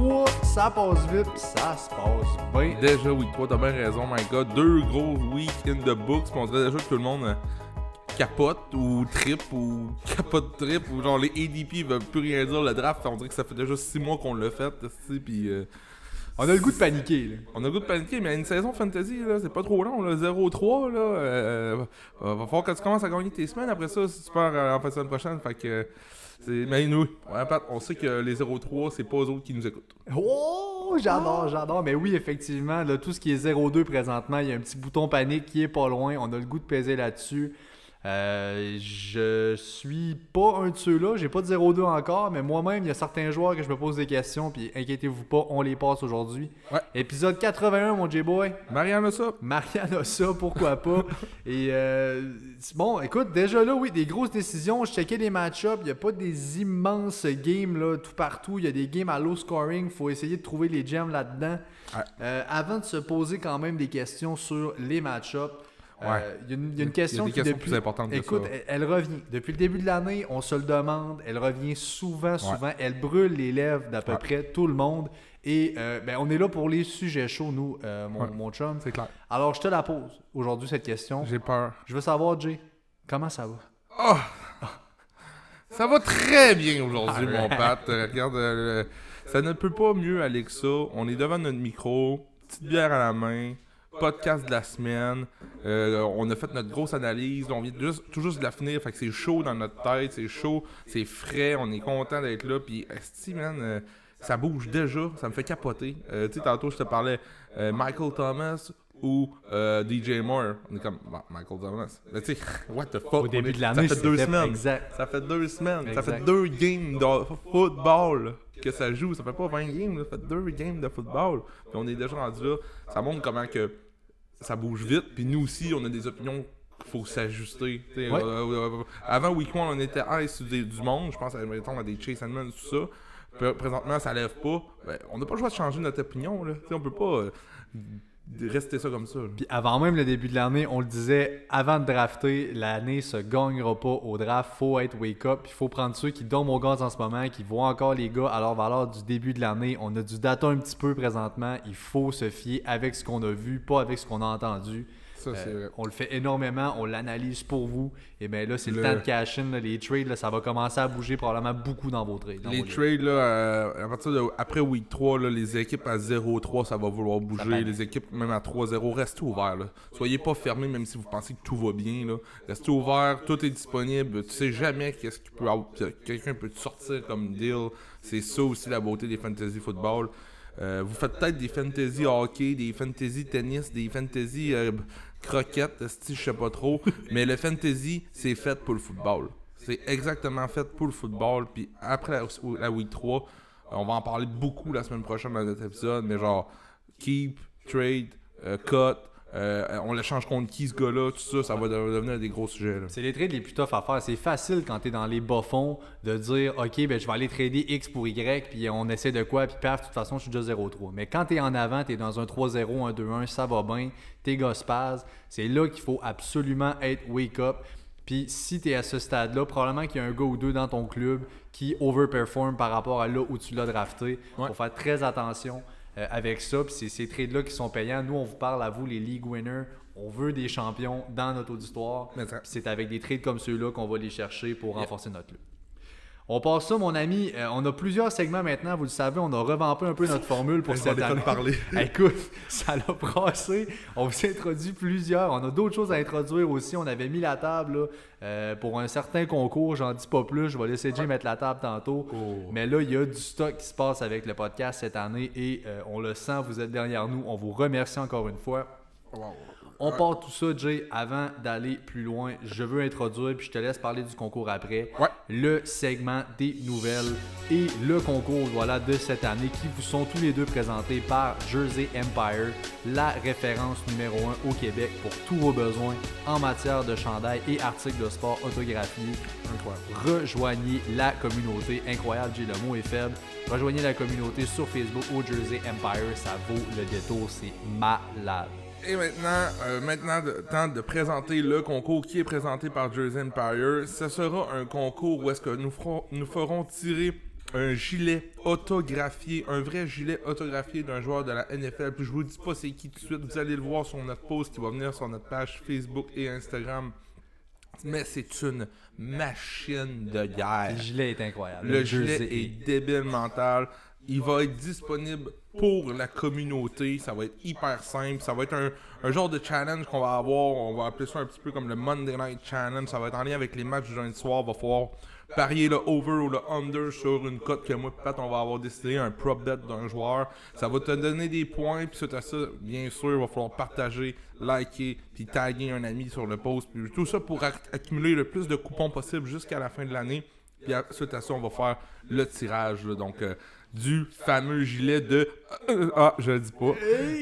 3, ça passe vite pis ça se passe bien. Déjà, week 3, t'as bien raison, my god. Deux gros week in the books, pis on dirait déjà que tout le monde euh, capote ou trip ou capote trip ou genre les ADP veulent plus rien dire le draft. On dirait que ça fait déjà six mois qu'on l'a fait, pis euh, On a le goût de paniquer là. on a le goût de paniquer, mais une saison fantasy, là, c'est pas trop long, là, 0-3, là. Euh, euh, va falloir que tu commences à gagner tes semaines après ça si tu pars en fin de semaine prochaine. Fait que. C'est- Mais Pat, on sait que les 0-3, c'est pas eux autres qui nous écoutent. Oh, j'adore, j'adore. Mais oui, effectivement, là, tout ce qui est 0-2 présentement, il y a un petit bouton panique qui est pas loin. On a le goût de peser là-dessus. Euh, je suis pas un de ceux-là, j'ai pas de 0-2 encore, mais moi-même, il y a certains joueurs que je me pose des questions, puis inquiétez-vous pas, on les passe aujourd'hui. Ouais. Épisode 81, mon J-Boy. Marianne a ça. Marianne a ça, pourquoi pas. Et euh, bon, écoute, déjà là, oui, des grosses décisions. Je checkais les match-ups. Il n'y a pas des immenses games là, tout partout. Il y a des games à low scoring. Il faut essayer de trouver les gems là-dedans. Ouais. Euh, avant de se poser quand même des questions sur les match-ups, euh, Ouais. il y a une, il y a une question Il y a des qui questions depuis... plus importantes que Écoute, ça. elle, elle revient. Depuis le début de l'année, on se le demande. Elle revient souvent, souvent. Elle brûle les lèvres d'à peu Ouais. près tout le monde. Et euh, ben, on est là pour les sujets chauds, nous, euh, mon, mon chum. C'est clair. Alors, je te la pose aujourd'hui, cette question. J'ai peur. Je veux savoir, Jay, comment ça va? Oh! Ça va très bien aujourd'hui, mon Pat. Euh, Regarde, euh, ça ne peut pas mieux aller que ça. On est devant notre micro, petite bière à la main, podcast de la semaine. Euh, on a fait notre grosse analyse. On vient juste, tout juste de la finir. Fait que c'est chaud dans notre tête, c'est chaud, c'est frais. On est content d'être là. Puis, esti, man, euh, ça bouge déjà. Ça me fait capoter. Euh, tu sais, tantôt, je te parlais Michael Thomas ou euh, DJ Moore. On est comme, bah, Michael Thomas. Mais tu sais, what the fuck? Au début est- de l'année, ça fait deux semaines. exact. Ça fait deux semaines. Ça fait deux games de football que ça joue. Ça fait pas 20 games, ça fait deux games de football. Puis on est déjà rendu là. Ça montre comment que ça bouge vite. Puis nous aussi, on a des opinions qu'il faut s'ajuster. Ouais. euh, euh, avant Week 1, on était high sur des- du monde. Je pense à, des Chase Edmonds, tout ça. Présentement, ça lève pas. Ben, on n'a pas le choix de changer notre opinion. Là. Tu sais, on peut pas euh, rester ça comme ça. Puis avant même le début de l'année, on le disait, avant de drafter, l'année se gagnera pas au draft. Faut être wake-up. Il faut prendre ceux qui dorment au gaz en ce moment, qui voient encore les gars à leur valeur du début de l'année. On a du data un petit peu présentement. Il faut se fier avec ce qu'on a vu, pas avec ce qu'on a entendu. Ça, Euh, on le fait énormément, on l'analyse pour vous. Et bien là, c'est le, Le- temps de cash-in. là, Les trades, là, ça va commencer à bouger probablement beaucoup dans vos trades. dans Les vos trades, là, euh, à partir de après week 3, là, les équipes à 0-3, ça va vouloir bouger. Les équipes, même à 3-0, restez ouverts. Là. Soyez pas fermés, même si vous pensez que tout va bien. Là. Restez ouverts, tout est disponible. Tu sais jamais qu'est-ce qui peut quelqu'un peut te sortir comme deal. C'est ça aussi la beauté des fantasy football. Euh, vous faites peut-être des fantasy hockey, des fantasy tennis, des fantasy euh, croquettes, je sais pas trop. mais le fantasy, c'est fait pour le football. C'est exactement fait pour le football. Puis après la, la week 3, on va en parler beaucoup la semaine prochaine dans notre épisode, mais genre, keep, trade, euh, cut, euh, on l'échange contre qui ce gars-là, tout ça, ça va de- devenir des gros sujets. C'est les trades les plus tough à faire. C'est facile quand tu es dans les bas-fonds de dire OK, ben, je vais aller trader X pour Y, puis on essaie de quoi, puis paf, de toute façon, je suis déjà 0-3. Mais quand tu es en avant, tu es dans un 3-0, un 2-1, ça va bien, tes gars. C'est là qu'il faut absolument être wake-up. Puis si tu es à ce stade-là, probablement qu'il y a un gars ou deux dans ton club qui overperform par rapport à là où tu l'as drafté. Il Ouais. faut faire très attention euh, avec ça. Puis c'est ces trades-là qui sont payants. Nous, on vous parle à vous, les league winners. On veut des champions dans notre auditoire. C'est avec des trades comme ceux-là qu'on va les chercher pour renforcer notre club. On passe ça, mon ami. Euh, on a plusieurs segments maintenant, vous le savez. On a revampé un peu notre formule pour cette année. parler. Écoute, ça l'a brassé. On vous a introduit plusieurs. On a d'autres choses à introduire aussi. On avait mis la table là, euh, pour un certain concours. J'en dis pas plus. Je vais laisser Jay mettre la table tantôt. Oh. Mais là, il y a du stock qui se passe avec le podcast cette année et euh, on le sent. Vous êtes derrière nous. On vous remercie encore une fois. Wow. On part tout ça, Jay, avant d'aller plus loin. Je veux introduire, puis je te laisse parler du concours après. Ouais. Le segment des nouvelles et le concours voilà, de cette année qui vous sont tous les deux présentés par Jersey Empire, la référence numéro 1 au Québec pour tous vos besoins en matière de chandail et articles de sport autographiés. Incroyable. Rejoignez la communauté. Incroyable, Jay, le mot est faible. Rejoignez la communauté sur Facebook au Jersey Empire. Ça vaut le détour. C'est malade. Et maintenant, euh, maintenant, de- temps de présenter le concours qui est présenté par Jersey Empire. Ce sera un concours où est-ce que nous ferons, nous ferons tirer un gilet autographié, un vrai gilet autographié d'un joueur de la NFL. Puis je vous dis pas c'est qui tout de suite. Vous allez le voir sur notre post qui va venir sur notre page Facebook et Instagram. Mais c'est une machine de guerre. Le gilet est incroyable. Le Jersey gilet est débile mental. Il va être disponible pour la communauté. Ça va être hyper simple. Ça va être un, un genre de challenge qu'on va avoir. On va appeler ça un petit peu comme le Monday Night Challenge. Ça va être en lien avec les matchs du lundi soir. Il va falloir parier le over ou le under sur une cote que moi Pat, on va avoir décidé, un prop bet d'un joueur. Ça va te donner des points. Puis suite à ça, bien sûr, il va falloir partager, liker, puis taguer un ami sur le post. Puis tout ça pour ac- accumuler le plus de coupons possible jusqu'à la fin de l'année. Puis suite à ça, on va faire le tirage. donc, euh, du fameux gilet de. Ah, je le dis pas.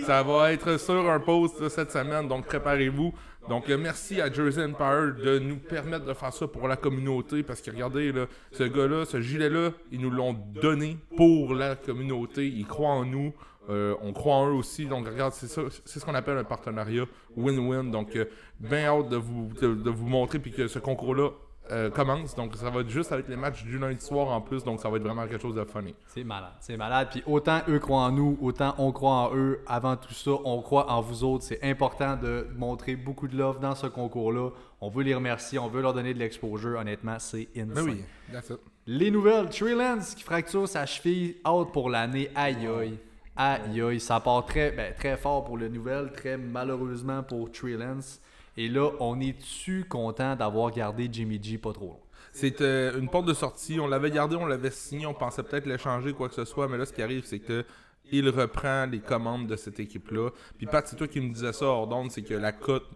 Ça va être sur un post cette semaine, donc préparez-vous. Donc, euh, merci à Jersey Empire de nous permettre de faire ça pour la communauté. Parce que regardez, là, ce gars-là, ce gilet-là, ils nous l'ont donné pour la communauté. Ils croient en nous. Euh, on croit en eux aussi. Donc, regarde, c'est ça, c'est ce qu'on appelle un partenariat win-win. Donc, euh, bien hâte de vous, de vous montrer puis que ce concours-là euh, commence. Donc, ça va être juste avec les matchs du lundi soir en plus. Donc, ça va être vraiment quelque chose de funny. C'est malade, c'est malade. Puis autant eux croient en nous, autant on croit en eux. Avant tout ça, on croit en vous autres. C'est important de montrer beaucoup de love dans ce concours-là. On veut les remercier, on veut leur donner de l'exposure. Honnêtement, c'est insane. Mais oui, that's it. Les nouvelles, Trey Lance qui fracture sa cheville, out pour l'année. Aïe aïe. Aïe aïe. Ça part très, ben, très fort pour les nouvelles, très malheureusement pour Trey Lance. Et là, on est-tu content d'avoir gardé Jimmy G pas trop long? C'était une porte de sortie. On l'avait gardé, on l'avait signé. On pensait peut-être l'échanger, quoi que ce soit. Mais là, ce qui arrive, c'est que il reprend les commandes de cette équipe-là. Puis Pat, c'est toi qui me disais ça hors d'onde, c'est que la cote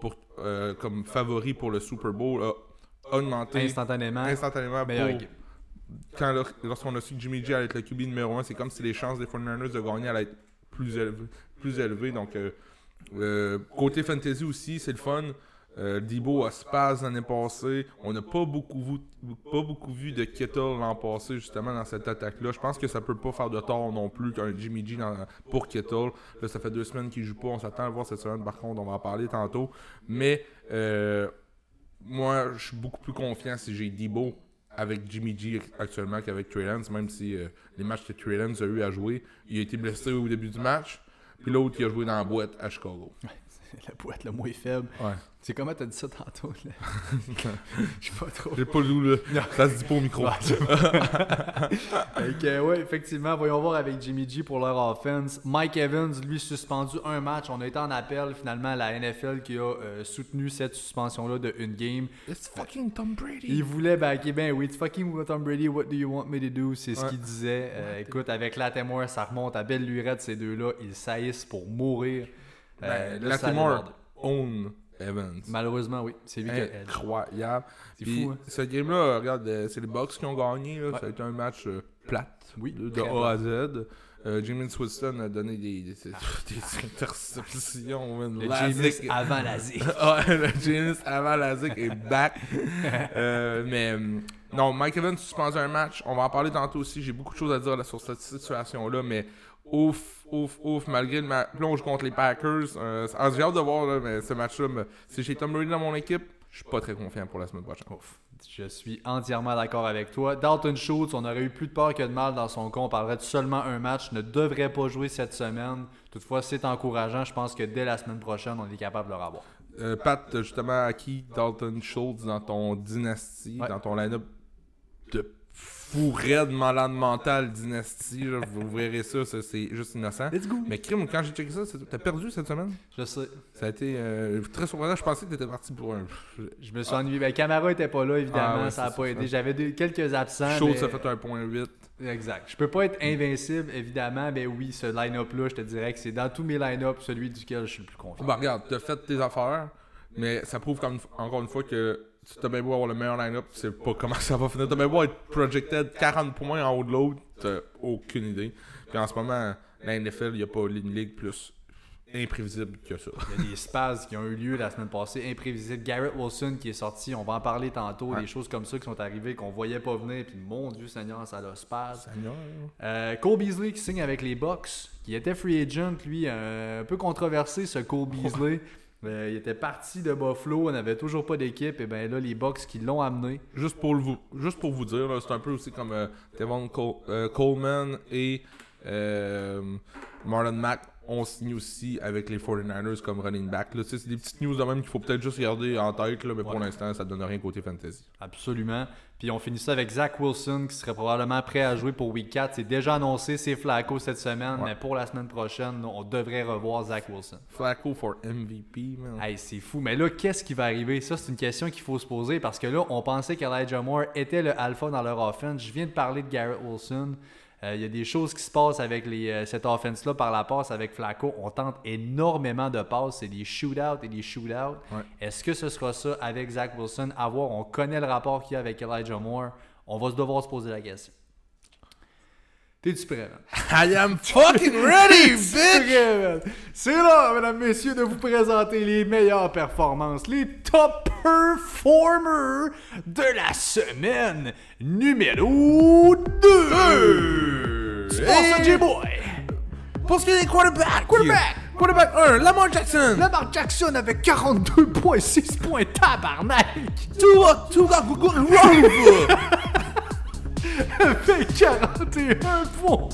pour, euh, comme favori pour le Super Bowl a augmenté Instantanément, instantanément meilleure pour- équipe. quand lor- lorsqu'on a su que Jimmy G allait être le QB numéro 1, c'est comme si les chances des 49ers de gagner allaient être plus élevées. Plus élevées. Donc, euh, euh, côté fantasy aussi, c'est le fun. Euh, a spaz l'année passée. On n'a pas beaucoup, vu, pas beaucoup vu de Kittle l'an passé, justement, dans cette attaque-là. Je pense que ça peut pas faire de tort non plus qu'un Jimmy G dans- pour Kittle. Là, ça fait deux semaines qu'il joue pas. On s'attend à voir cette semaine, par contre. On va en parler tantôt. Mais, euh, moi, je suis beaucoup plus confiant si j'ai Debo avec Jimmy G actuellement qu'avec Trey Lance, même si euh, les matchs que Trey Lance a eu à jouer, il a été blessé au début du match, puis l'autre il a joué dans la boîte à Chicago. la boîte le moins faible. Ouais. C'est comment t'as dit ça tantôt? là? Je sais pas trop. J'ai pas lu là. Ça se dit pas au micro. Fait que, ouais, effectivement, voyons voir avec Jimmy G pour leur offense. Mike Evans, lui, suspendu un match. On a été en appel, finalement, à la NFL qui a euh, soutenu cette suspension-là de une game. It's fucking Tom Brady. Il voulait backer, ben oui, it's fucking Tom Brady, what do you want me to do? C'est ce qu'il disait. Euh, écoute, avec Latimore, ça remonte à belle lurette, ces deux-là. Ils saillissent pour mourir. Euh, Ben, ça Latimore own Evans. Malheureusement, oui. C'est lui qui a Incroyable. C'est fou, hein? Ce game-là, regarde, euh, c'est les Bucks qui ont gagné. là. Ça a été un match euh, plate. Oui, De, de A à Z. Euh, James Winston a donné des, des, des interceptions. Le James avant la ouais, le James avant la est back. Euh, mais euh, non, Mike Evans suspendu un match. On va en parler tantôt aussi. J'ai beaucoup de choses à dire là, sur cette situation-là. Mais ouf, ouf, ouf. Malgré ma- plonge contre les Packers. euh, J'ai hâte de voir là, mais ce match-là. mais Si j'ai Tom Brady dans mon équipe, je suis pas très confiant pour la semaine prochaine. Ouf. Je suis entièrement d'accord avec toi. Dalton Schultz, on aurait eu plus de peur que de mal dans son cas. On parlerait de seulement un match. Ne devrait pas jouer cette semaine. Toutefois, c'est encourageant. Je pense que dès la semaine prochaine, on est capable de le revoir. Euh, Pat, justement acquis Dalton Schultz dans ton dynastie, Ouais. dans ton line-up de fou, raide, malade mental, dynastie. vous verrez ça, ça, c'est juste innocent. Let's go. Mais Crime, quand j'ai checké ça, c'est- t'as perdu cette semaine? Je sais. Ça a été euh, très surprenant. Je pensais que t'étais parti pour un. Je me suis ennuyé. Ben, Camara était pas là, évidemment. Ah ouais, ça a pas ça. aidé. J'avais quelques absents. Chaud, mais- ça fait un point 8. Exact. Je peux pas être invincible, évidemment. Mais oui, ce line-up-là, je te dirais que c'est dans tous mes line-up celui duquel je suis le plus confiant. Bah, regarde, t'as fait tes affaires, mais ça prouve comme, encore une fois que tu t'as bien beau avoir le meilleur line-up, tu sais pas comment ça va finir. T'as bien beau être projected 40 points en haut de l'autre, t'as aucune idée. Puis en ce moment, la NFL, il a pas une ligue plus imprévisible que ça. Il y a des spasmes qui ont eu lieu la semaine passée, imprévisibles. Garrett Wilson qui est sorti, on va en parler tantôt, Ouais. des choses comme ça qui sont arrivées qu'on voyait pas venir, puis mon Dieu Seigneur, ça a spasme. Euh, Cole Beasley qui signe avec les Bucks, qui était free agent, lui, euh, un peu controversé ce Cole Beasley. Euh, il était parti de Buffalo, on n'avait toujours pas d'équipe, et ben là, les Bucks qui l'ont amené. Juste pour, vous, juste pour vous dire, c'est un peu aussi comme euh, Devon euh, Coleman et euh, Marlon Mack ont signé aussi avec les 49ers comme running back. C'est des petites news de même qu'il faut peut-être juste garder en tête, là, mais pour l'instant, ça donne rien côté fantasy. Absolument. Puis on finit ça avec Zach Wilson qui serait probablement prêt à jouer pour Week 4. C'est déjà annoncé, c'est Flacco cette semaine, Ouais. mais pour la semaine prochaine, on devrait revoir Zach Wilson. Flacco for MVP, man. Hey, c'est fou. Mais là, qu'est-ce qui va arriver? Ça, c'est une question qu'il faut se poser parce que là, on pensait qu'Elijah Moore était le alpha dans leur offense. Je viens de parler de Garrett Wilson. Euh, Il y a des choses qui se passent avec les, euh, cette offense-là par la passe avec Flacco. On tente énormément de passes. C'est des shootouts et des shootouts. Ouais. Est-ce que ce sera ça avec Zach Wilson? À voir. On connaît le rapport qu'il y a avec Elijah Moore. On va se devoir se poser la question. T'es-tu prêt, man? I am fucking ready, bitch! C'est là, mesdames, messieurs, de vous présenter les meilleures performances, les top performers de la semaine numéro 2. Sponsor J-Boy. Pour ce qui est des quarterbacks, Quarterback. quarterback 1, Lamar Jackson, Lamar Jackson avec 42.6 points tabarnak. Tua Avec 41 points.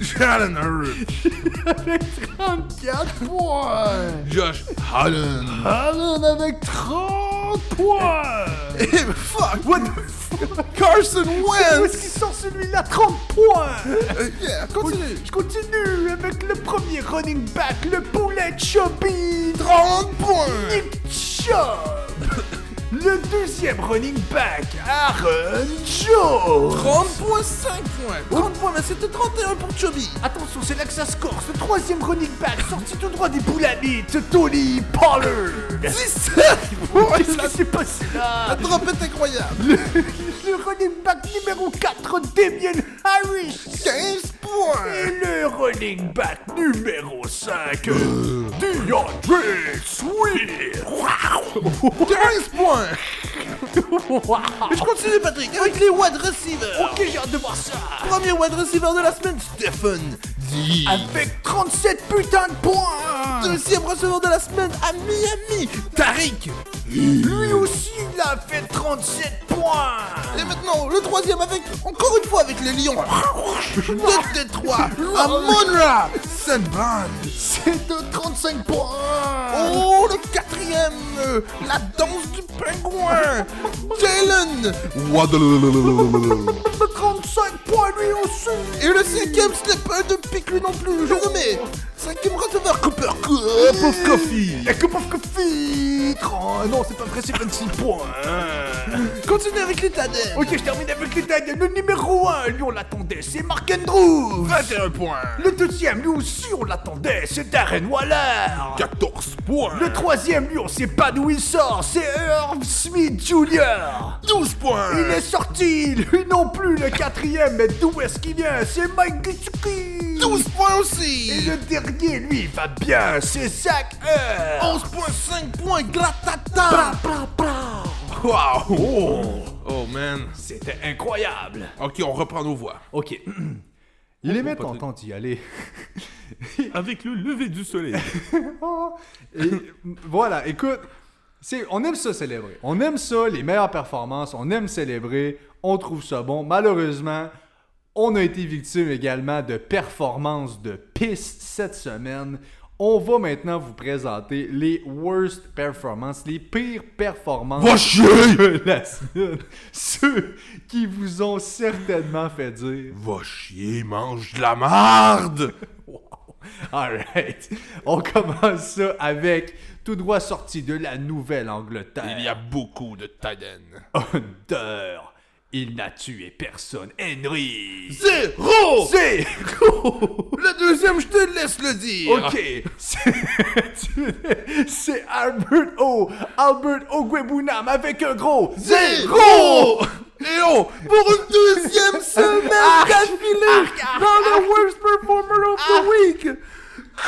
Jalen Hurts, Avec 34 points. Josh Allen, Allen avec 30 points. et fuck, what the fuck, Carson Où est-ce Wentz, qu'il sort celui-là? 30 points. Euh, yeah, continue, Je continue avec le premier running back, le poulet Chubby. 30 points, Nick Chubb Le deuxième running back, Aaron Jones. 30 points, 5 points, 30 points, mais c'était 31 pour Chubby, Attention, c'est là que ça score, le troisième running back, sorti tout droit des boulamites, Tony Pollard. 17 points, Qu'est-ce la, qui s'est passé la là drop est incroyable, le, le running back numéro 4, Damien Harris. 15 points, Et le running back numéro 5, DeAndre Swift 15 points, et je continue Patrick, avec les wide receivers, Ok, j'ai hâte de voir ça premier wide receiver de la semaine, Stephen D. Avec 37 putains de points Deuxième receveur de la semaine à Miami, Tariq. Lui aussi, il a fait 37 points Et maintenant, le troisième avec, encore une fois avec les Lions. De Détroit, à Monra. C'est de 35 points Oh, le quatrième, euh, la danse du pingouin, Jalen. Waddle. 35 points lui aussi Et le cinquième, ce n'est pas de pique lui non plus, je nommé. Cinquième receveur, Cooper Cup of Coffee. La Cup of Coffee 30... Non, c'est pas vrai, c'est 26 points Continue avec les tadem. Ok, je termine avec les tags. Le numéro 1, lui on l'attendait, c'est Mark Andrews 21 points. Le deuxième, lui aussi on l'attendait, c'est Darren Waller 14 points. Le troisième, lui, on sait pas d'où il sort, c'est Irv Smith Jr. 12 points. Il est sorti, lui non plus, le quatrième, mais d'où est-ce qu'il vient? C'est Mike Gesicki 12 points Et aussi. le dernier, lui, va bien, c'est Zach Ertz 11.5 points, gratata. Wow. Oh. man. C'était incroyable Ok, on reprend nos voix. Ok. Il est oh, temps d'y aller. Avec le lever du soleil. Et voilà, écoute, c'est, on aime ça célébrer. On aime ça, les meilleures performances, on aime célébrer, on trouve ça bon. Malheureusement, on a été victime également de performances de piste cette semaine. On va maintenant vous présenter les worst performances, les pires performances de la semaine. Ceux qui vous ont certainement fait dire Va chier, mange de la marde! Alright. On commence ça avec tout droit sorti de la Nouvelle-Angleterre. Il y a beaucoup de Tiden. Under. Il n'a tué personne. Henry. Zéro! Zéro. Le deuxième, je te laisse le dire! Ok. C'est- Albert O. Albert Ogwebunam avec un gros Zéro! Et oh, pour une deuxième semaine d'affilée dans le Worst Performer of the Week,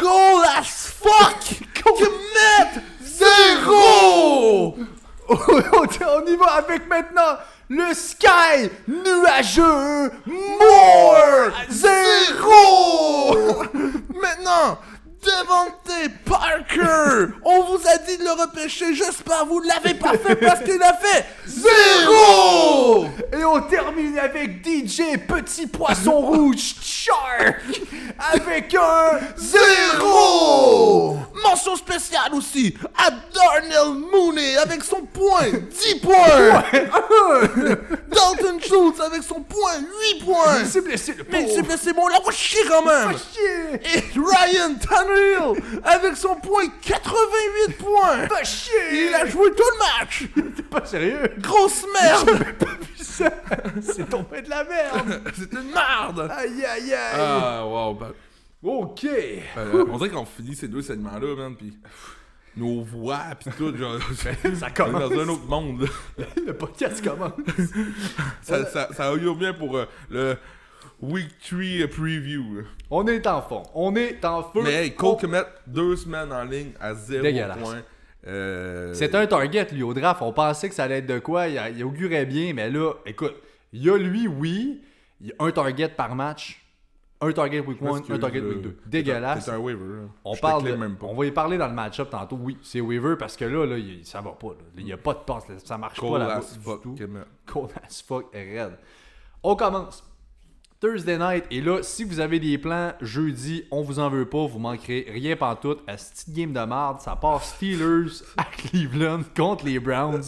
cold as fuck, Kemet, zéro! On y va avec maintenant le Sky nuageux More Zéro. Maintenant, Devante Parker, on vous a dit de le repêcher, j'espère vous l'avez pas fait parce qu'il a fait zéro! Et on termine avec DJ Petit Poisson Rouge Shark avec un Zéro! Mention spéciale aussi à Darnell Mooney avec son point 10 points! Dalton Schultz avec son point 8 points! Il s'est blessé le Mais il s'est blessé, bon, on l'a chier quand même! chier. Et Ryan Tannehill avec son point 88 points! Pas chier. Il a joué tout le match! T'es pas sérieux Grosse merde! Ça, C'est tombé de la merde. C'est une merde! Aïe aïe aïe. Ah, wow, ben, Ok. euh, on dirait qu'on finit ces deux segments-là, man, pis nos voix pis tout, genre, Ça on est commence. dans un autre monde. Le podcast commence. ça, ça, ça augure bien pour euh, le Week 3 preview. là. On est en fond. On est en feu. Mais hey, Cole deux semaines en ligne à zéro Dégueulasse. point. Euh, C'est un target, lui, au draft. On pensait que ça allait être de quoi. Il, il augurait bien, mais là, écoute, il y a lui, oui. Il y a un target par match. Un target week 1, Excuse, un target là. week 2. Dégueulasse. C'est un waiver. là. On parle clique de- même pas. On va y parler dans le match-up tantôt. Oui, c'est Weaver parce que là, là il- ça va pas. là. Il n'y a pas de passe. là. Ça marche pas là-bas as du fuck, tout. Cold as fuck raide. On commence. Thursday night. Et là, si vous avez des plans jeudi, on vous en veut pas. Vous manquerez rien pantoute. À cette game de marde, ça part Steelers à Cleveland contre les Browns.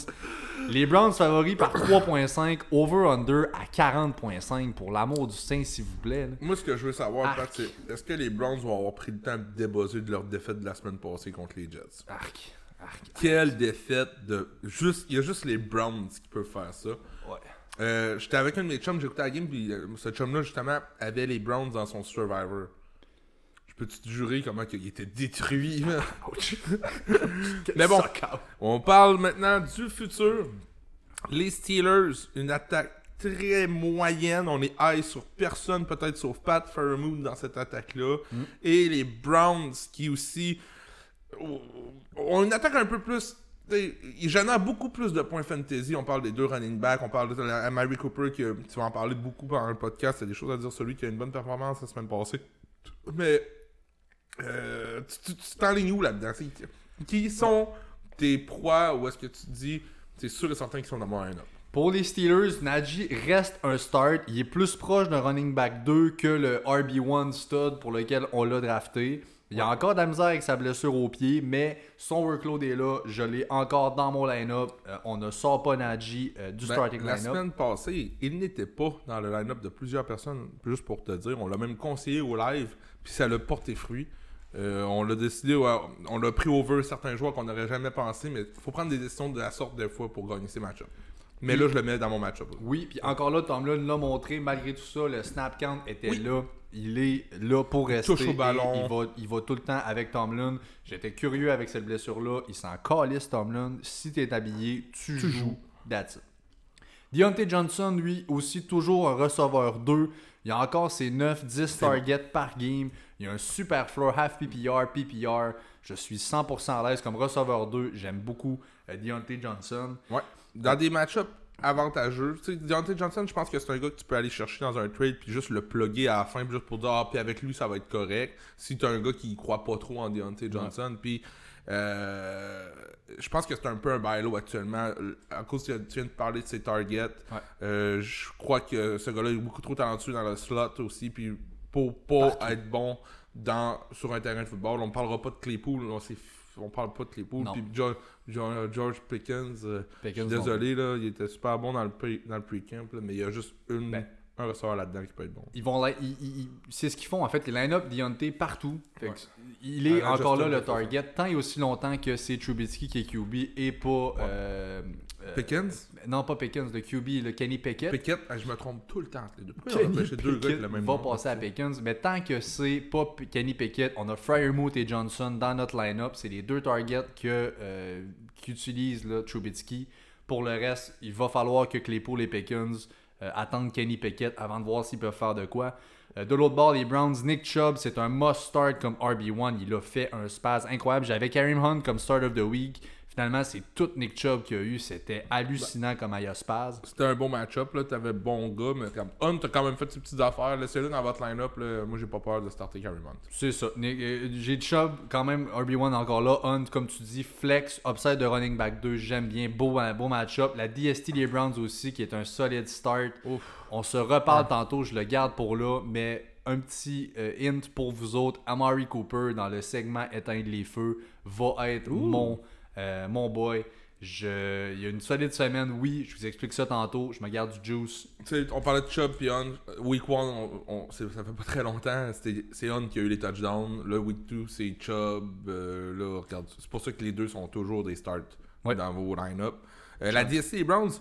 Les Browns favoris par 3.5. Over-under à 40.5. Pour l'amour du saint, s'il vous plaît. là. Moi, ce que je veux savoir, Arc. Pat, c'est est-ce que les Browns vont avoir pris le temps de débosser de leur défaite de la semaine passée contre les Jets? Arc. Arc. Quelle défaite de. Juste, il y a juste les Browns qui peuvent faire ça. Ouais. Euh, J'étais avec un de mes chums, j'écoutais la game, puis euh, ce chum-là, justement, avait les Browns dans son Survivor. Je peux-tu te jurer comment il était détruit, man? Mais bon. On parle maintenant du futur. Les Steelers, une attaque très moyenne. On est high sur personne, peut-être sauf Pat Fairmoon dans cette attaque-là. Et les Browns qui aussi ont une attaque un peu plus. t'sais, Ils génèrent beaucoup plus de points fantasy. On parle des deux running backs. On parle de la- Mary Cooper, qui, tu vas en parler beaucoup pendant le podcast. C'est des choses à dire celui qui a une bonne performance la semaine passée. Mais euh, tu t'enlignes où là-dedans? Qui sont tes proies ou est-ce que tu te dis, c'est sûr et certain qu'ils sont dans mon line-up? Pour les Steelers, Najee reste un start. Il est plus proche d'un running back 2 que le RB1 stud pour lequel on l'a drafté. Il a encore de la misère avec sa blessure au pied, mais son workload est là. Je l'ai encore dans mon line-up. Euh, on ne sort pas Najee euh, du Ben, starting la line-up. semaine passée, il n'était pas dans le line-up de plusieurs personnes, juste pour te dire. On l'a même conseillé au live, puis ça l'a porté fruit. Euh, on l'a décidé, on l'a pris over certains joueurs qu'on n'aurait jamais pensé, mais il faut prendre des décisions de la sorte des fois pour gagner ces match-ups. Mais là, je le mets dans mon match-up. Oui, puis encore là, Tomlin l'a montré, malgré tout ça, le snap count était Oui. là. Il est là pour rester. touche au ballon. Il va, il va tout le temps avec Tomlin. J'étais curieux avec cette blessure-là. Il s'en calisse, Tomlin. Si t'es habillé, tu, joues. That's it. Deontay Johnson, lui, aussi toujours un receveur 2. Il a encore ses 9-10 targets par game. Il a un super floor, half PPR, PPR. Je suis 100% à l'aise comme receveur 2. J'aime beaucoup euh, Deontay Johnson. Ouais. Dans des match-ups avantageux, tu sais, Deontay Johnson, je pense que c'est un gars que tu peux aller chercher dans un trade puis juste le plugger à la fin, juste pour dire, ah, puis avec lui, ça va être correct. Si tu un gars qui croit pas trop en Deontay Johnson, puis euh, je pense que c'est un peu un bailo actuellement. À cause que tu viens de parler de ses targets, Ouais. euh, je crois que ce gars-là est beaucoup trop talentueux dans le slot aussi, puis pour pas être bon dans, sur un terrain de football. On ne parlera pas de Claypool, on, s'est- on parle pas de Claypool. Puis George Pickens, euh, je Pickens, suis désolé, là, il était super bon dans le, pre- dans le pre-camp, là, mais il y a juste une, Ben. Un ressort là-dedans qui peut être bon. Ils vont là- ils- ils- ils- c'est ce qu'ils font en fait, les line-up Deontay partout. Fait que Ouais. Il est Un encore là le target tant et aussi longtemps que c'est Trubisky qui est QB et pas euh, euh, Pickens? non pas Pickens, le QB, le Kenny Pickett. Pickett, ah, je me trompe tout le temps entre les deux. Kenny deux gars le même va nom? passer à Pickens, mais tant que c'est pas P- Kenny Pickett, on a Fryermuth et Johnson dans notre line-up, c'est les deux targets que euh, qu'utilise Trubisky. Pour le reste, il va falloir que Claypool et Pickens euh, attendent Kenny Pickett avant de voir s'ils peuvent faire de quoi. Euh, de l'autre bord, les Browns, Nick Chubb, c'est un must-start comme RB1. Il a fait un spaz incroyable. J'avais Kareem Hunt comme start of the week. Finalement, c'est tout Nick Chubb qu'il a eu. C'était hallucinant comme il a spaz. C'était un bon match-up, là. T'avais bon gars, mais comme Hunt, t'as quand même fait ses petites affaires. Laissez-le dans votre line-up. Moi, j'ai pas peur de starter Hunt. C'est ça. Euh, J'ai Chubb, quand même, RB1 encore là. Hunt, comme tu dis, flex, upside de running back 2, j'aime bien. Beau, euh, beau match-up. La DST des Browns aussi, qui est un solide start. On se reparle tantôt, je le garde pour là, mais un petit euh, hint pour vous autres. Amari Cooper, dans le segment Éteindre les feux, va être mon, euh, mon boy. Je... Il y a une solide semaine, oui, je vous explique ça tantôt. Je me garde du juice. Tu sais, on parlait de Chubb puis Hunt. Week 1, on, on- c'est- ça fait pas très longtemps. C'est Hunt qui a eu les touchdowns. Là, Week 2, c'est Chubb. Euh, là, regarde, c'est pour ça que les deux sont toujours des starts Ouais. dans vos line-up. Euh, la DSC des Browns,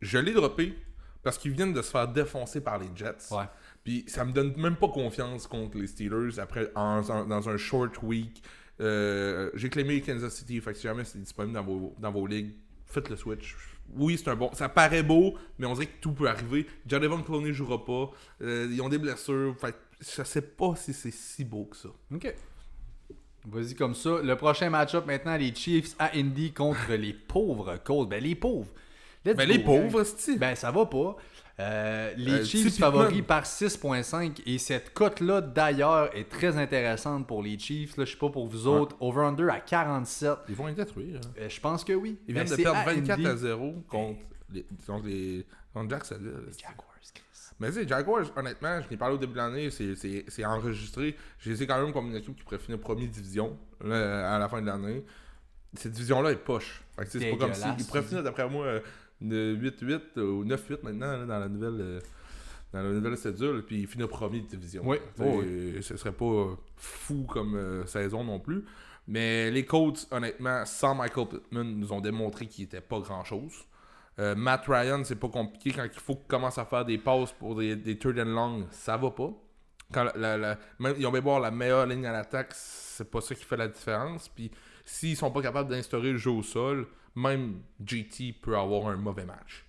je l'ai droppé parce qu'ils viennent de se faire défoncer par les Jets. Ouais. Puis ça me donne même pas confiance contre les Steelers après en- en- dans un short week. Euh, J'ai claimé Kansas City, fait que si jamais c'est disponible dans vos, dans vos ligues, faites le switch. Oui, c'est un bon. Ça paraît beau, mais on dirait que tout peut arriver. Jadevon Clowney jouera pas. Euh, ils ont des blessures. Fait que je sais pas si c'est si beau que ça. OK. Vas-y comme ça. Le prochain match-up maintenant, les Chiefs à Indy contre les pauvres Colts. Ben les pauvres. Let's Ben go, les pauvres, c'est Ben ça va pas. Euh, les Euh, Chiefs typiquement- favoris par 6.5 et cette cote-là d'ailleurs est très intéressante pour les Chiefs. Là, je sais pas pour vous autres. Over-under à 47. Ils vont les détruire. hein. Euh, je pense que oui. Ils Ben, viennent de c'est perdre à 24 Indy. à 0 contre les, contre les contre Jacksonville. Jaguars, Chris. Mais tu sais, Jaguars, honnêtement, je n'ai parlé au début de l'année, c'est- enregistré. Je les ai quand même comme une équipe qui pourrait finir première division là, à la fin de l'année. Cette division-là est poche. C'est pas comme si. Ils pourraient finir, d'après moi, de 8-8 euh, ou 9-8 maintenant là, dans la nouvelle. euh, dans la nouvelle cédule, puis ils finissent premier de division. Oui, sais, oui, Ce serait pas euh, fou comme euh, saison non plus. Mais les Colts, honnêtement, sans Michael Pittman, nous ont démontré qu'ils n'étaient pas grand-chose. Euh, Matt Ryan, c'est pas compliqué. Quand il faut qu'il commence à faire des passes pour des, des third and long, ça va pas. Quand la- la- la- même, ils ont bien beau la meilleure ligne à l'attaque, c'est pas ça qui fait la différence. Puis s'ils sont pas capables d'instaurer le jeu au sol, même JT peut avoir un mauvais match.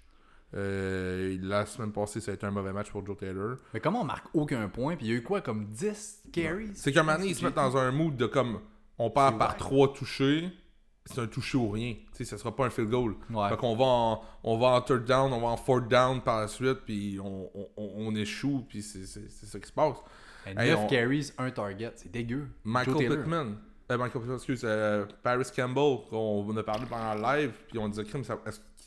Euh, la semaine passée, ça a été un mauvais match pour Joe Taylor. Mais comment on marque aucun point? Puis il y a eu quoi comme 10 carries? C'est qu'à un moment donné, ils se mettent dans un mood de comme on part C'est par ouais. trois touchés, c'est un touché ou rien. Tu sais, ça sera pas un field goal. Ouais. Fait qu'on va en, on va en third down, on va en fourth down par la suite, puis on, on, on- échoue, puis c'est ça qui se passe. Et Hey, 9 on- carries, un target. C'est dégueu. Michael. Pittman, euh, Michael excuse, euh, Paris Campbell, qu'on a parlé pendant le live, puis on disait,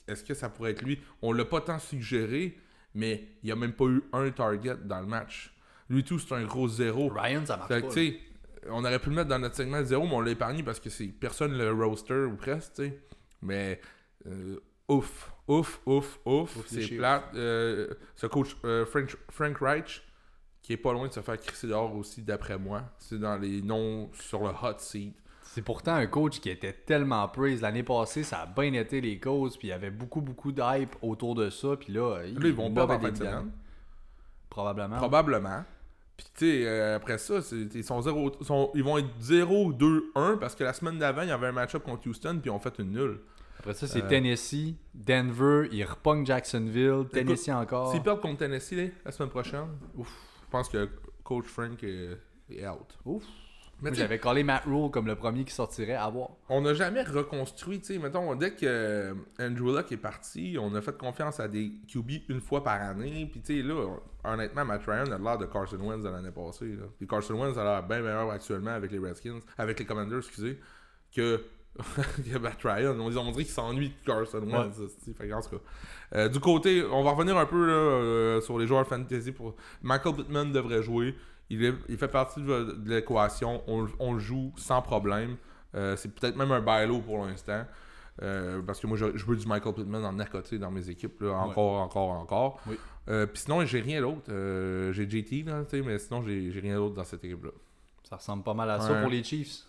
est-ce que ça pourrait être lui? On l'a pas tant suggéré, mais il a même pas eu un target dans le match. Lui tout, c'est un gros zéro. Ryan, ça marche Fait pas. on aurait pu le mettre dans notre segment zéro, mais on l'a épargné parce que c'est personne le roaster ou presque, tu sais. Mais euh, ouf, ouf, ouf, ouf, Ouf c'est plate. Euh, ce coach euh, Frank, Frank Reich, qui est pas loin de se faire crisser dehors aussi, d'après moi. C'est dans les noms sur le hot seat. C'est pourtant un coach qui était tellement praise. L'année passée, ça a bien été les causes, puis il y avait beaucoup, beaucoup d'hype autour de ça. Puis là, Là, ils vont pas mauvais en fin de semaine. Probablement. Probablement. Puis, tu sais, euh, après ça, c'est- ils, sont ils vont être 0-2-1 parce que la semaine d'avant, il y avait un match-up contre Houston, puis ils ont fait une nulle. Après ça, c'est Euh, Tennessee, Denver, ils repognent Jacksonville, Tennessee encore. S'ils perdent contre Tennessee là, la semaine prochaine, ouf, pense que coach Frank est, est out. Ouf. Mais j'avais collé Matt Rule comme le premier qui sortirait à voir. on n'a jamais reconstruit, tu sais, mettons, dès que euh, Andrew Luck est parti, on a fait confiance à des QB une fois par année, puis tu sais, là, honnêtement, Matt Ryan a l'air de Carson Wentz de l'année passée. Puis Carson Wentz a l'air bien meilleur actuellement avec les Redskins, avec les Commanders, excusez, que, Matt Ryan. On, on dirait qu'il s'ennuie de Carson Wentz, cas. Euh, du côté, on va revenir un peu là, euh, sur les joueurs fantasy. Pour... Michael Pittman devrait jouer. Il, est- il fait partie de, de l'équation. On, on le joue sans problème. Euh, c'est peut-être même un bailo pour l'instant. Euh, parce que moi, je, je veux du Michael Pittman en à côté dans mes équipes. là, encore, encore, encore. Oui. Euh, Puis sinon, j'ai rien d'autre. Euh, j'ai JT, là, mais sinon, j'ai rien d'autre dans cette équipe-là. Ça ressemble pas mal à ça Ouais. pour les Chiefs.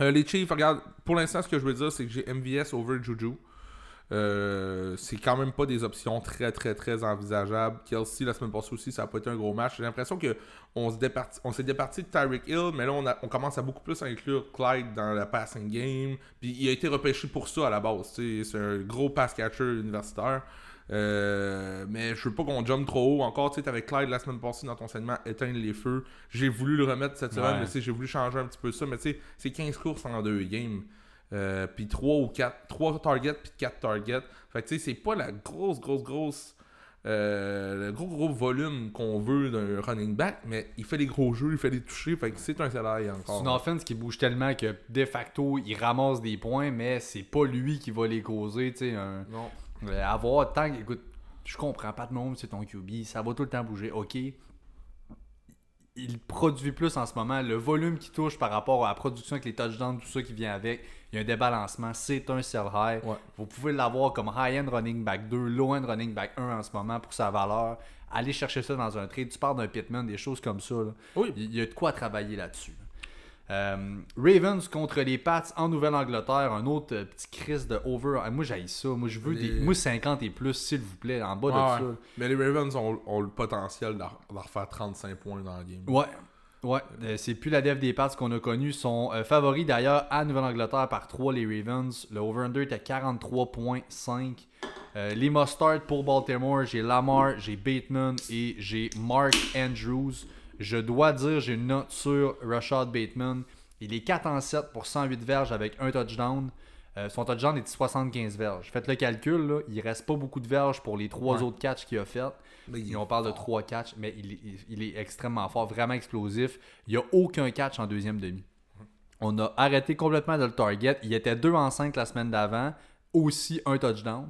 Euh, les Chiefs, regarde, pour l'instant, ce que je veux dire, c'est que j'ai MVS over Juju. Euh, c'est quand même pas des options très, très, très envisageables. Kelsey, la semaine passée aussi, ça n'a pas été un gros match. J'ai l'impression que on se départi- on s'est départi de Tyreek Hill, mais là, on, commence à beaucoup plus inclure Clyde dans la passing game. Puis il a été repêché pour ça à la base. C'est un gros pass catcher universitaire. Euh, mais je veux pas qu'on jump trop haut encore. Tu sais, t'avais Clyde la semaine passée dans ton segment éteindre les feux. J'ai voulu le remettre cette semaine, Ouais. mais tu sais, j'ai voulu changer un petit peu ça. Mais tu sais, c'est 15 courses en deux games. Euh, puis 3 ou 4, 3 targets puis 4 targets. Fait que tu sais, c'est pas la grosse, grosse, grosse. euh, le gros, gros volume qu'on veut d'un running back, mais il fait les gros jeux, il fait les toucher. Fait que c'est un salaire C'est encore. une offense qui bouge tellement que de facto, il ramasse des points, mais c'est pas lui qui va les causer. tu sais, Un... Non. Euh, avoir tant que- écoute je comprends pas de monde c'est ton QB ça va tout le temps bouger. Ok. Il produit plus en ce moment. Le volume qui touche par rapport à la production avec les touchdowns tout ça qui vient avec il y a un débalancement. C'est un sell high. Ouais. vous pouvez l'avoir comme high-end running back 2 low-end running back 1 en ce moment pour sa valeur. Allez chercher ça dans un trade. Tu parles d'un Pittman des choses comme ça là. Oui. il y a de quoi travailler là-dessus euh, Ravens contre les Pats en Nouvelle-Angleterre, un autre euh, petit crise de over. Ah, Moi, j'aille ça. Moi, je veux Les- des. Moi, 50 et plus, s'il vous plaît, en bas de ouais. Mais les Ravens ont, ont le potentiel d'en d'en refaire 35 points dans la game. ça. Ouais. Ouais, euh, c'est plus la dev des Pats qu'on a connu. Sont favoris d'ailleurs à Nouvelle-Angleterre par 3, les Ravens. Le over-under est à 43,5. Euh, les must-start pour Baltimore, j'ai Lamar, j'ai Bateman et j'ai Mark Andrews. Je dois dire, j'ai une note sur Rashad Bateman. Il est 4 en 7 pour 108 verges avec un touchdown. Euh, son touchdown est de 75 verges. Faites le calcul, là, il reste pas beaucoup de verges pour les trois Ouais. autres catchs qu'il a fait. Mais il on parle de trois catchs, mais il, est- il est extrêmement fort, vraiment explosif. Il n'y a aucun catch en deuxième demi. On a arrêté complètement de le target. Il était 2 en 5 la semaine d'avant, aussi un touchdown.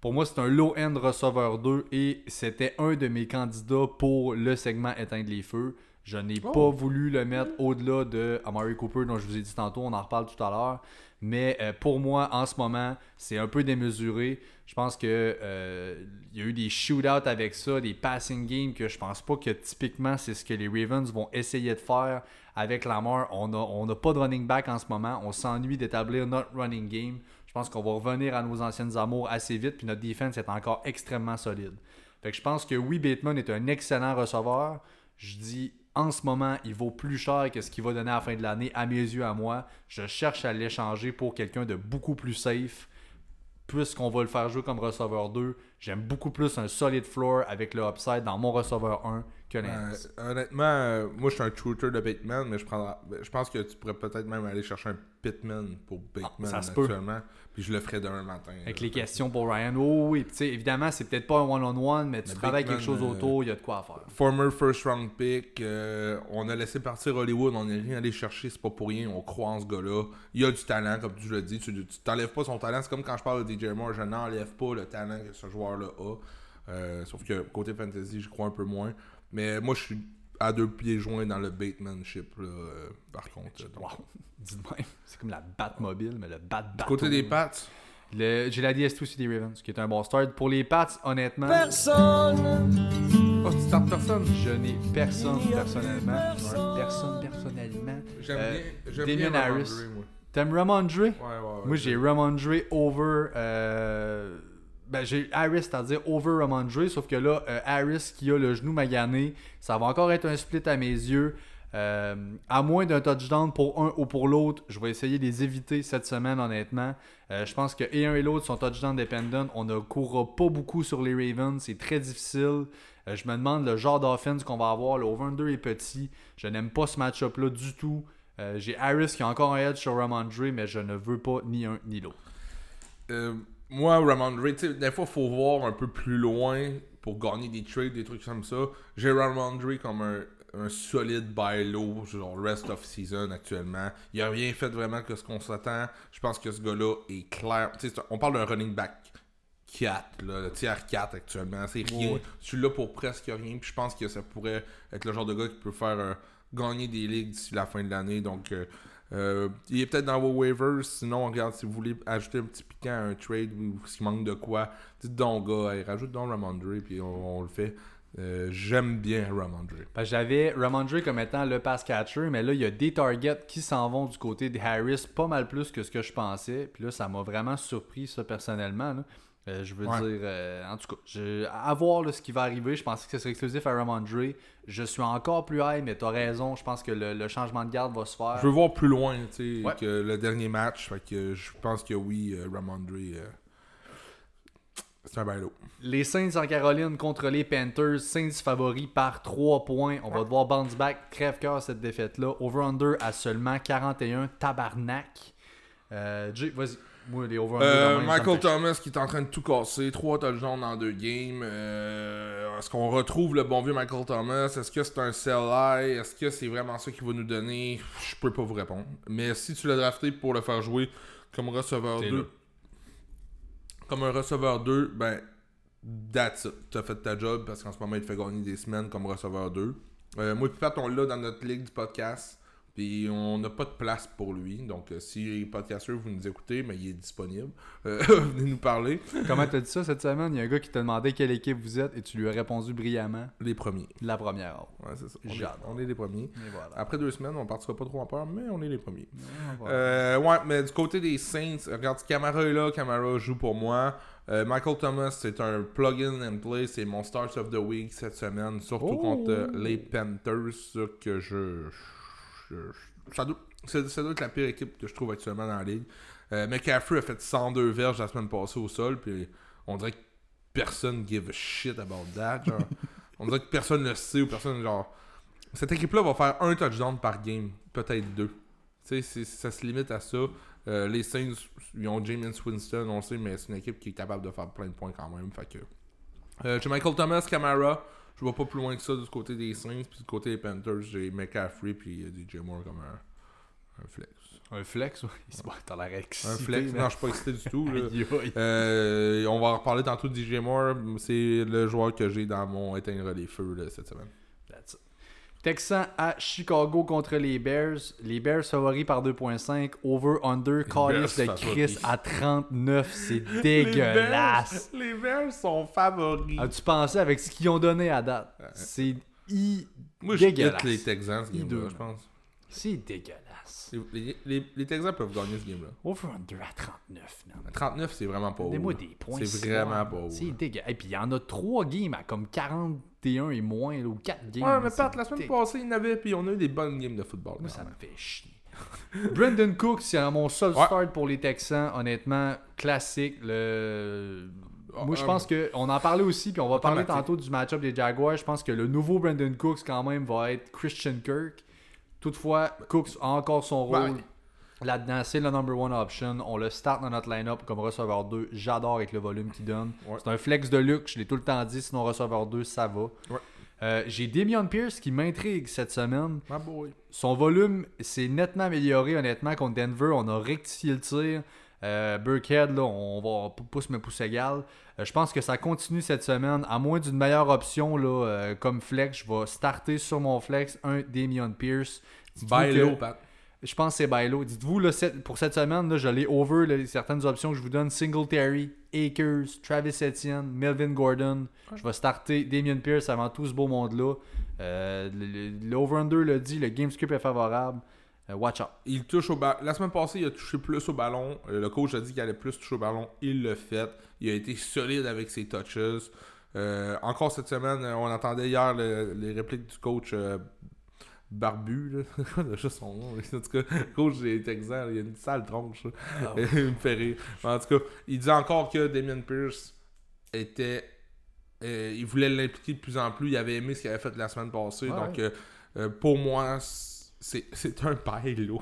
Pour moi, c'est un low-end receveur 2 et c'était un de mes candidats pour le segment éteindre les feux. Je n'ai Oh. pas voulu le mettre au-delà de Amari Cooper, dont je vous ai dit tantôt, on en reparle tout à l'heure. Mais euh, pour moi, en ce moment, c'est un peu démesuré. Je pense que euh, il y a eu des shootouts avec ça, des passing games que je pense pas que typiquement c'est ce que les Ravens vont essayer de faire avec Lamar. On n'a on a pas de running back en ce moment. On s'ennuie d'établir notre running game. Je pense qu'on va revenir à nos anciennes amours assez vite, puis notre defense est encore extrêmement solide. Fait que je pense que oui, Bateman est un excellent receveur. Je dis en ce moment, il vaut plus cher que ce qu'il va donner à la fin de l'année, à mes yeux, à moi. Je cherche à l'échanger pour quelqu'un de beaucoup plus safe. Puisqu'on va le faire jouer comme receveur 2, j'aime beaucoup plus un solid floor avec le upside dans mon receveur 1 que l'inverse. Euh, honnêtement, euh, moi je suis un shooter de Bateman, mais je, prendrai- je pense que tu pourrais peut-être même aller chercher un Pitman pour Bateman ça se peut. actuellement. Puis je le ferai demain matin. Avec les questions pour Ryan. Oh oui, Puis, tu sais, évidemment, c'est peut-être pas un one-on-one, mais tu Mais travailles Bateman, quelque chose euh, autour, il y a de quoi à faire. Former first round pick, euh, on a laissé partir Hollywood, on n'est rien allé chercher, c'est pas pour rien, on croit en ce gars-là. Il a du talent, comme tu l'as dit, tu tu t'enlèves pas son talent, c'est comme quand je parle de DJ Moore, je n'enlève pas le talent que ce joueur-là a. Euh, sauf que côté fantasy, je crois un peu moins. Mais moi, je suis à deux pieds joints dans le Batemanship, là, euh, par contre. Wow. Dis de même. C'est comme la Batmobile, mais le bat Du côté des Pats, Le- J'ai la DS2 aussi des Ravens, qui est un bon start. Pour les Pats, honnêtement, oh, tu startes personne? je n'ai personne personnellement. Un personne personnellement. J'aime Euh, bien, j'aime Damien bien Harris. Ramondre, moi. T'aimes Ramondre? Ouais, ouais, ouais. Moi, j'ai Ramondre over. euh, Ben, j'ai Harris, c'est-à-dire over Ramondre, sauf que là, euh, Harris qui a le genou magané, ça va encore être un split à mes yeux. Euh, à moins d'un touchdown pour un ou pour l'autre, je vais essayer de les éviter cette semaine, honnêtement. Euh, je pense que et un et l'autre sont touchdown dependent. On ne courra pas beaucoup sur les Ravens. C'est très difficile. Je me demande le genre d'offense qu'on va avoir. Le over-under est petit. Je n'aime pas ce match-up-là du tout. J'ai Harris qui a encore un edge sur Ramondre, mais je ne veux pas ni un ni l'autre. Moi, Ramondre, tu sais, des fois, il faut voir un peu plus loin pour gagner des trades, des trucs comme ça. J'ai Ramondre comme un, un solide buy low, genre rest of season actuellement. Il a rien fait vraiment que ce qu'on s'attend. Je pense que ce gars-là est clair. C'est on parle d'un running back 4, là, tiers 4 actuellement. C'est rien. Ouais. Je suis là pour presque rien. Puis je pense que ça pourrait être le genre de gars qui peut faire euh, gagner des ligues d'ici la fin de l'année. Donc, euh, euh, il est peut-être dans vos waivers. Sinon, regarde, si vous voulez ajouter un petit piquant à un trade ou s'il manque de quoi, dites donc, gars, rajoute donc Ramondre, puis on, on le fait. Euh, J'aime bien Ramondre. Que J'avais Ramondre comme étant le pass catcher, mais là, il y a des targets qui s'en vont du côté de Harris, pas mal plus que ce que je pensais. Puis là, ça m'a vraiment surpris, ça, personnellement. Euh, je veux Ouais. dire, euh, en tout cas, je- à voir là, ce qui va arriver. Je pensais que ce serait exclusif à Ramondre. Je suis encore plus high, mais tu as raison. Je pense que le, le changement de garde va se faire. Je veux voir plus loin tu sais, Ouais. que le dernier match. Fait que je pense que oui, euh, Ramondre, euh, c'est un bailo. Les Saints en Caroline contre les Panthers. Saints favoris par 3 points. On va devoir bounce back. Crève-cœur cette défaite-là. Over-under à seulement 41. Tabarnak. Euh, Jay, vas-y. Moi, les over-under. Euh, même, Michael Thomas qui est en train de tout casser, 3 touchdowns dans deux games. Euh, Est-ce qu'on retrouve le bon vieux Michael Thomas? Est-ce que c'est un sell high Est-ce que c'est vraiment ça qu'il va nous donner? Je peux pas vous répondre. Mais si tu l'as drafté pour le faire jouer comme receveur T'es 2, là. comme un receveur 2, ben, that's it. T'as fait ta job parce qu'en ce moment, il te fait gagner des semaines comme receveur 2. Euh, moi et Pat, on l'a dans notre ligue du podcast. Puis on n'a pas de place pour lui. Donc euh, si les podcasters vous nous écoutez, mais il est disponible. Euh, venez nous parler. Comment t'as dit ça cette semaine? Il y a un gars qui t'a demandé quelle équipe vous êtes et tu lui as répondu brillamment. Les premiers. La première heure. Ouais, c'est ça. On est, on est les premiers. Voilà. Après deux semaines, on partira pas trop en peur, mais on est les premiers. Voilà. Euh, ouais, mais du côté des Saints, regarde, Camara est là, Camara joue pour moi. Euh, Michael Thomas, c'est un plug-in and play, c'est mon start of the week cette semaine, surtout Oh! contre les Panthers, que je. Je- je- ça, doit, ça- ça doit être la pire équipe que je trouve actuellement dans la ligue. Euh, McCaffrey a fait 102 verges la semaine passée au sol, puis on dirait que personne give a shit about that. genre. on dirait que personne le sait ou personne, genre. Cette équipe-là va faire un touchdown par game, peut-être deux. Tu sais, ça se limite à ça. Euh, les Saints, ils ont James Winston, on le sait, mais c'est une équipe qui est capable de faire plein de points quand même. Fait que. Euh, j'ai Michael Thomas, Camara. Je vois pas plus loin que ça du côté des Saints. Puis du côté des Panthers, j'ai McCaffrey puis euh, DJ Moore comme un, un flex. Un flex, oui. Bon, t'as l'air excité. Un flex? Non, je suis pas excité du tout. Euh, on va en reparler tantôt de DJ Moore. C'est le joueur que j'ai dans mon éteindre les feux là, cette semaine. Texans à Chicago contre les Bears. Les Bears favoris par 2.5. Over-under. Callis de Chris à 39. C'est dégueulasse. Les Bears sont favoris. As-tu pensé avec ce qu'ils ont donné à date? C'est i- Moi, je dégueulasse. les Texans ce game-là, je pense. C'est dégueulasse. Les, les- les- les Texans peuvent gagner ce game-là. Over-under à 39. non. À 39, c'est vraiment pas haut. Des points. C'est vraiment pas haut. C'est dégueulasse. Et puis il y en a 3 games à comme 41 et moins, là, ou 4 games. Ouais, mais C'est Pat, la semaine passée, il y en avait, puis on a eu des bonnes games de football. Moi, ça me fait chier. Brandon Cook, c'est mon seul Ouais. start pour les Texans. Honnêtement, classique. Le... Ah, Moi, je euh, pense que on en parlait aussi, puis on va parler tantôt du match-up des Jaguars. Je pense que le nouveau Brandon Cooks, quand même, va être Christian Kirk. Toutefois, Cooks a encore son Ben rôle. Là-dedans, c'est le number one option. On le start dans notre line-up comme receveur 2. J'adore avec le volume qu'il donne. Ouais. C'est un flex de luxe. Je l'ai tout le temps dit. Sinon, receveur 2, ça va. Ouais. Euh, J'ai Damian Pierce qui m'intrigue cette semaine. My boy. Son volume s'est nettement amélioré, honnêtement, contre Denver. On a rectifié le tir. Euh, Burkhead, là, on va p- pouce mais pouce égal. Euh, je pense que ça continue cette semaine. À moins d'une meilleure option là, euh, comme flex, je vais starter sur mon flex un Damian Pierce. Low, Pat. Je pense que c'est Bailo. Dites-vous, pour cette semaine, là, je l'ai over là, certaines options que je vous donne. Singletary, Akers, Travis Etienne, Melvin Gordon. Je vais starter Damien Pierce avant tout ce beau monde-là. Euh, le- le- L'over-under le dit, le game script est favorable. Euh, watch out. Il touche au ballon. La semaine passée, il a touché plus au ballon. Euh, Le coach a dit qu'il allait plus toucher au ballon. Il l'a fait. Il a été solide avec ses touches. Euh, encore cette semaine, on entendait hier le- les répliques du coach euh, Barbu. Là. Quoi déjà son nom? En tout cas, coach des Texans, il a une sale tronche. là. il me fait rire. En tout cas, il dit encore que Damien Pierce était. euh, il voulait l'impliquer de plus en plus. Il avait aimé ce qu'il avait fait la semaine passée. Ouais, donc, euh, euh, pour moi, c'est un bailo.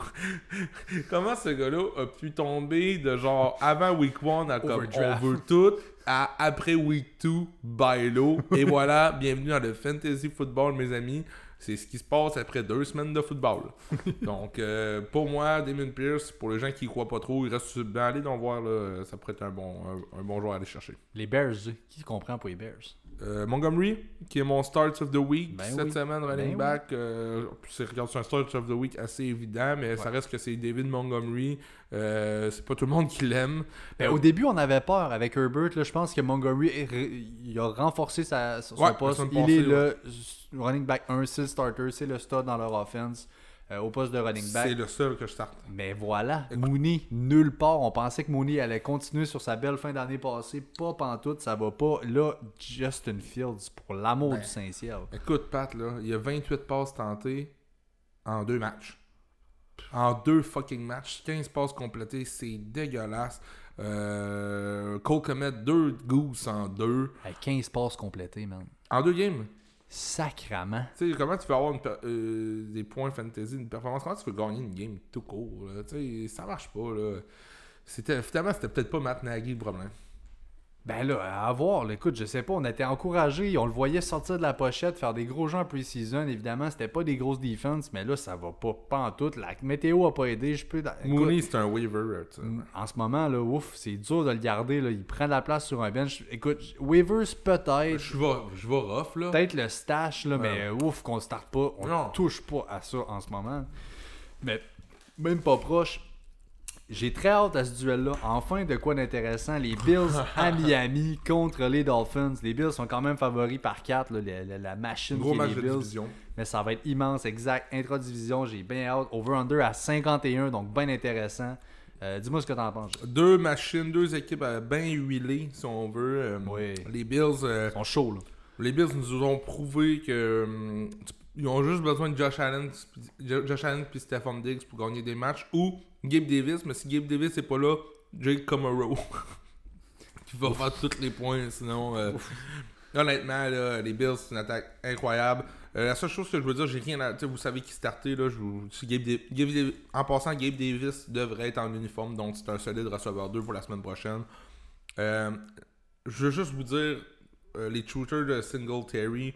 Comment ce gars-là a pu tomber de genre avant week 1 à comme on Overdraft. veut tout à après week 2 bailo. Et voilà, bienvenue dans le fantasy football, mes amis. C'est ce qui se passe après deux semaines de football. Donc, euh, pour moi, Damien Pierce, pour les gens qui y croient pas trop, il reste sur le banc. Allez donc voir, là, ça pourrait être un bon, un, un bon joueur à aller chercher. Les Bears, qui comprend pour les Bears? Euh, Montgomery, qui est mon start of the week Ben cette oui. semaine, running Ben back. euh, c'est un start of the week assez évident, mais ça reste que c'est David Montgomery. Euh, c'est pas tout le monde qui l'aime. Ben, au début, on avait peur avec Herbert. Là, je pense que Montgomery il a renforcé sa, son Ouais, poste. Il est le running back 1, c'est le starter, c'est le stud dans leur offense euh, au poste de running c'est back. le seul que je starte. Mais voilà, Mooney, nulle part. On pensait que Mooney allait continuer sur sa belle fin d'année passée. Pas pantoute, ça va pas. Là, Justin Fields, pour l'amour Ben, du Saint-Ciel. Écoute, Pat, là, il y a 28 passes tentées en deux matchs. En deux fucking matchs. 15 passes complétées, c'est dégueulasse. Euh, Cole Comet, deux goose en deux. Avec 15 passes complétées, man. En deux games. Sacrament. Tu sais, comment tu peux avoir une euh, des points fantasy, une performance, comment tu peux gagner une game tout court? Tu sais, ça marche pas, là. C'était, finalement, c'était peut-être pas Matt Nagy le problème. Ben là, à voir, là, écoute, je sais pas, on était encouragés, on le voyait sortir de la pochette, faire des gros jeux en pre-season, évidemment, c'était pas des grosses defenses, mais là, ça va pas, pas en tout. La météo a pas aidé, je peux... Mooney, c'est un waiver, sais. en ce moment, là, ouf, c'est dur de le garder, là, il prend de la place sur un bench. Écoute, waivers peut-être, Je vais, je vais rough, là. peut-être le stash, là, mais ouf, qu'on starte pas, on Non. touche pas à ça en ce moment. Mais même pas proche. J'ai très hâte à ce duel-là. Enfin, de quoi d'intéressant. Les Bills à Miami contre les Dolphins. Les Bills sont quand même favoris par 4, là, la, la- la machine Gros qui est les de Bills. division. Mais ça va être immense, exact. Intra-division, j'ai bien hâte. Over-under à 51, donc bien intéressant. Euh, Dis-moi ce que t'en penses. Deux machines, deux équipes euh, bien huilées, si on veut. Euh, Oui. Les Bills, euh, Ils sont chauds, là. les Bills nous ont prouvé que ils ont juste besoin de Josh Allen, Jo- Josh Allen puis Stephon Diggs pour gagner des matchs ou Gabe Davis, mais si Gabe Davis n'est pas là, Jake Camaro qui va faire tous les points. Sinon, euh, honnêtement, là, les Bills c'est une attaque incroyable. Euh, la seule chose que je veux dire, j'ai rien à. Vous savez qui starter là. Je Gabe en passant, Gabe Davis devrait être en uniforme, donc c'est un solide receveur 2 pour la semaine prochaine. Euh, je veux juste vous dire, les shooters de Singletary,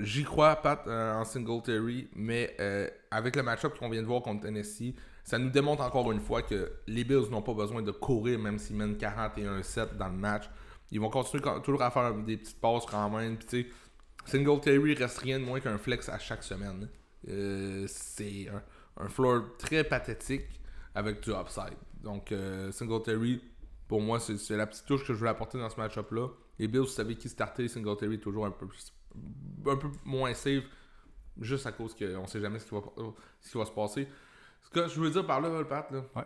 j'y crois, Pat, en Singletary, mais avec le match-up qu'on vient de voir contre Tennessee, ça nous démontre encore une fois que les Bills n'ont pas besoin de courir, même s'ils mènent 41-7 dans le match. Ils vont continuer toujours à faire des petites passes quand même. Puis, Singletary reste rien de moins qu'un flex à chaque semaine. Euh, c'est un, floor très pathétique avec du upside. Donc, euh, Singletary, pour moi, c'est la petite touche que je voulais apporter dans ce match-up-là. Les Bills, vous savez qui starter, Singletary est toujours un peu, un peu moins safe, juste à cause qu'on sait jamais ce qui va se passer. Ce que je veux dire par là, le Pat, là, Ouais.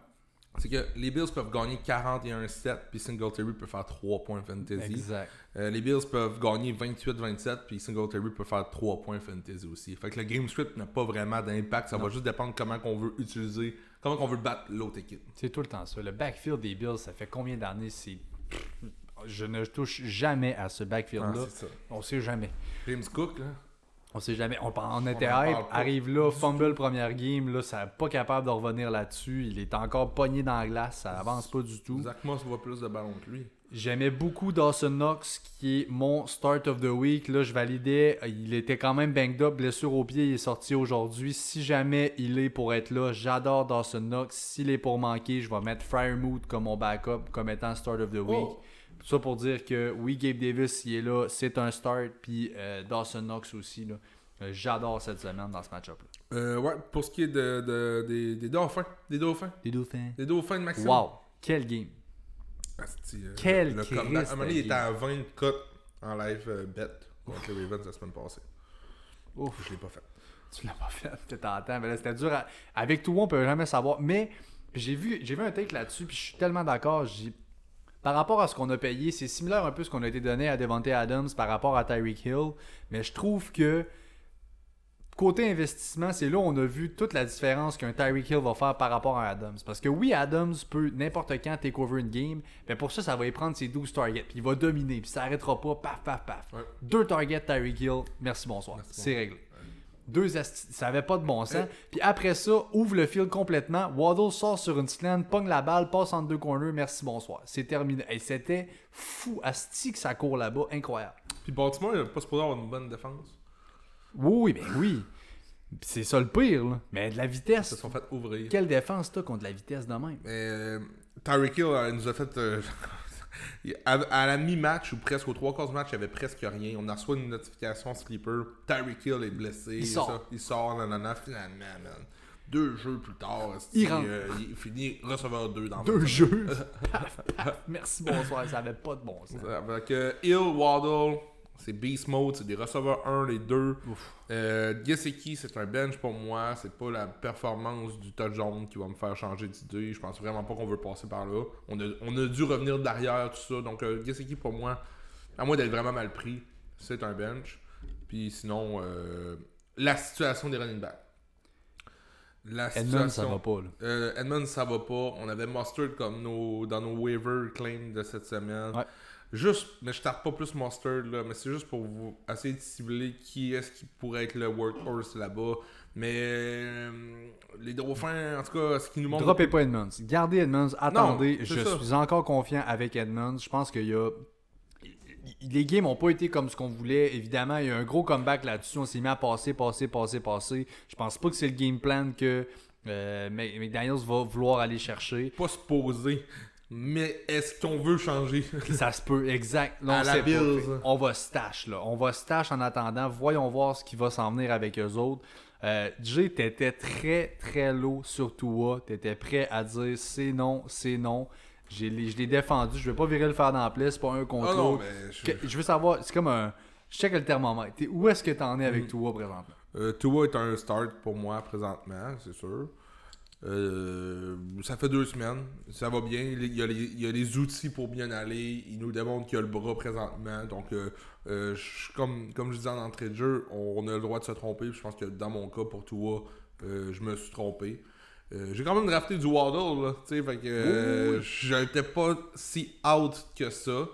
c'est que les Bills peuvent gagner 41-7, puis Singletary peut faire 3 points fantasy. Exact. Euh, les Bills peuvent gagner 28-27, puis Singletary peut faire 3 points fantasy aussi. Fait que le game script n'a pas vraiment d'impact, ça va juste dépendre comment on veut utiliser, comment on veut battre l'autre équipe. C'est tout le temps ça. Le backfield des Bills, ça fait combien d'années? C'est. Je ne touche jamais à ce Ah, backfield-là. ça. on sait jamais. James Cook, là. On sait jamais. On, on était en hype, arrive là, fumble première game, là, ça pas capable de revenir là-dessus. Il est encore pogné dans la glace, ça avance pas du tout. Zach Moss voit plus de ballons que lui. J'aimais beaucoup Dawson Knox, qui est mon start of the week. Là, je validais. Il était quand même banged up, blessure au pied. Il est sorti aujourd'hui. Si jamais il est pour être là, j'adore Dawson Knox. S'il est pour manquer, je vais mettre Firemood comme mon backup, comme étant start of the week. Oh. Ça pour dire que oui, Gabe Davis, il est là, c'est un start. Puis euh, Dawson Knox aussi. là. Euh, J'adore cette semaine dans ce match-up-là. Euh, ouais, pour ce qui est de, de- des, des dauphins, des dauphins, Les Dauphins. des dauphins de Maxime. Wow! Quel game! Asti, euh, Quel le comeback. À un moment donné, il était à 20 cotes en live euh, bet contre les Ravens la semaine passée. Ouf. Je l'ai pas fait. Tu l'as pas fait, tu t'entends. Mais là, c'était dur. à- Avec tout, on peut jamais savoir. Mais j'ai vu, j'ai vu un take là-dessus, puis je suis tellement d'accord. J'ai- Par rapport à ce qu'on a payé, c'est similaire un peu ce qu'on a été donné à Devontae Adams par rapport à Tyreek Hill. Mais je trouve que côté investissement, c'est là où on a vu toute la différence qu'un Tyreek Hill va faire par rapport à Adams. Parce que oui, Adams peut n'importe quand take over une game, mais pour ça, ça va y prendre ses 12 targets. Puis il va dominer, puis ça arrêtera pas, paf, paf, paf. Ouais. Deux targets Tyreek Hill, merci, bonsoir. C'est réglé. Deux asti- ça avait pas de bon sens. Puis après ça, ouvre le field complètement. Waddle sort sur une slant, pogne la balle, passe entre deux corners, merci, bonsoir. C'est terminé. Et c'était fou. Asti que ça court là-bas, incroyable. Puis Baltimore, il pas supposé avoir une bonne défense. Oui, ben oui. C'est ça le pire, là. Mais de la Ils se vitesse. sont fait ouvrir. Quelle défense t'as contre la vitesse de même? Mais euh, Tyreek Hill euh, il nous a fait. euh, à, à la mi-match ou presque aux trois quarts du match, il n'y avait presque rien. On a reçu une notification sleeper. Tyreek Hill est blessé. Il sort. ça. il sort, nanana, finalement, man. Deux jeux plus tard, Il rentre. il finit receveur 2 dans Deux le jeux. Merci, bonsoir. Ça avait pas de bon sens. Avec euh, Hill, Waddle, c'est Beast Mode, c'est des receveurs 1, les deux. Euh, Gesicki, c'est un bench pour moi. C'est pas la performance du touchdown qui va me faire changer d'idée. Je pense vraiment pas qu'on veut passer par là. On a, on a dû revenir derrière tout ça. Donc, euh, Gesicki, pour moi, à moins d'être vraiment mal pris, c'est un bench. Puis sinon, euh, la situation des running backs. La Edmund, ça va pas, là. euh, Edmund, ça va pas. On avait Mustard comme nos, dans nos waiver claims de cette semaine. Ouais. Juste, mais je tape pas plus Mustard là, mais c'est juste pour vous essayer de cibler qui est-ce qui pourrait être le workhorse là-bas. Mais euh, les Dauphins, en tout cas, ce qui nous montre. Droppez pas Edmonds. Gardez Edmonds. Attendez. je ça. suis encore confiant avec Edmonds. Je pense qu'il y a. Les games n'ont pas été comme ce qu'on voulait. Évidemment, il y a un gros comeback là-dessus. On s'est mis à passer, passer, passer, passer. Je pense pas que c'est le game plan que euh, Mc- McDaniels va vouloir aller chercher. Pas se poser, mais est-ce qu'on veut changer? Ça se peut, exact. Là, on À la. Bills. Fait, On va stash, là. On va stash en attendant. Voyons voir ce qui va s'en venir avec eux autres. Euh, Jay, t'étais très, très low sur Tua. T'étais prêt à dire c'est non, c'est non. J'ai je l'ai défendu. Je vais pas virer le fer dans la plaie. C'est pas un contre Ah non, mais je- Que- Je veux savoir, c'est comme un. Je check le thermomètre. T'es- Où est-ce que t'en es avec Mm. Tua présentement? Euh, Tua est un start pour moi présentement, c'est sûr. Euh, ça fait deux semaines, ça va bien. Il y, a les, il y a les outils pour bien aller. Il nous démontre qu'il a le bras présentement. Donc, euh, euh, je- comme, comme je disais en entrée de jeu, on a le droit de se tromper. Je pense que dans mon cas, pour Tua, euh, je me suis trompé. J'ai quand même drafté du Waddle, tu sais, fait que j'étais pas si out que ça.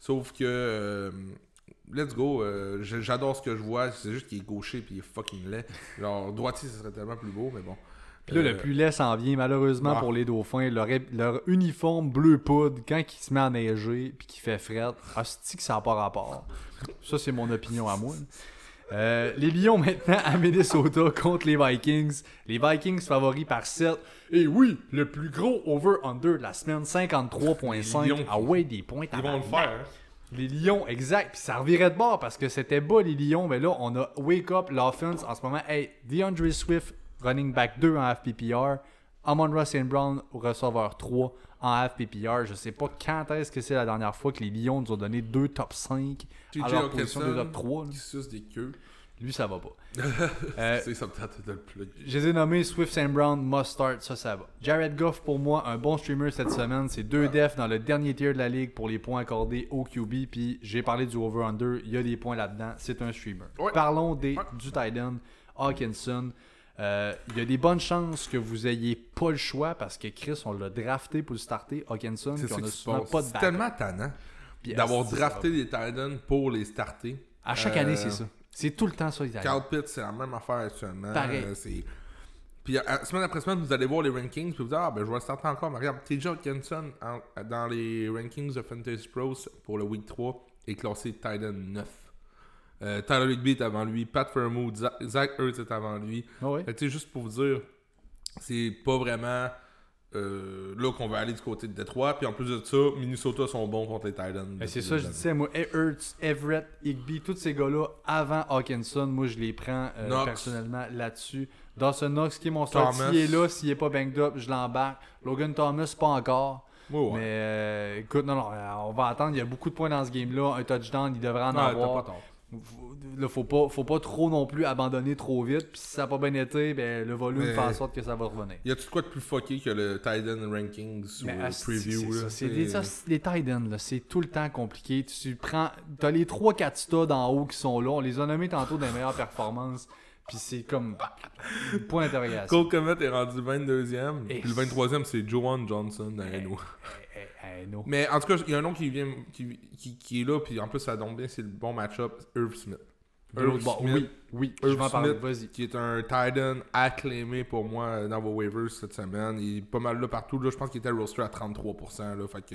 Sauf que, let's go, euh, j'adore ce que je vois, c'est juste qu'il est gaucher puis il est fucking laid. Genre, droitier, ça serait tellement plus beau, mais bon. Puis là, Euh, le plus laid s'en vient, malheureusement pour les Dauphins. Leur, leur uniforme bleu poudre, quand il se met à neiger puis qu'il fait fret, hostie que ça n'a pas rapport. Ça, c'est mon opinion à moi. Euh, les Lions maintenant à Minnesota contre les Vikings. Les Vikings favoris par 7. Et oui, le plus gros over-under de la semaine, Les 53.5. Lions. Ah ouais, des points. Ils vont le faire. hein. Les Lions, exact. Puis ça revirait de bord parce que c'était bas les Lions. Mais là, on a Wake Up l'offense en ce moment. Hey, DeAndre Swift, running back 2 en FPPR. Amon Ross and Brown, receveur 3 en FPPR. Je sais pas quand est-ce que c'est la dernière fois que les Lions nous ont donné deux top 5 à leur position de top 3. là. qui suce des queues. Lui, ça va pas. Euh, ça de le plug. je les ai nommés Swift and Brown, must start, ça, ça va. Jared Goff, pour moi, un bon streamer cette semaine. C'est deux defs dans le dernier tier de la ligue pour les points accordés au QB. Puis j'ai parlé du over-under, il y a des points là-dedans. C'est un streamer. Ouais. Parlons des, Ouais. du tight end, Hawkinson. Euh, Il y a des bonnes chances que vous ayez pas le choix parce que Chris, on l'a drafté pour le starter, Hawkinson. Puis on a souvent pas de C'est tellement tannant d'avoir ça drafté des Titans pour les starter. À chaque Euh, année, c'est ça. C'est tout le temps ça, les. Carl Pitt, c'est la même affaire actuellement. Pareil. Euh, Puis euh, semaine après semaine, vous allez voir les rankings, puis vous dites, ah ben je vais le starter encore. Mais regarde, TJ Hawkinson, en- dans les rankings de Fantasy Pros pour le Week 3, est classé Titan 9. Euh, Tyler Higby est avant lui, Pat Fairmouth, Zach, Zach Ertz est avant lui. Ah. Fait que, tu sais, juste pour vous dire, c'est pas vraiment euh, là qu'on va aller du côté de Détroit. Puis en plus de ça, Minnesota sont bons contre les Titans. Mais c'est ça, je disais, moi, Hurts, Everett, Higby, tous ces gars-là, avant Hawkinson, moi, je les prends euh, personnellement là-dessus. Dawson Knox, qui est mon Thomas. s'il est là, s'il est pas banged up, je l'embarque. Logan Thomas, pas encore. Ouais, ouais. Mais euh, écoute, non, non, on va attendre. Il y a beaucoup de points dans ce game-là. Un touchdown, il devrait en Ouais, avoir. Là, faut pas, faut pas trop non plus abandonner trop vite. Puis si ça n'a pas bien été, ben, le volume Mais- fait en sorte que ça va revenir. Y a-tu de quoi de plus fucké que le Titan Rankings ou le asti, preview là? ça. C'est C'est- des, ça, tout le temps compliqué. Tu prends. T'as les 3-4 studs en haut qui sont là. On les a nommés tantôt des meilleures performances. Puis c'est comme. Point d'interrogation. Cole Comet est rendu 22e. Et- Puis le 23e, c'est Joan Johnson à. Eh, no. Mais en tout cas, il y a un nom qui vient qui, qui, qui est là. Puis en plus, ça tombe bien, c'est le bon match-up. Irv Smith. Irv Bon, Smith. oui, oui, je Irv parler. Smith, Vas-y. qui est un Titan acclamé pour moi euh, dans vos waivers cette semaine. Il est pas mal là partout. Là, je pense qu'il était roster à 33%. Là, fait que,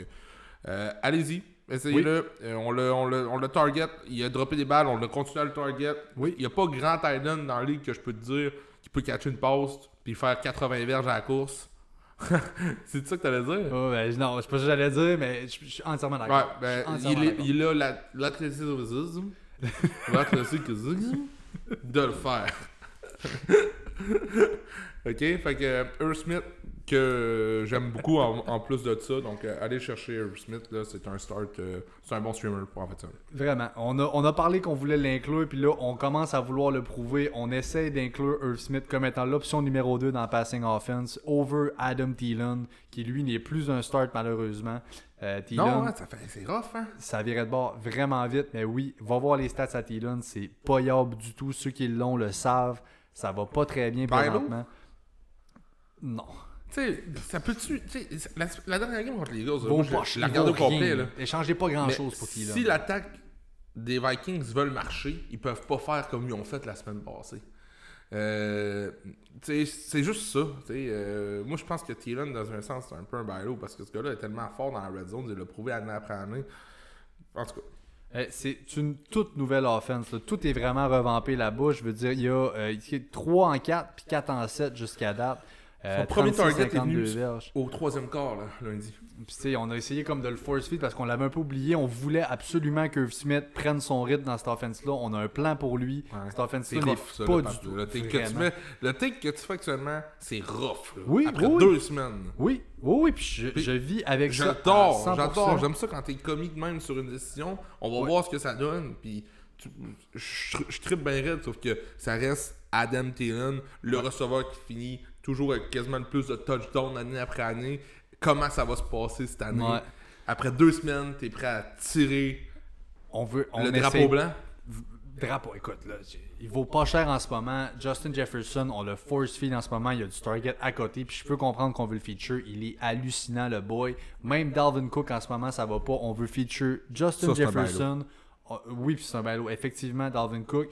euh, allez-y, essayez-le. Euh, on, le, on, le, on le target. Il a droppé des balles. On le continue à le target. Oui. Il n'y a pas grand Titan dans la ligue que je peux te dire qui peut catcher une passe puis faire 80 verges à la course. C'est ça que t'allais dire? Oh, ben, non, c'est pas ce que j'allais dire, mais je, je suis entièrement Ouais, d'accord. ben, Je suis entièrement il, est, il a la- l'athlétisme l'athlétisme de le faire. ok, fait que euh, Irv Smith, que j'aime beaucoup en, en plus de ça, donc euh, allez chercher Irv Smith, là, c'est un start, euh, c'est un bon streamer pour en fait ça. Vraiment. On a, on a parlé qu'on voulait l'inclure, puis là, on commence à vouloir le prouver. On essaie d'inclure Irv Smith comme étant l'option numéro 2 dans passing offense over Adam Thielen, qui lui n'est plus un start malheureusement. Euh, Thielen, Non, hein, ça fait, c'est rough, hein? ça virait de bord vraiment vite, mais oui, va voir les stats à Thielen, c'est pas du tout. Ceux qui l'ont le savent. Ça va pas très bien présentement. Non. Tu sais, ça peut-tu. La, la dernière game contre les Eagles, moi, je la regarde au complet. Là. Échangez pas grand Mais chose pour Thielen. si l'attaque des Vikings veulent marcher, ils peuvent pas faire comme ils ont fait la semaine passée. Euh, tu sais, c'est juste ça. euh, moi, je pense que Thielen, dans un sens, c'est un peu un bailo parce que ce gars-là est tellement fort dans la red zone, il l'a prouvé année après année. En tout cas, Euh, c'est une toute nouvelle offense. là. Tout est vraiment revampé là-bas. Je veux dire, il y a euh, il y a 3 en 4 puis 4 en 7 jusqu'à date. Euh, Son premier 36, target est 52 venu verges. au troisième quart, là, lundi. Puis, on a essayé comme de le force feed parce qu'on l'avait un peu oublié. On voulait absolument que Smith prenne son rythme dans cette offense-là. On a un plan pour lui. Ouais. Cette offense-là C'est n'est pas du tout. le take que tu mets- le take que tu fais actuellement, c'est rough. là. Oui, Après oui, deux semaines. Oui, oui, oui. Puis je, Puis je vis avec ça. J'adore, 100%. j'adore. J'aime ça quand t'es commis de même sur une décision. On va Ouais. voir ce que ça donne. Puis tu- je je tripe bien raide, sauf que ça reste Adam Thielen, le receveur qui finit toujours avec quasiment le plus de touchdowns année après année. Comment ça va se passer cette année? Ouais. Après deux semaines, t'es prêt à tirer On veut. On le essaie- drapeau blanc? Drapeau, écoute, là, il vaut pas cher en ce moment. Justin Jefferson, on le force feed en ce moment. Il y a du target à côté. Puis je peux comprendre qu'on veut le feature. Il est hallucinant, le boy. Même Dalvin Cook en ce moment, ça va pas. On veut feature Justin Ça, Jefferson. Oh, oui, puis c'est un bailo. Effectivement, Dalvin Cook.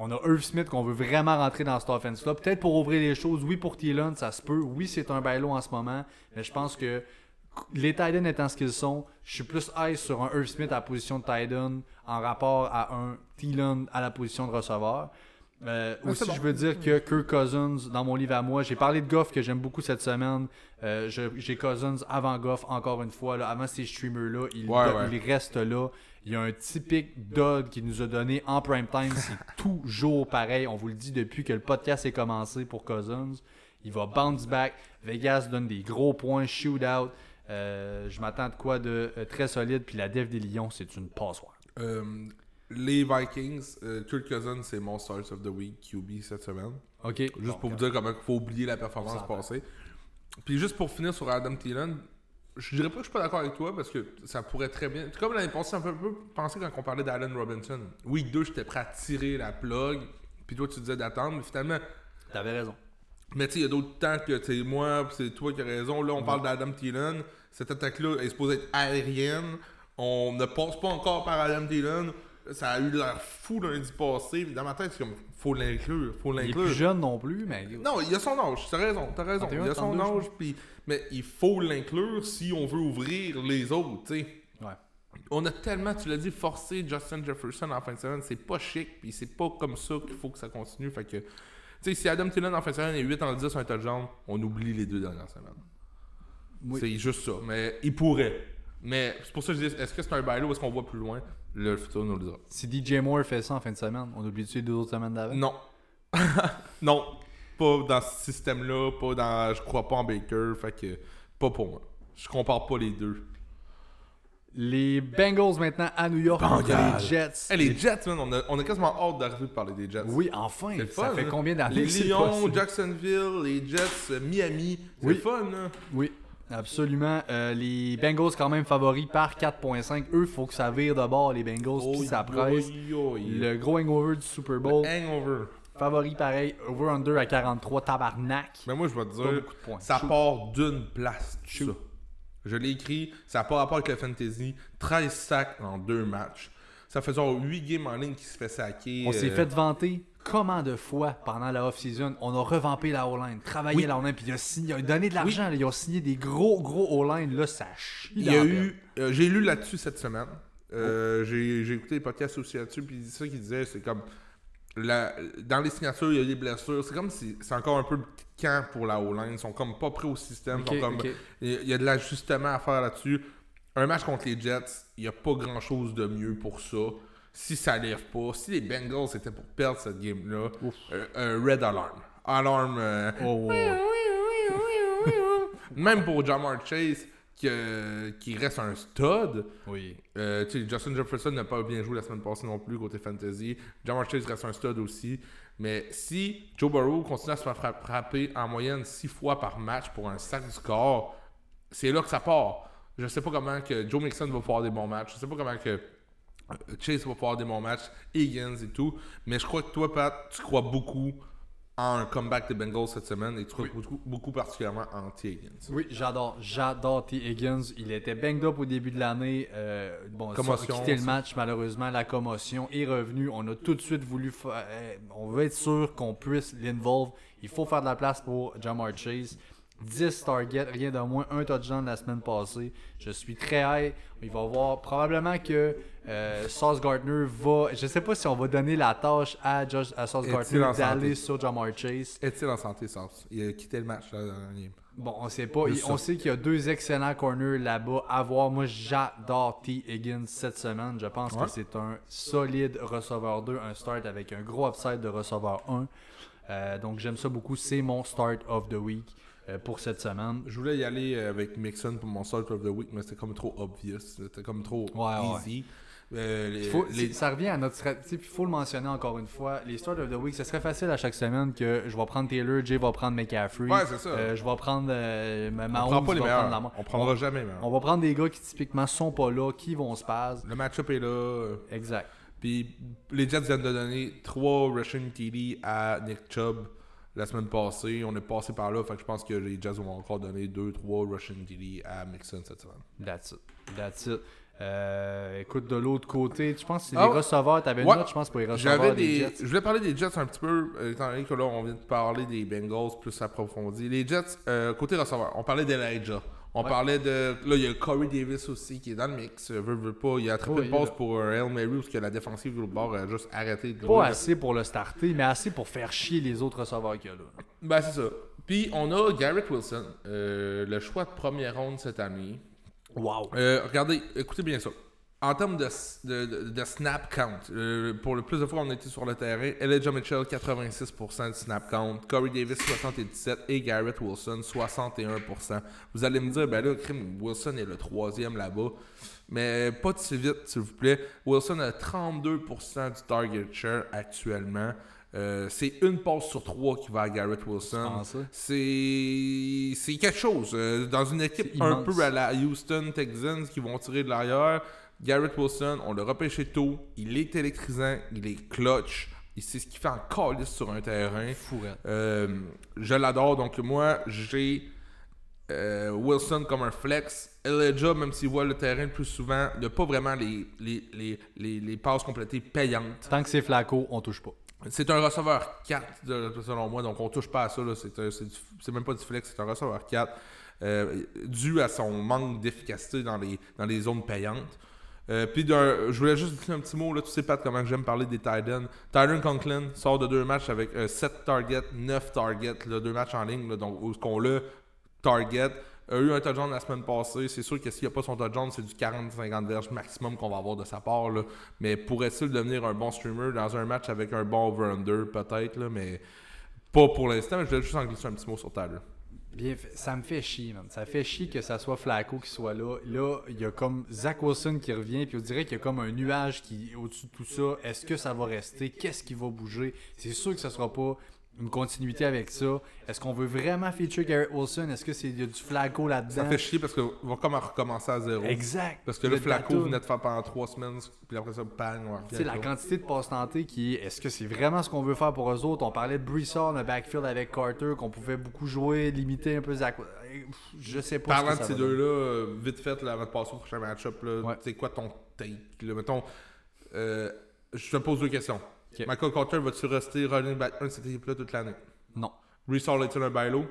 On a Irv Smith qu'on veut vraiment rentrer dans cette offense-là. Peut-être pour ouvrir les choses. Oui, pour Thielen, ça se peut. Oui, c'est un bailo en ce moment. Mais je pense que les Titans étant ce qu'ils sont, je suis plus high sur un Irv Smith à la position de Titan en rapport à un Thielen à la position de receveur. Euh, Ah, aussi, bon. je veux dire que Kirk Cousins, dans mon livre à moi, j'ai parlé de Goff que j'aime beaucoup cette semaine. Euh, j'ai Cousins avant Goff, encore une fois. là, avant ces streamers-là, il, Ouais, ouais. il reste là. Il y a un typique Dodd qui nous a donné en prime time. C'est toujours pareil. On vous le dit depuis que le podcast est commencé pour Cousins. Il va bounce back. Vegas donne des gros points, shootout. Euh, je m'attends de quoi de euh, très solide. Puis la dev des Lions, c'est une passoire. Euh, les Vikings, euh, Kirk Cousins, c'est mon Stars of the Week QB cette semaine. OK. Juste pour vous dire comment il faut oublier la performance passée. Puis juste pour finir sur Adam Thielen, je dirais pas que je suis pas d'accord avec toi parce que ça pourrait très bien. Comme l'année passée, un peu, un peu pensé quand on parlait d'Allen Robinson. Week 2, j'étais prêt à tirer la plug. Puis toi, tu disais d'attendre. Mais finalement, T'avais raison. mais tu sais, il y a d'autres temps que c'est moi, puis c'est toi qui as raison. Là, on parle d'Adam Thielen. Cette attaque-là est supposée être aérienne. On ne passe pas encore par Adam Thielen. Ça a eu l'air fou lundi passé. Dans ma tête, c'est comme, faut l'inclure, faut Il est l'inclure. plus jeune non plus, mais. Non, il a son âge, t'as raison, t'as raison. 31, il a son 32, je âge, puis mais il faut l'inclure si on veut ouvrir les autres, tu sais. Ouais. On a tellement, tu l'as dit, forcé Justin Jefferson en fin de semaine, c'est pas chic, puis c'est pas comme ça qu'il faut que ça continue, fait que... Tu sais, si Adam Thielen en fin de semaine est 8 en 10 sur un touchdown, on oublie les deux dernières semaines. Oui. C'est juste ça, mais il pourrait. Mais c'est pour ça que je dis, est-ce que c'est un bailo ou est-ce qu'on voit plus loin? Le futur nous le dira. Si DJ Moore fait ça en fin de semaine, on oublie les deux autres semaines d'avant? Non. non. Pas dans ce système-là, pas dans. Je crois pas en Baker, fait que. Pas pour moi. Je compare pas les deux. Les Bengals maintenant à New York contre les Jets. Hey, les Jets, man, on a, on a quasiment hâte d'arriver de parler des Jets. Oui, enfin. C'est Ça fun, fait hein. combien d'années Les Lions? Jacksonville, les Jets, euh, Miami. C'est Oui. le fun, là. Oui, absolument. Euh, les Bengals quand même favoris par 4.5. Eux, faut que ça vire de bord, les Bengals, puis ça presse. Oh, Le gros hangover du Super Bowl. Hangover. Favori pareil, over-under à 43, tabarnak. Mais moi, je vais te dire, ça Shoot. part d'une place, tout ça. Je l'ai écrit, ça n'a pas rapport avec le fantasy. 13 sacs en deux matchs. Ça fait genre 8 games en ligne qui se fait saquer. On s'est euh, fait vanter comment de fois pendant la off-season, on a revampé la O-line, travaillé Oui. la O-line, puis il a, signé, il a donné de l'argent, là, ils ont signé des gros, gros O-line, là, ça chie. Il y a eu. euh, J'ai lu là-dessus cette semaine. Euh, J'ai j'ai écouté les podcasts aussi là-dessus. Puis c'est ça qu'il disait, c'est comme. La- dans les signatures, il y a des blessures. C'est comme si c'est encore un peu camp pour la O-line. Ils sont comme pas prêts au système. Sont comme. Il y a de l'ajustement à faire là-dessus. Un match contre les Jets, il n'y a pas grand-chose de mieux pour ça. Si ça lève pas, si les Bengals étaient pour perdre cette game-là, euh, red alarm. Alarm. euh, oh. même pour Jamar Chase, que- qui reste un stud. Oui. Euh, Justin Jefferson n'a pas bien joué la semaine passée non plus côté fantasy. Jamar Chase reste un stud aussi. Mais si Joe Burrow continue à se faire frapp- frapper en moyenne 6 fois par match pour un sac du score, c'est là que ça part. Je sais pas comment que Joe Mixon va faire des bons matchs. Je sais pas comment que euh, Chase va faire des bons matchs, Higgins et tout. Mais je crois que toi, Pat, tu crois beaucoup un comeback des Bengals cette semaine et tu beaucoup, beaucoup particulièrement en T. Higgins. Oui, j'adore. J'adore T. Higgins. Il était banged up au début de l'année. Euh, bon, Commotion, il a quitté le match, malheureusement. La commotion est revenue. On a tout de suite voulu. fa- euh, on veut être sûr qu'on puisse l'involve. Il faut faire de la place pour Jamar Chase. 10 targets, rien de moins, un touchdown la semaine passée. Je suis très high. Il va voir probablement que euh, Sauce Gardner va. Je sais pas si on va donner la tâche à, Josh, à Sauce Gardner d'aller sur Jamar Chase. Est-il en santé, Sens? Il a quitté le match là. Bon, on sait pas. Il- on sait qu'il y a deux excellents corners là-bas à voir. Moi, j'adore T. Higgins cette semaine. Je pense Ouais. que c'est un solide receveur 2, un start avec un gros upside de receveur 1. Euh, donc, j'aime ça beaucoup. C'est mon start of the week euh, pour cette semaine. Je voulais y aller avec Mixon pour mon start of the week, mais c'était comme trop obvious. C'était comme trop Ouais, easy. Euh, les- Il faut- les- c'est- Ça revient à notre stratégie. Il faut le mentionner encore une fois. Les start of the week, ce serait facile à chaque semaine que je vais prendre Taylor, Jay va prendre McCaffrey. Ouais, c'est ça. Euh, je vais prendre euh, on Mahomes, prend pas les prendre meilleurs. On prendra jamais les meilleurs. On va prendre des gars qui typiquement sont pas là, qui vont se passer. Le match-up est là. Exact. Puis les Jets viennent de donner 3 rushing TD à Nick Chubb la semaine passée. On est passé par là. Fait que je pense que les Jets vont encore donner 2-3 rushing TD à Mixon cette semaine. That's it. That's it. Euh, écoute, de l'autre côté, tu penses que c'est Ah, les receveurs, t'avais une ouais. note, je pense, pour les receveurs des, des. Jets. Je voulais parler des Jets un petit peu, euh, étant donné que là, on vient de parler des Bengals plus approfondi. Les Jets, euh, côté receveur, on parlait d'Elijah. On Ouais. parlait de. Là, il y a Corey Davis aussi qui est dans le mix. Veut, veut pas. Il a attrapé une passe pour euh, Hail Mary parce que la défensive de l'autre bord a juste arrêté de Pas assez pour le starter, mais assez pour faire chier les autres receveurs qu'il y a là. Ben, c'est ça. Puis, on a Garrett Wilson, euh, le choix de première ronde cette année. Wow. Euh, regardez, écoutez bien ça. En termes de, snap count, euh, pour le plus de fois on était sur le terrain, Elijah Mitchell 86% de snap count, Corey Davis 77% et Garrett Wilson 61%. Vous allez me dire, ben là, Wilson est le troisième là-bas. Mais pas de si vite, s'il vous plaît. Wilson a 32% du target share actuellement. Euh, c'est une passe sur trois qui va à Garrett Wilson. C'est c'est quelque chose. Euh, dans une équipe un peu à la Houston Texans qui vont tirer de l'arrière, Garrett Wilson, on l'a repêché tôt. Il est électrisant, il est clutch. Il sait ce qu'il fait en calice sur un terrain. Fourette. Euh, je l'adore. Donc, moi, j'ai Wilson comme un flex. Elijah, même s'il voit le terrain le plus souvent, n'a pas vraiment les, les, les, les, les passes complétées payantes. Tant que c'est Flaco, on touche pas. C'est un receveur 4, de- selon moi, donc on touche pas à ça. C'est même pas du flex, c'est un receveur 4, euh, dû à son manque d'efficacité dans les, dans les zones payantes. Euh, Puis je voulais juste dire un petit mot, là, tu sais pas comment j'aime parler des Titans. Tyron Conklin sort de deux matchs avec 7 targets, 9 targets, deux matchs en ligne, donc où qu'on l'a target. A eu un touchdown la semaine passée. C'est sûr que s'il n'y a pas son touchdown, c'est du 40-50 verges maximum qu'on va avoir de sa part. là. Mais pourrait-il devenir un bon streamer dans un match avec un bon over-under, peut-être, mais pas pour l'instant. mais Je vais juste en glisser un petit mot sur Tyler. Bien. Ça me fait chier, man. Ça fait chier que ça soit Flacco qui soit là. Là, il y a comme Zach Wilson qui revient, puis on dirait qu'il y a comme un nuage qui au-dessus de tout ça. Est-ce que ça va rester? Qu'est-ce qui va bouger? C'est sûr que ça sera pas une continuité avec ça. Est-ce qu'on veut vraiment feature Garrett Wilson? Est-ce que c'est y a du Flacco Ça là-dedans? fait chier parce qu'on va comme recommencer à zéro. Exact. Parce que Le là, Flacco venait de faire pendant trois semaines, puis après ça, bang, on Tu sais, la quantité de passes tentées qui est, est-ce que c'est vraiment ce qu'on veut faire pour eux autres? On parlait de Brissard, le backfield avec Carter, qu'on pouvait beaucoup jouer, limiter un peu Zach. Je sais pas. ce Parlant de ça ces deux-là, euh, vite fait, là, avant de passer au prochain match-up, là, Ouais. c'est quoi ton take? Là, mettons, Euh, je te pose deux questions. Michael Carter, va-tu rester running back 1 de cette équipe-là toute l'année? Non. Reese Arlington un bailo?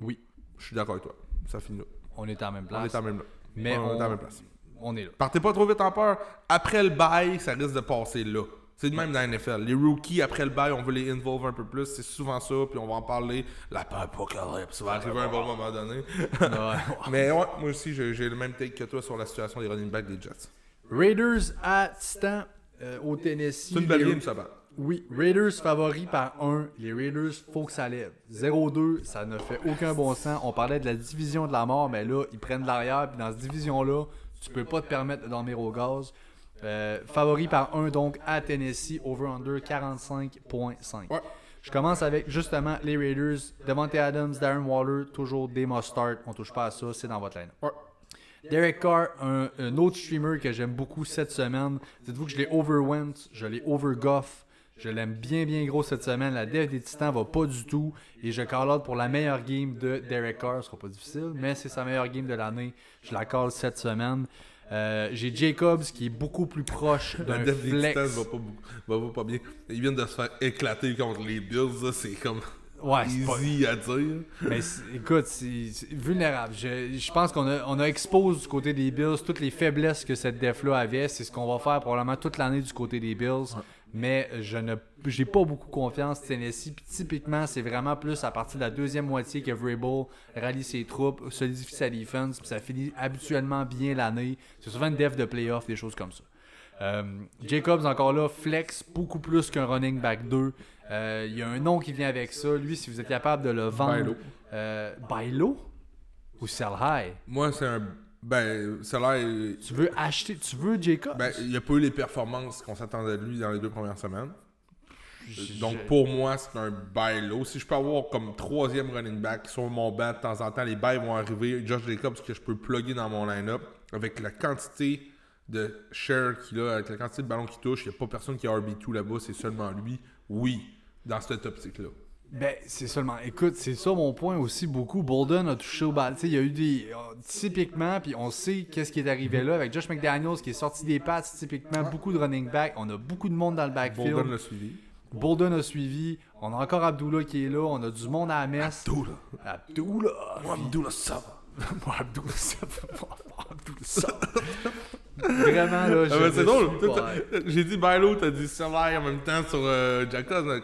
Oui. Je suis d'accord avec toi. Ça finit là. On est à la même On place. est à même là. Mais on, est à la on, même place. on est là. Partez pas trop vite en peur. Après le bail, ça risque de passer là. C'est de même dans la NFL. Les rookies, après le bail, on veut les involve un peu plus. C'est souvent ça, puis on va en parler. La peur apocalypse, ça va arriver à un bon moment donné. Mais ouais, moi aussi, j'ai le même take que toi sur la situation des running backs des Jets. Raiders à Titan euh, au Tennessee. C'est une belle game, ça va. Oui, Raiders favoris par 1. Les Raiders, faut que ça lève. 0-2, ça ne fait aucun bon sens. On parlait de la division de la mort, mais là, ils prennent l'arrière. Puis dans cette division-là, tu peux pas te permettre de dormir au gaz. Euh, favori par 1, donc à Tennessee, over-under 45.5. Ouais. Je commence avec justement les Raiders. Devante Adams, Darren Waller, toujours des must-start. On touche pas à ça, c'est dans votre line. Ouais. Derek Carr, un, un autre streamer que j'aime beaucoup cette semaine. Dites-vous que je l'ai overwent, je l'ai overgoff. Je l'aime bien, bien gros cette semaine. La dev des Titans va pas du tout. Et je call out pour la meilleure game de Derek Carr. Ce sera pas difficile, mais c'est sa meilleure game de l'année. Je la call cette semaine. Euh, J'ai Jacobs qui est beaucoup plus proche La d'un def des flex. Titans va pas, va, pas bien. Ils viennent de se faire éclater contre les Bills. C'est comme Ouais, pas- easy à dire. Mais écoute, c'est vulnérable. Je, je pense qu'on a, on a expose du côté des Bills toutes les faiblesses que cette def-là avait. C'est ce qu'on va faire probablement toute l'année du côté des Bills. Mais je ne j'ai pas beaucoup confiance Tennessee. Puis typiquement, c'est vraiment plus à partir de la deuxième moitié que Vrabel rallie ses troupes, solidifie sa defense. Puis ça finit habituellement bien l'année. C'est souvent une def de playoff, des choses comme ça. Euh, Jacobs, encore là, flex beaucoup plus qu'un running back 2. Euh, Il y a un nom qui vient avec ça. Lui, si vous êtes capable de le vendre. Bailo. Euh, Bailo ou Sell High? Moi, c'est un. Ben, ça a l'air. Tu veux acheter, tu veux Jacobs Ben, il a pas eu les performances qu'on s'attendait de lui dans les deux premières semaines. Donc, pour moi, c'est un bail low. Si je peux avoir comme troisième running back sur mon banc, de temps en temps, les bails vont arriver. Josh Jacobs, que je peux plugger dans mon line-up, avec la quantité de share qu'il a, avec la quantité de ballons qu'il touche, il n'y a pas personne qui a RB2 là-bas, c'est seulement lui. Oui, dans cette optique-là. Ben, c'est seulement. Écoute, c'est ça mon point aussi beaucoup. Bolden a touché au bal. Tu sais, il y a eu des. euh, typiquement, puis on sait qu'est-ce qui est arrivé là avec Josh McDaniels qui est sorti des pattes. Typiquement, beaucoup de running back. On a beaucoup de monde dans le backfield. Bolden l'a suivi. Bolden a suivi. On a encore Abdullah qui est là. On a du monde à la messe. Abdullah. Abdullah. Moi, Abdullah, ça va. Moi, Abdullah, ça va. Moi, Abdullah, ça va. Vraiment, là, Ah, ben, c'est drôle. J'ai dit Bailo, t'as dit Serlaï en même temps sur euh.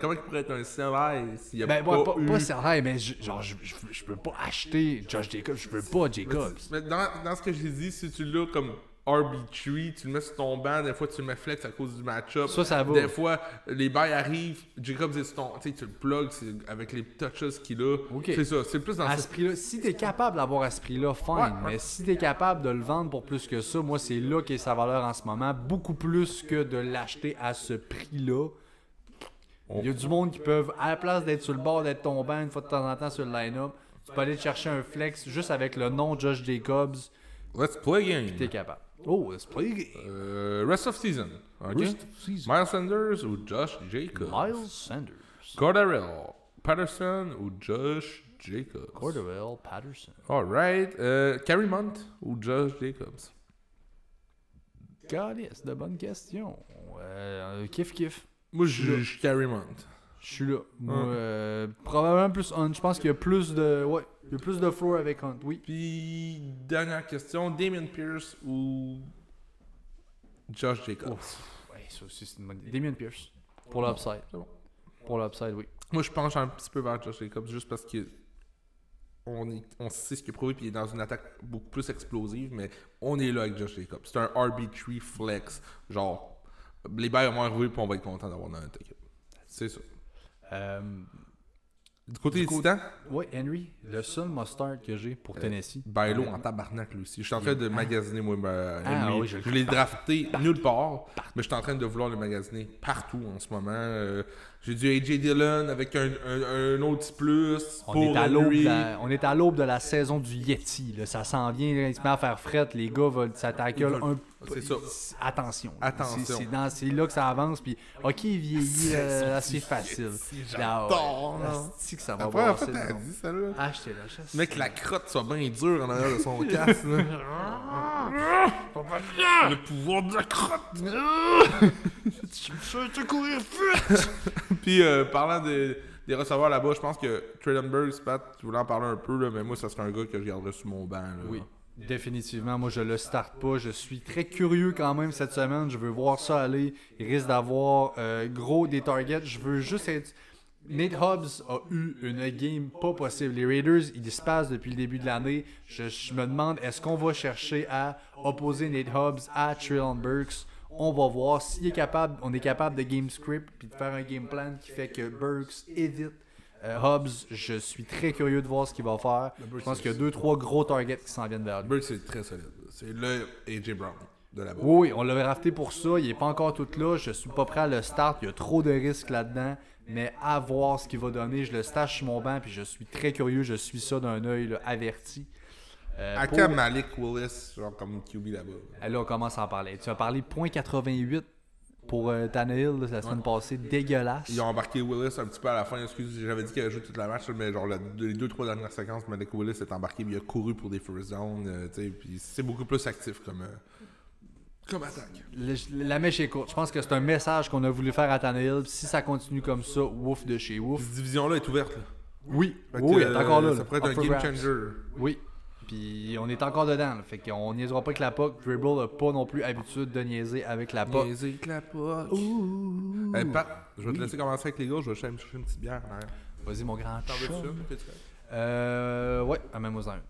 Comment il pourrait être un Serlaï s'il n'y a Ben, pas, ouais, pas, eu... pas Serrail, mais je, genre, je, je, je peux pas acheter Josh Jacobs. Je peux pas Jacobs. Mais dans, dans ce que j'ai dit, si tu l'as comme RB3, tu le mets sur ton banc, des fois tu le mets flex à cause du match-up. Ça, ça va. Des fois, les bails arrivent, Jacobs est sur ton. Tu sais, tu le plugs avec les touches qu'il a. C'est ça, c'est plus dans À ce. prix-là, si t'es capable d'avoir à ce prix-là, fine. Ouais. Mais si t'es capable de le vendre pour plus que ça, moi, c'est là qu'est sa valeur en ce moment. Beaucoup plus que de l'acheter à ce prix-là. Il y a du monde qui peuvent, à la place d'être sur le bord, d'être tombant une fois de temps en temps sur le line-up, tu peux aller te chercher un flex juste avec le nom Josh Jacobs. Let's play game. T'es capable. Oh, let's play game. Euh, rest of season. Rest of season. Miles Sanders ou Josh Jacobs? Miles Sanders. Cordarrelle Patterson ou Josh Jacobs? Cordarrelle Patterson. Alright. Euh, Carrie Munt ou Josh Jacobs? Calice, de bonnes questions. Euh, kiff kiff. Moi, je je Carrie Munt. Je suis là. Moi, Hum. euh, probablement plus Hunt. Je pense qu'il y a plus de. Ouais, il y a plus de floor avec Hunt, oui. Puis, dernière question, Damien Pierce ou Josh Jacobs? Ouais, ça aussi, c'est une bonne idée. Damien Pierce. Pour l'upside. C'est bon. Pour l'upside, oui. Moi, je penche un petit peu vers Josh Jacobs juste parce que on, est, on sait ce qu'il a prouvé, puis il est dans une attaque beaucoup plus explosive, mais on est là avec Josh Jacobs. C'est un RB3 flex. Genre, les bails vont arriver, puis on va être content d'avoir dans notre équipe. C'est ça. Euh, Du côté Du des Titans, ouais, Henry, le seul mustard que j'ai pour Tennessee. Bailo en tabarnak lui aussi. Je suis en train de magasiner moi ben, Ah Henry. oui, je l'ai drafté nulle part, mais je suis en train de vouloir le magasiner partout en ce moment. Euh, J'ai du AJ Dillon avec un, un, un autre plus On pour est, à l'aube Henry. de la, on est à l'aube de la saison du Yeti. Là. Ça s'en vient, il se met à faire fret. Les gars veulent s'attaquer Ils veulent- un C'est ça. Attention. Attention. C'est- là que ça avance. Puis, ok, il vieillit euh, assez facile. Yeti, Là, ouais. là. Que ça va que le t'as dit ça, là. Mec, la crotte soit bien dure en arrière de son casque. Le pouvoir de la crotte! Je me te courir vite! Puis, euh, parlant de- des receveurs là-bas, je pense que Traylon Burks, Pat, tu voulais en parler un peu, mais moi, ça serait un gars que je garderais sur mon banc. Oui, définitivement. Moi, je le starte pas. Je suis très curieux quand même cette semaine. Je veux voir ça aller. Il risque d'avoir euh, gros des targets. Je veux juste être. Nate Hobbs a eu une game pas possible. Les Raiders, ils se passent depuis le début de l'année. Je, je me demande, est-ce qu'on va chercher à opposer Nate Hobbs à Traylon Burks? On va voir s'il est capable, on est capable de game script puis de faire un game plan qui fait que Burks évite euh, Hobbs. Je suis très curieux de voir ce qu'il va faire. Je pense qu'il y a deux, trois gros targets qui s'en viennent vers lui. Burks, c'est très solide. C'est le AJ Brown de là-bas. Oui, oui, on l'avait rafté pour ça. Il est pas encore tout là. Je suis pas prêt à le start. Il y a trop de risques là-dedans. Mais à voir ce qu'il va donner. Je le stache sur mon banc. Puis je suis très curieux. Je suis ça d'un œil averti. Euh, À pour- quand Malik Willis, genre comme QB là-bas? Ah, Là, on commence à en parler. Tu as parlé .88 pour euh, Tannehill la semaine passée. Dégueulasse. Ils ont embarqué Willis un petit peu à la fin. Excuse, j'avais dit qu'il avait joué toute la match, mais genre la- les deux, trois dernières séquences, Malik Willis est embarqué, puis il a couru pour des first downs. euh, tu sais, puis c'est beaucoup plus actif comme, euh, comme attaque. Le- la mèche est courte. Je pense que c'est un message qu'on a voulu faire à Tannehill. Si ça continue comme ça, ouf de chez ouf. Cette division-là est ouverte. Là. Oui, oui, encore là. Ça pourrait être un game changer. Oui. Puis on est encore dedans. là. Fait qu'on niaisera pas avec la POC. Dribble n'a pas non plus habitude de niaiser avec la POC. Niaiser avec la POC. Hey, Pat, je vais te laisser commencer avec les gars. Je vais aller me chercher une petite bière. arrière. Vas-y, mon grand T'en veux? Euh, ouais, amène-moi un.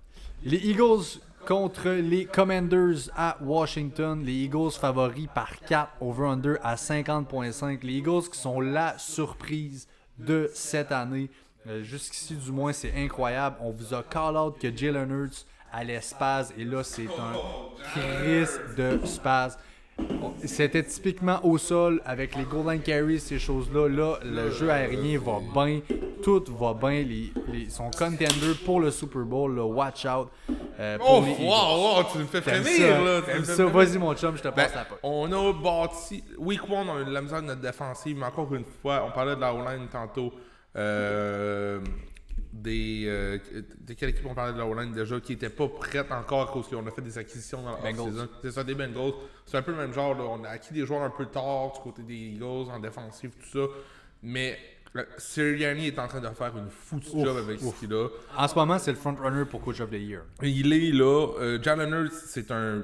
Les Eagles contre les Commanders à Washington. Les Eagles favoris par 4, over-under à 50.5. Les Eagles qui sont la surprise de cette année. Euh, Jusqu'ici, du moins, c'est incroyable. On vous a call out que Jalen Hurts allait spaz et là, c'est un crise de spaz. On- C'était typiquement au sol avec les golden carries, ces choses-là. Là, le jeu aérien va bien, tout va bien. Les, les, ils sont contenders pour le Super Bowl. Là, watch out. euh, pour Oh, wow, wow, tu me fais frémir, là. t'aimes ça. Vas-y, mon chum, je te Ben, passe la POC. on a bâti. Week 1, on a eu de la misère de notre défensive, mais encore une fois, on parlait de la O-line tantôt. Euh, des, euh, de quelle équipe on parlait de la O-line déjà qui n'était pas prête encore à cause qu'on a fait des acquisitions dans la off-season. C'est ça, des Bengals. C'est un peu le même genre. là. On a acquis des joueurs un peu tard du côté des Eagles en défensive, tout ça. Mais euh, Sirianni est en train de faire une foutue job avec ce qu'il a. En ce moment, c'est le front-runner pour Coach of the Year. Il est là. Euh, Jalen c'est un.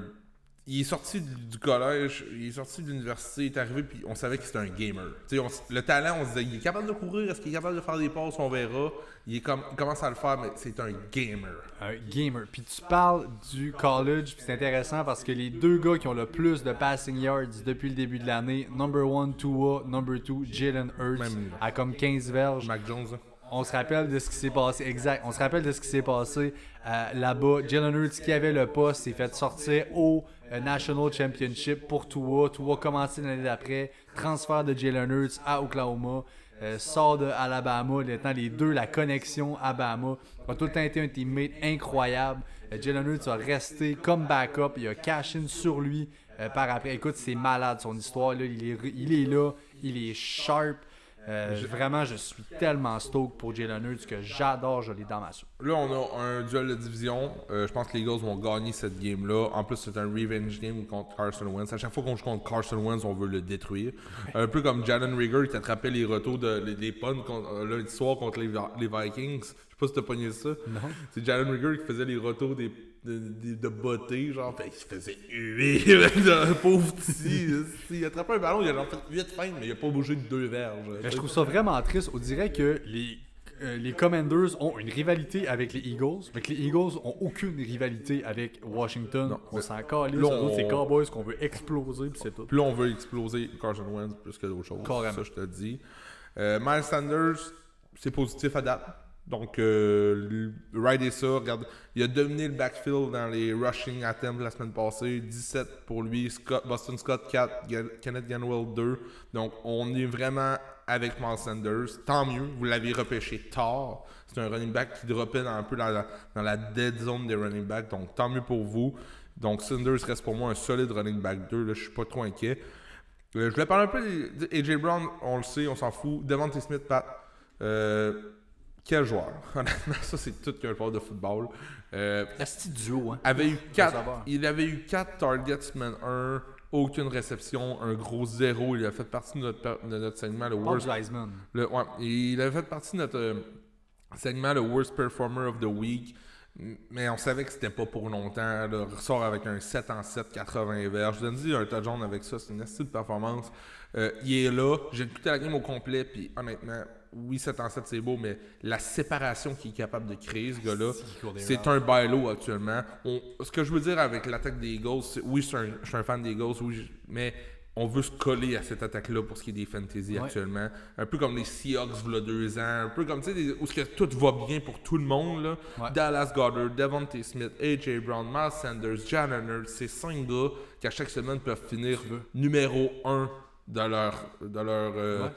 Il est sorti du, collège, il est sorti de l'université, il est arrivé, puis on savait que c'était un gamer. On le talent, on se disait, il est capable de courir, est-ce qu'il est capable de faire des passes, on verra. Il, est comme, il commence à le faire, mais c'est un gamer. Un gamer. Puis tu parles du college, puis c'est intéressant parce que les deux gars qui ont le plus de passing yards depuis le début de l'année, number one Tua, number two Jalen Hurts, à comme 15 verges. Mac Jones, là. On se rappelle de ce qui s'est passé, exact. On se rappelle de ce qui s'est passé euh, là-bas. Jalen Hurts qui avait le poste s'est fait sortir au National Championship pour Tua. Tua commencé l'année d'après. Transfert de Jalen Hurts à Oklahoma. Euh, sort de Alabama, étant les deux, la connexion à Bama. A tout le temps été un teammate incroyable. Euh, Jalen Hurts a resté comme backup. Il a cash in sur lui euh, par après. Écoute, c'est malade son histoire. Là. Il, est, il est là, il est sharp. Euh, Vraiment, je suis tellement stoked pour Jalen Hurts que j'adore, je l'ai dans ma soupe. Là, on a un duel de division. Euh, je pense que les Eagles vont gagner cette game-là. En plus, c'est un revenge game contre Carson Wentz. À chaque fois qu'on joue contre Carson Wentz, on veut le détruire. Un peu comme Jalen Rigger qui attrapait les retours de les, les punts contre- euh, lundi soir contre les, Vi- les Vikings. Je sais pas si t'as pogné ça. Non. C'est Jalen Rigger qui faisait les retours des, de, de, de beauté, genre, fait, il se faisait huer, le pauvre petit. Il attrapait un ballon, il a genre fait 8 feintes, mais il a pas bougé de deux verges. Mais je trouve ça vraiment triste. On dirait que les, euh, les Commanders ont une rivalité avec les Eagles, mais que les Eagles ont aucune rivalité avec Washington. Non. on s'en calisse. Là, on- C'est Cowboys qu'on veut exploser, puis c'est tout. Là, on veut exploser Carson Wentz plus que d'autres choses. Carrément. Ça, je te dis. Euh, Miles Sanders, c'est positif à date. Donc, euh, rider ça. Regarde, il a dominé le backfield dans les rushing attempts la semaine passée. 17 pour lui. Scott, Boston Scott 4. Gan- Kenneth Ganwell 2. Donc, on est vraiment avec Miles Sanders. Tant mieux. Vous l'avez repêché tard. C'est un running back qui dropait un peu dans la, dans la dead zone des running backs. Donc, tant mieux pour vous. Donc, Sanders reste pour moi un solide running back 2. Là, je suis pas trop inquiet. Euh, je voulais parler un peu d'AJ Brown, on le sait, on s'en fout. Devante Smith, Pat. Euh, Quel joueur? Honnêtement, ça, c'est tout qu'un joueur de football. Euh, duo, hein. avait eu quatre, il avait eu 4 targets semaine 1, aucune réception, un gros zéro. Il a fait partie de notre, de notre segment, le worst. Le- ouais, il avait fait partie de notre euh, segment, le worst performer of the week. Mais on savait que c'était pas pour longtemps. Le ressort avec un 7 en 7, 80 verges. Je dit un touchdown avec ça, c'est une astuce de performance. Euh, il est là. J'ai écouté la game au complet, puis honnêtement, oui, 7 en 7, c'est beau, mais la séparation qu'il est capable de créer, ce gars-là, C'est un bailo actuellement. On- ce que je veux dire avec l'attaque des Eagles, c'est- oui, je suis un, je suis un fan des Eagles, oui, mais on veut se coller à cette attaque-là pour ce qui est des fantasy Ouais. actuellement. Un peu comme les Seahawks, il y a deux ans, un peu comme, tu sais, où ce que tout va bien pour tout le monde. Là. Ouais. Dallas Goddard, Devontae Smith, A.J. Brown, Miles Sanders, Jan Leonard, c'est cinq gars qui à chaque semaine peuvent finir numéro 1 de leur, leur euh, Ouais.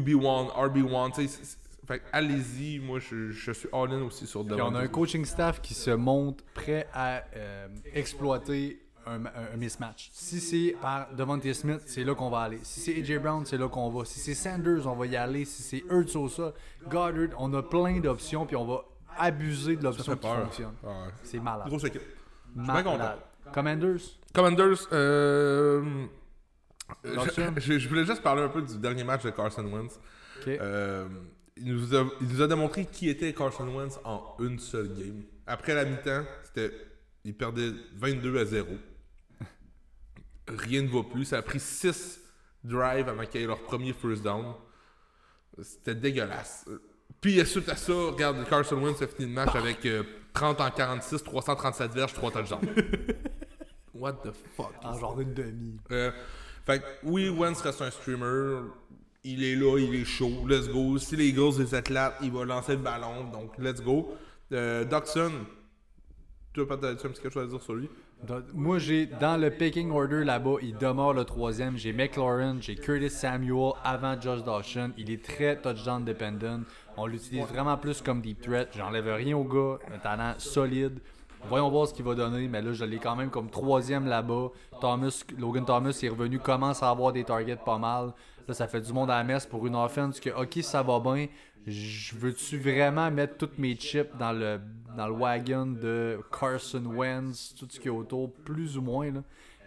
QB1, RB1. tu sais, c'est- c'est- Fait allez-y, moi je, je suis all-in aussi sur Puis on a un coaching staff qui se montre prêt à euh, exploiter un, un- un mismatch. Si c'est par Devontae Smith, c'est là qu'on va aller. Si c'est AJ Brown, c'est là qu'on va. Si c'est Sanders, on va y aller. Si c'est Hurts au sol, Goddard, on a plein d'options puis on va abuser de l'option qui fonctionne. Ouais. C'est malade. Grosse équipe. Malade. content. Commanders, Commanders, euh? Je, je- je voulais juste parler un peu du dernier match de Carson Wentz. ok. Euh, il, nous a, il nous a démontré qui était Carson Wentz en une seule game. Après la mi-temps, c'était, il perdait 22 à 0. Rien ne va plus. Ça a pris 6 drives avant qu'il y ait leur premier first down. C'était dégueulasse. Puis suite à ça, regarde, Carson Wentz a fini le match avec euh, 30 en 46, 337 verges, 3 touchdowns. What the fuck? en genre une demi. Euh, fait que, oui, Wentz reste un streamer. Il est là, il est chaud. Let's go. Si les Eagles, les athlètes, il va lancer le ballon. Donc, let's go. Euh, tu as peut-être un petit quelque chose à dire sur lui? Donc, Moi, j'ai dans le picking order là-bas, il demeure le troisième. J'ai McLaurin, j'ai Curtis Samuel avant Josh Dawson. Il est très touchdown dependent. On l'utilise vraiment plus comme deep threat. J'enlève rien au gars. Un talent solide. Voyons voir ce qu'il va donner, mais là, je l'ai quand même comme troisième là-bas. Thomas, Logan Thomas est revenu, commence à avoir des targets pas mal. Là, ça fait du monde à la messe pour une offense que, ok, ça va bien. Je veux-tu vraiment mettre toutes mes chips dans le, dans le wagon de Carson Wentz, tout ce qui est autour, plus ou moins, là?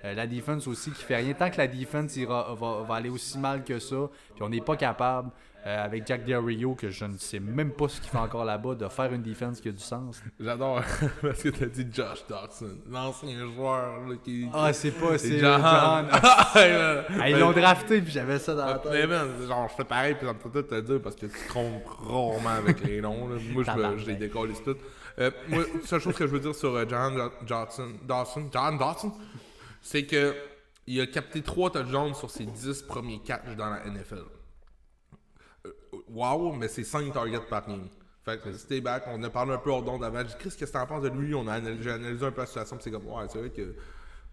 Euh, la defense aussi qui fait rien. Tant que la defense ira, va, va aller aussi mal que ça, puis on n'est pas capable, euh, avec Jack Del Rio, que je ne sais même pas ce qu'il fait encore là-bas, de faire une defense qui a du sens. J'adore parce que tu as dit Josh Doxson, l'ancien joueur là, qui. Ah, c'est pas, c'est John. John. Ouais, Ah, ils l'ont drafté, puis j'avais ça dans la tête. Mais man, genre, je fais pareil, puis j'entends tout te dire parce que tu te trompes rarement avec les noms. là. Moi, je, les décolle tout. Euh, moi, seule chose que je veux dire sur euh, John Dawson, John Dawson, c'est que il a capté 3 touchdowns sur ses 10 premiers catchs dans la NFL. Wow, mais c'est 5 targets par game. Fait que stay back, on a parlé un peu hors d'onde avant. J'ai dit, Chris, qu'est-ce que t'en penses de lui? On a analysé, j'ai analysé un peu la situation, puis c'est comme, ouais, c'est vrai que.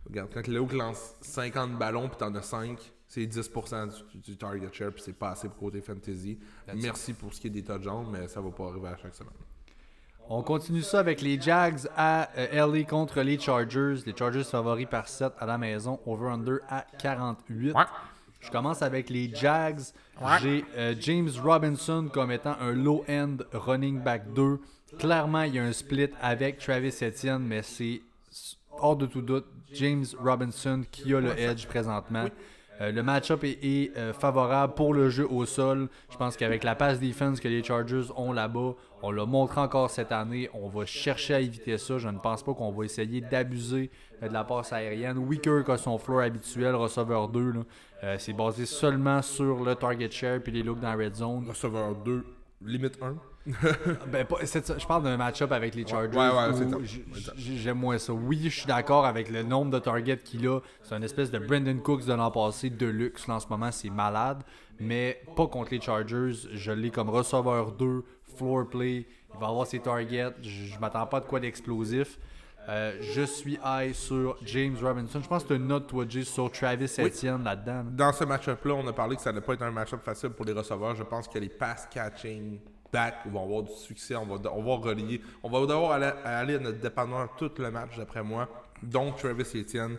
Regarde, quand Léo lance 50 ballons, puis t'en as 5, c'est 10% du, du target share, puis c'est pas assez pour côté fantasy. Merci pour ce qui est des touchdowns, mais ça va pas arriver à chaque semaine. On continue ça avec les Jags à euh, LA contre les Chargers. Les Chargers favoris par 7 à la maison. Over-under à 48. Ouais. Je commence avec les Jags. J'ai euh, James Robinson comme étant un low-end running back 2. Clairement, il y a un split avec Travis Etienne, mais c'est hors de tout doute James Robinson qui a le edge présentement. Euh, le match-up est, est, euh, favorable pour le jeu au sol. Je pense qu'avec la pass defense que les Chargers ont là-bas, on l'a montré encore cette année. On va chercher à éviter ça. Je ne pense pas qu'on va essayer d'abuser euh, de la passe aérienne. Weaker que son floor habituel, receveur 2. là. Euh, c'est basé seulement sur le target share puis les looks dans la red zone. Receveur 2, limite 1. Ben, pas- je parle d'un match-up avec les Chargers. Ouais, ouais, J'aime moins ça. Oui, je suis d'accord avec le nombre de targets qu'il a. C'est une espèce de Brandon Cooks de l'an passé de luxe. Là, en ce moment, c'est malade. Mais pas contre les Chargers. Je l'ai comme receveur 2, floor play. Il va avoir ses targets. Je, je m'attends pas de quoi d'explosif. Euh, je suis high sur James Robinson. Je pense que tu as une note, toi, Jay, sur Travis Etienne là-dedans. là. Dans ce match-up-là, on a parlé que ça n'allait pas être un match-up facile pour les receveurs. Je pense que les pass catching back vont avoir du succès. On va, on va relier. On va devoir aller, aller à notre dépanneur tout le match, d'après moi. Donc, Travis Etienne.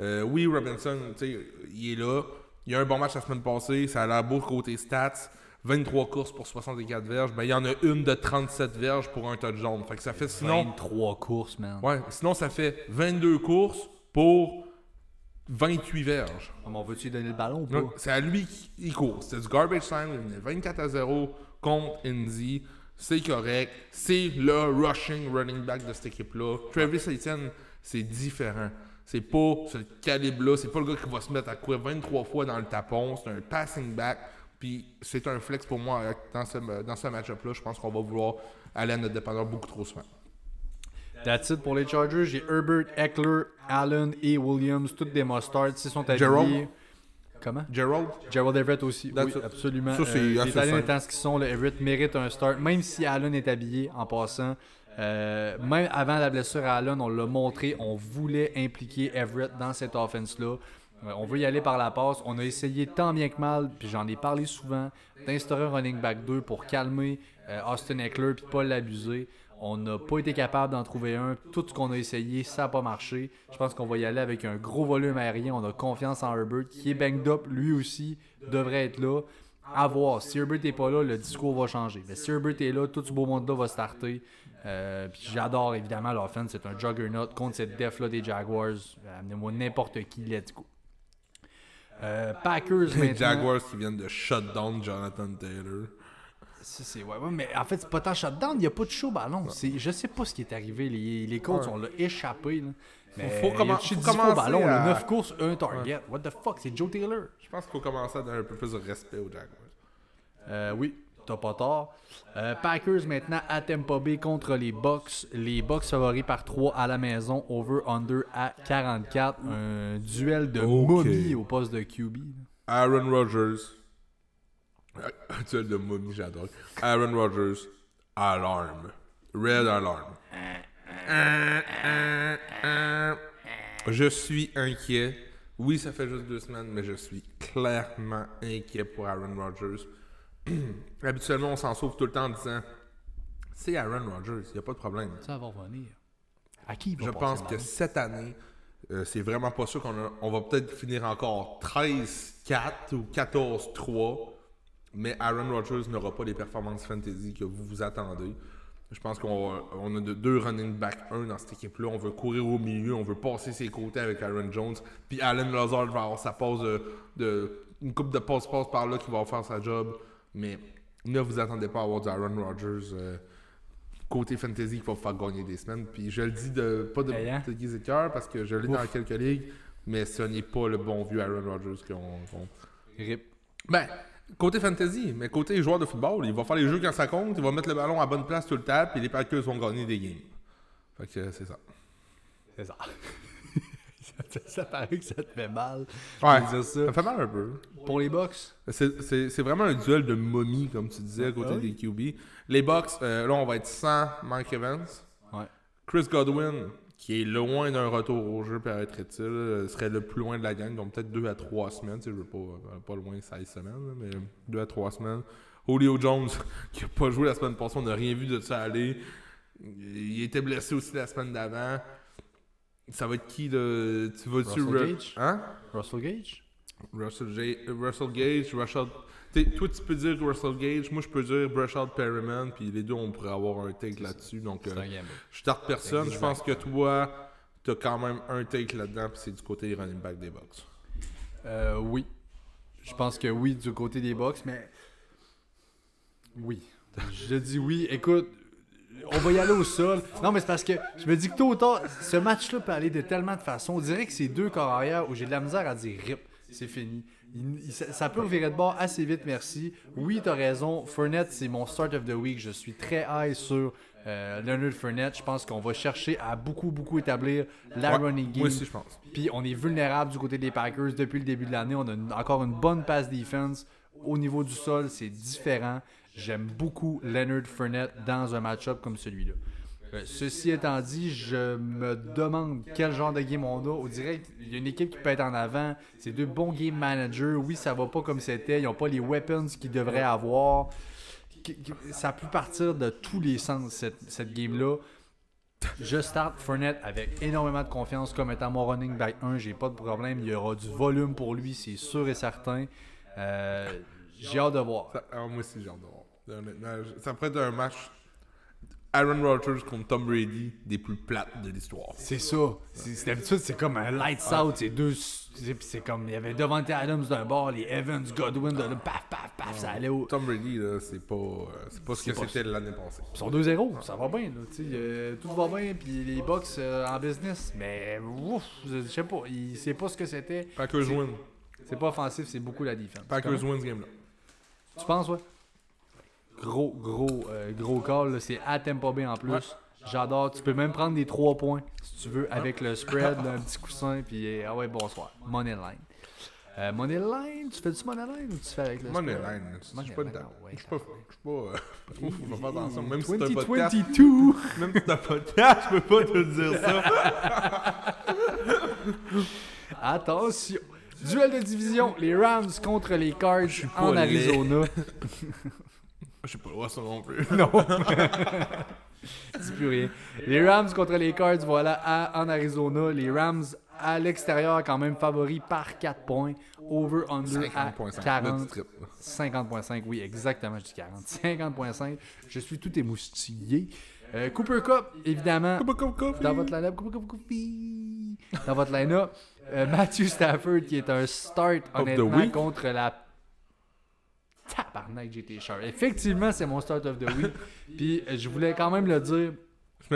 Euh, oui, Robinson, il est là. Il y a un bon match la semaine passée. Ça a l'air beau côté stats. 23 courses pour 64 verges, ben il y en a une de 37 verges pour un touchdown. Fait que ça fait sinon. 23 courses, man. Ouais, sinon ça fait 22 courses pour 28 verges. Ah, mais on veut-tu lui donner le ballon ou pas? C'est à lui qu'il court. C'était du garbage time. Il menait 24 à 0 contre Indy. C'est correct. C'est le rushing running back de cette équipe-là. Travis Etienne, c'est différent. C'est pas ce calibre-là. C'est pas le gars qui va se mettre à courir 23 fois dans le tapon. C'est un passing back. Puis c'est un flex pour moi euh, dans ce, dans ce match-up-là. Je pense qu'on va vouloir aller à notre dépendant beaucoup trop souvent. That's it pour les Chargers. J'ai Herbert, Eckler, Allen et Williams, toutes des mustards. S'ils sont habillés. Gerald? Comment? Gerald, Gerald Everett aussi. That's oui, it. absolument. Ça, c'est Euh, les Italiens étant ce qu'ils sont, le Everett mérite un start. Même si Allen est habillé en passant. Euh, même avant la blessure à Allen, on l'a montré, on voulait impliquer Everett dans cette offense-là. On veut y aller par la passe. On a essayé tant bien que mal, puis j'en ai parlé souvent, d'instaurer un running back 2 pour calmer euh, Austin Eckler puis pas l'abuser. On n'a pas été capable d'en trouver un. Tout ce qu'on a essayé, ça n'a pas marché. Je pense qu'on va y aller avec un gros volume aérien. On a confiance en Herbert, qui est banged up, lui aussi, devrait être là. À voir. Si Herbert n'est pas là, le discours va changer. Mais si Herbert est là, tout ce beau monde-là va starter. Euh, j'adore évidemment l'offense. C'est un juggernaut contre cette def-là des Jaguars. Euh, Amenez-moi n'importe qui, let's go. Euh, Packers les maintenant. Jaguars qui viennent de shut down Jonathan Taylor. C'est- ouais, ouais, mais en fait, c'est pas tant shutdown, il n'y a pas de show ballon. C'est, je sais pas ce qui est arrivé. Les, les Colts, Ouais. on l'a échappé. Là. Mais faut faut 10 fois au commencer ballon, à- 9 courses, 1 target. What the fuck, c'est Joe Taylor. Je pense qu'il faut commencer à donner un peu plus de respect aux Jaguars. Euh, oui, t'as pas tort. Euh, Packers maintenant à Tampa Bay contre les Bucks. Les Bucks favoris par 3 à la maison, over-under à 44. Un duel de Ok. momie au poste de QB. Aaron Rodgers. Un duel de momie, j'adore. Aaron Rodgers, alarme. Red alarm. Je suis inquiet. Oui, ça fait juste deux semaines, mais je suis clairement inquiet pour Aaron Rodgers. Habituellement, on s'en sauve tout le temps en disant c'est Aaron Rodgers, il n'y a pas de problème. Ça va revenir. À qui il va Je pense que cette année, euh, c'est vraiment pas sûr qu'on a- on va peut-être finir encore 13-4 ou 14-3, mais Aaron Rodgers n'aura pas les performances fantasy que vous vous attendez. Je pense qu'on va- on a de- deux running back 1 dans cette équipe-là. On veut courir au milieu, on veut passer ses côtés avec Aaron Jones. Puis Allen Lazard va avoir sa pause de, de- une coupe de passe-passe par là qui va faire sa job. Mais ne vous attendez pas à avoir du Aaron Rodgers euh, côté fantasy qui va vous faire gagner des semaines. Puis je le dis de pas de, Payant. de guise de cœur parce que je l'ai dans quelques ligues, mais ce n'est pas le bon vieux Aaron Rodgers qu'on. Rip. Ben, côté fantasy, mais côté joueur de football, il va faire les jeux quand ça compte, il va mettre le ballon à bonne place tout le temps, puis les Packers vont gagner des games. Fait que c'est ça. C'est ça. ça. Paraît que ça te fait mal. Ouais, ça. ça fait mal un peu. Pour les Bucks, C'est- vraiment un duel de momies, comme tu disais, à côté Ah oui? des QB. Les Bucks, euh, là, on va être sans Mike Evans. ouais. Chris Godwin, qui est loin d'un retour au jeu, paraîtrait-il, euh, serait le plus loin de la gang, donc peut-être 2 à 3 semaines. Tu sais, je veux pas, euh, pas loin 16 semaines, mais 2 à 3 semaines. Julio Jones, qui n'a pas joué la semaine passée, on n'a rien vu de ça aller. Il était blessé aussi la semaine d'avant. Ça va être qui de. Tu vas-tu. Russell Ru- Gage? Hein? Russell Gage? Russell, J- Russell Gage, Russell. T'sais, toi, tu peux dire Russell Gage, moi, je peux dire Brashard Perryman, puis les deux, on pourrait avoir un take là-dessus. Donc, euh, je tarte personne. Je pense que toi, t'as quand même un take là-dedans, puis c'est du côté des running back des Bucks. Euh, oui. Je pense que oui du côté des Bucks, mais. Oui. Je dis oui. Écoute, on va y aller au sol. Non, mais c'est parce que je me dis que tôt ou tard, ce match-là peut aller de tellement de façons. On dirait que c'est deux corps arrière où j'ai de la misère à dire rip. C'est fini. Il- il- ça ça peut revirer de bord assez vite, merci. Oui, t'as raison. Fournette, c'est mon start of the week. Je suis très high sur euh, Leonard Fournette. Je pense qu'on va chercher à beaucoup, beaucoup établir la Ouais, running game. Moi aussi, je pense. Puis on est vulnérable du côté des Packers depuis le début de l'année. On a une- encore une bonne pass defense. Au niveau du sol, c'est différent. J'aime beaucoup Leonard Fournette dans un match-up comme celui-là. Euh, ceci étant dit, je me demande quel genre de game on a. On dirait qu'il y a une équipe qui peut être en avant. C'est deux bons game managers. Oui, ça va pas comme c'était. Ils n'ont pas les weapons qu'ils devraient avoir. Ça peut partir de tous les sens, cette, game-là. Je start Fournette avec énormément de confiance comme étant mon running back 1. J'ai pas de problème. Il y aura du volume pour lui, c'est sûr et certain. Euh, J'ai hâte de voir. Moi aussi, j'ai hâte de voir. Honnêtement, ça pourrait être un match Aaron Rodgers contre Tom Brady des plus plates de l'histoire. C'est ça. D'habitude, c'est comme un lights out. C'est deux. c'est- comme. Il y avait Devante Adams d'un bord, les Evans, Godwin de l'autre. Paf, paf, paf. Ça allait au. Tom Brady, là, c'est pas, euh, c'est pas ce que c'était l'année passée. Ils sont 2-0, ça va bien, là, euh, tout va bien, puis les Bucks euh, en business, mais ouf, je je sais pas, il sait pas ce que c'était. Packers win. C'est pas offensif, c'est beaucoup la défense. Packers win ce game-là. Tu penses, ouais? Gros, gros, euh, gros call, là, c'est à Tampa Bay en plus. Ouais. J'adore, tu peux même prendre des 3 points, si tu veux, avec le spread, un petit coussin, puis euh, ah ouais, bonsoir. Money line. Euh, money line, tu fais du money line ou tu fais avec le Money spread? line, je suis pas dedans. Je suis pas. Je suis pas. faut faire attention. Même si t'as podcast. 2022! Même si t'as je peux pas te dire ça. Attention! Duel de division, les Rams contre les Cards pas en. Arizona. Je sais pas droit ça non plus. non. Dis plus rien. Les Rams contre les Cards, voilà, à- en Arizona. Les Rams à l'extérieur, quand même favoris par 4 points. Over-under à 50.5. 40. Le trip. 50.5, oui, exactement, je dis 40. 50.5. Je suis tout émoustillé. Euh, Cooper Cup, évidemment. Coupe, coupe, coupe. Dans votre line-up, coupe, coupe, dans votre line-up, euh, Matthew Stafford qui est un start honnêtement contre la tabarnak j'étais sharp. Effectivement, c'est mon start of the week. Puis euh, je voulais quand même le dire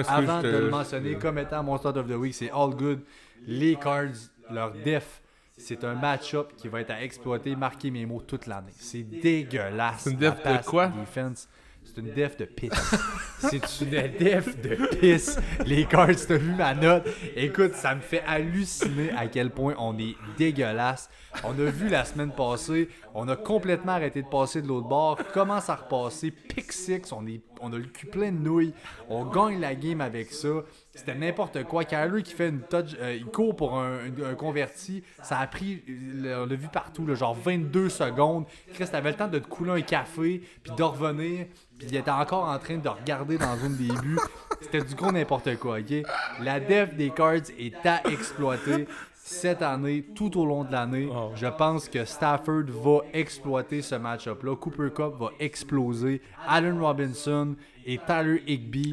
avant de le mentionner comme étant mon start of the week, c'est all good. Les Cards, leur def, c'est un match-up qui va être à exploiter, marquer mes mots toute l'année. C'est dégueulasse. C'est une def de quoi? defense. C'est une def de pisse. c'est une def de pisse. Les Cards, t'as vu ma note? Écoute, ça me fait halluciner à quel point on est dégueulasse. On a vu la semaine passée, on a complètement arrêté de passer de l'autre bord, commence à repasser, pick six, on, est, on a le cul plein de nouilles, on gagne la game avec ça. C'était n'importe quoi. Kyler qui fait une touch, euh, il court pour un, converti, ça a pris, on l'a vu partout, là, genre 22 secondes. Chris, t'avais le temps de te couler un café, puis de revenir, puis il était encore en train de regarder dans une des buts. C'était du gros n'importe quoi, ok? La def des cards est à exploiter cette année, tout au long de l'année. Je pense que Stafford va exploiter ce match-up-là. Cooper Cup va exploser. Allen Robinson et Tyler Higby.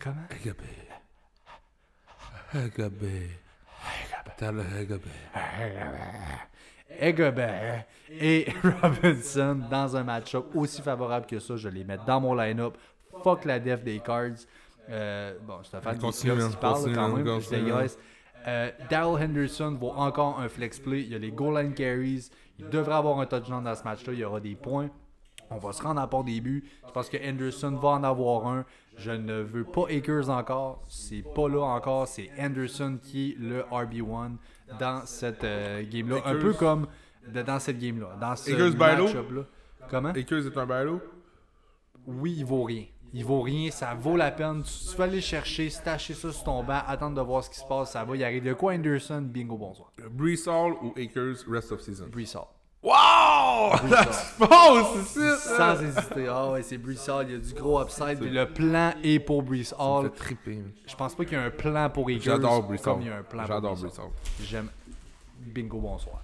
Comment? Egbert et Robinson dans un match-up aussi favorable que ça. Je les mets dans mon line-up. Fuck la def des cards. Euh, bon, Stéphane Continue, Continue, man, qui parle continue, quand même. Je. Euh, Daryl Henderson vaut encore un flex play. Il y a les goal line carries. Il devrait avoir un touchdown dans ce match-là. Il y aura des points. On va se rendre à part des buts. Je pense que Henderson va en avoir un. Je ne veux pas Akers encore. C'est pas là encore. C'est Henderson qui est le RB1 dans cette euh, game-là. Un peu comme de- dans cette game-là. Dans ce Bailo? match-up-là. Comment? Akers est un ballot. Oui, il vaut rien. Il vaut rien, ça vaut la peine. Tu, vas aller chercher, stacher ça sur ton banc, attendre de voir ce qui se passe, ça va y arriver. De quoi Henderson, bingo, bonsoir. Brees Hall ou Akers rest of season? Brees Hall. Wow! Ça se passe, ça! Sans hésiter. Ah ouais, c'est Brees Hall, il y a du gros upside. puis le plan est pour Brees Ça Hall. triper. man. Je pense pas qu'il y a un plan pour Akers. J'adore Brees Hall. il J'adore Brees Hall. J'aime. Bingo, bonsoir.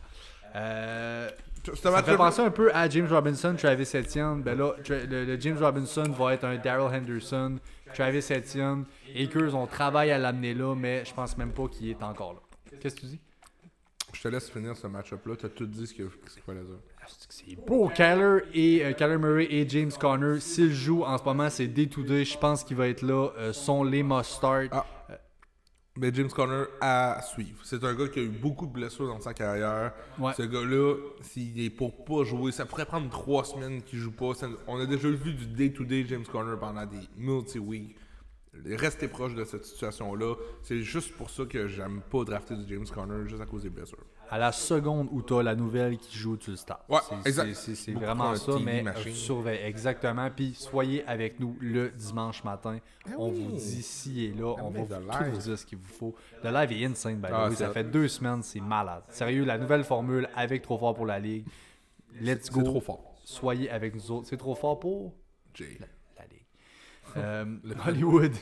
Euh, Ça match fait penser un peu à James Robinson, Travis Etienne. Ben là, le, le James Robinson va être un Daryl Henderson, Travis Etienne. Akers, on travaille à l'amener là, mais je pense même pas qu'il est encore là. Qu'est-ce que tu dis? Je te laisse finir ce match-up-là. T'as tout dit ce qu'il fallait dire. Ah, c'est beau. Kyler, et, euh, Kyler Murray et James Conner, s'ils jouent en ce moment, c'est day-to-day. Je pense qu'il va être là. euh, sont les must-start. Ah. Mais James Conner à suivre. C'est un gars qui a eu beaucoup de blessures dans sa carrière. Ouais. Ce gars-là, s'il est pour pas jouer, ça pourrait prendre trois semaines qu'il joue pas. On a déjà vu du day-to-day James Conner pendant des multi-weeks. Restez proche de cette situation-là. C'est juste pour ça que j'aime pas drafter du James Conner, juste à cause des blessures. À la seconde où t'as la nouvelle qui joue, tu le starts. Ouais, C'est- vraiment ça, mais surveille exactement. Puis soyez avec nous le dimanche matin. on oui. vous dit ci et là, on oui, va vous tout vous dire ce qu'il vous faut. Le live est insane, by Ah, Ça fait deux semaines, c'est malade. Sérieux, la nouvelle formule avec Trop Fort pour la Ligue. Let's go. C'est trop fort. Soyez avec nous autres. C'est trop fort pour Jay. la Ligue. Euh, Hollywood,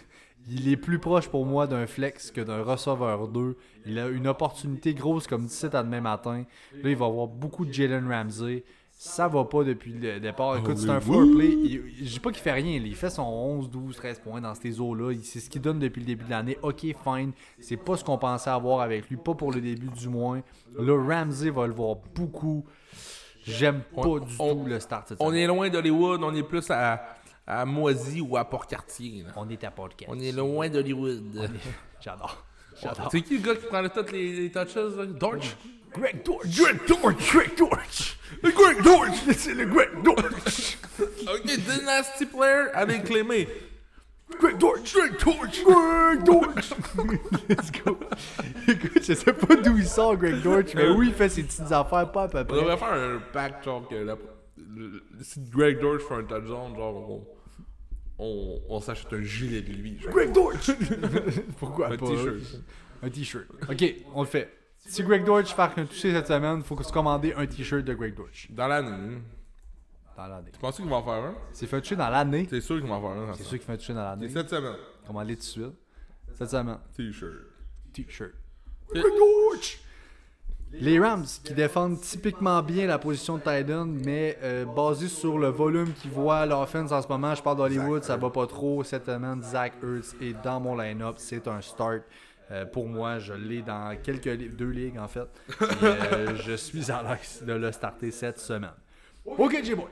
il est plus proche pour moi d'un flex que d'un receveur 2. Il a une opportunité grosse comme 17 à demain matin. Là, il va avoir beaucoup de Jalen Ramsey. Ça va pas depuis le départ. Écoute, c'est un floor play. Il- Je dis pas qu'il fait rien. Il fait son 11, 12, 13 points dans ces eaux-là. C'est ce qu'il donne depuis le début de l'année. Ok, fine. C'est pas ce qu'on pensait avoir avec lui. Pas pour le début du moins. Là, Ramsey va le voir beaucoup. J'aime pas On- du on- tout le start cette On est loin d'Hollywood, on est plus à, à Moisy ou à Port-Cartier. là. On est à podcast. On est loin d'Hollywood. J'adore. J'adore. C'est qui le gars qui prend tous les, les touches? là? Dortch? Greg Dortch. Greg Dortch. Greg Dortch. Greg Dortch. C'est le Greg Dortch. Ok, Dynasty Player, allez claimer. Greg Dortch. Greg Dortch. Greg Dortch. Let's go. Écoute, je sais pas d'où il sort Greg Dortch, mais oui, il fait ses petites affaires, pas à peu On près. devrait faire un pack, genre, que la- le- si Greg Dortch fait un touchdown, genre, on, on, on s'achète un gilet de lui. Genre. Greg Dortch. Pourquoi Un pas? t-shirt. Un t-shirt. Ok, on le fait. Si Greg Dortch fait un toucher cette semaine, il faut se commander un t-shirt de Greg Dortch. Dans l'année. Dans l'année. Tu penses qu'il va en faire un? C'est fait un toucher dans l'année. C'est sûr qu'il va en faire un. C'est sûr qu'il fait un toucher dans l'année. C'est cette semaine. Commandez tout de suite. Cette semaine. T-shirt. T-shirt. Et- Les Rams qui défendent typiquement bien la position de Titan, mais euh, basé sur le volume qu'ils voient à l'offense en ce moment, je parle d'Hollywood, ça va pas trop. Cette semaine, Zach Ertz est dans mon line-up, c'est un start. Euh, pour moi, je l'ai dans quelques li- deux ligues en fait. Et, euh, je suis à l'aise de le starter cette semaine. Ok, J-Boy.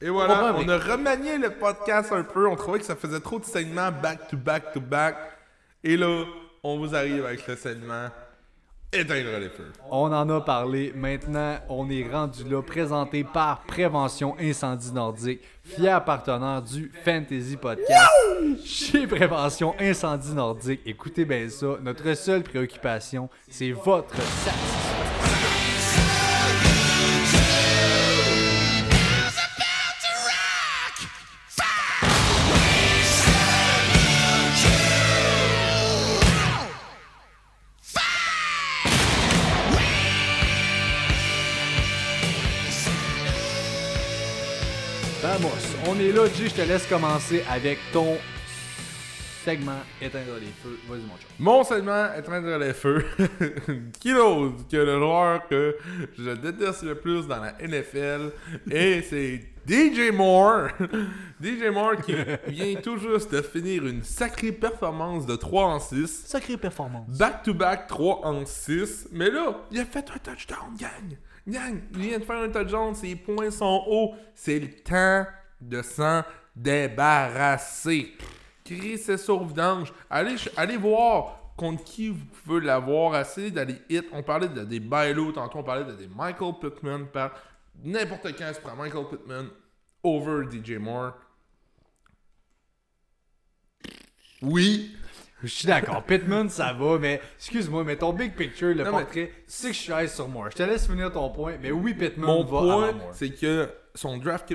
Et voilà, On on a remanié le podcast un peu. On trouvait que ça faisait trop de segments back to back to back. Et là, on vous arrive avec le segment Éteindre les feux. On en a parlé. Maintenant, on est rendu là, présenté par Prévention Incendie Nordique, fier partenaire du Fantasy Podcast. Chez Prévention Incendie Nordique, écoutez bien ça, notre seule préoccupation, c'est votre satisfaction. Est là, G, je te laisse commencer avec ton segment Éteindre les feux. Vas-y, mon chum. Mon segment Éteindre les feux. Qui d'autre que le joueur que je déteste le plus dans la NFL. Et c'est DJ Moore. DJ Moore qui vient tout juste de finir une sacrée performance de 3 en 6. Sacrée performance. Back-to-back 3 en 6. Mais là, il a fait un touchdown, gang. Gang, il vient de faire un touchdown. Ses points sont hauts. C'est le temps de s'en débarrasser. Chris et sauvedange. Allez, allez voir contre qui vous pouvez l'avoir. Essayez d'aller hit. On parlait de des Bailo tantôt. On parlait de des Michael Pittman. Par n'importe quand, se prend Michael Pittman over DJ Moore. Oui. Je suis d'accord. Pittman, ça va, mais excuse-moi, mais ton big picture, le Non, mais- portrait, tu sais que je suis sur Moore. Je te laisse finir ton point, mais oui, Pittman Mon va point, c'est que son draft,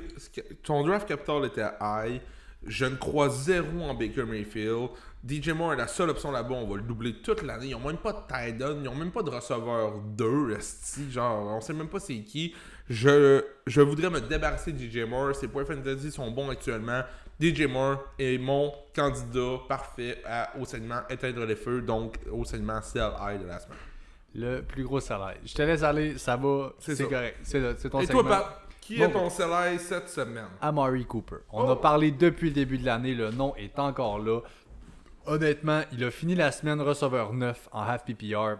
son draft capital était high. Je ne crois zéro en Baker Mayfield. DJ Moore est la seule option là-bas. On va le doubler toute l'année. Ils n'ont même pas de end. Ils n'ont même pas de receveur 2. esti. Genre, on sait même pas c'est qui. Je, je voudrais me débarrasser de DJ Moore. Ses points fantasy sont bons actuellement. DJ Moore est mon candidat parfait à- au segment Éteindre les feux, donc au segment High de la semaine. Le plus gros salaire. Je te laisse aller, ça va, C'est correct. C'est ton Et segment. toi, qui Bon. est ton High cette semaine? Amari Cooper. On Oh. a parlé depuis le début de l'année, le nom est encore là. Honnêtement, il a fini la semaine receveur 9 en half PPR.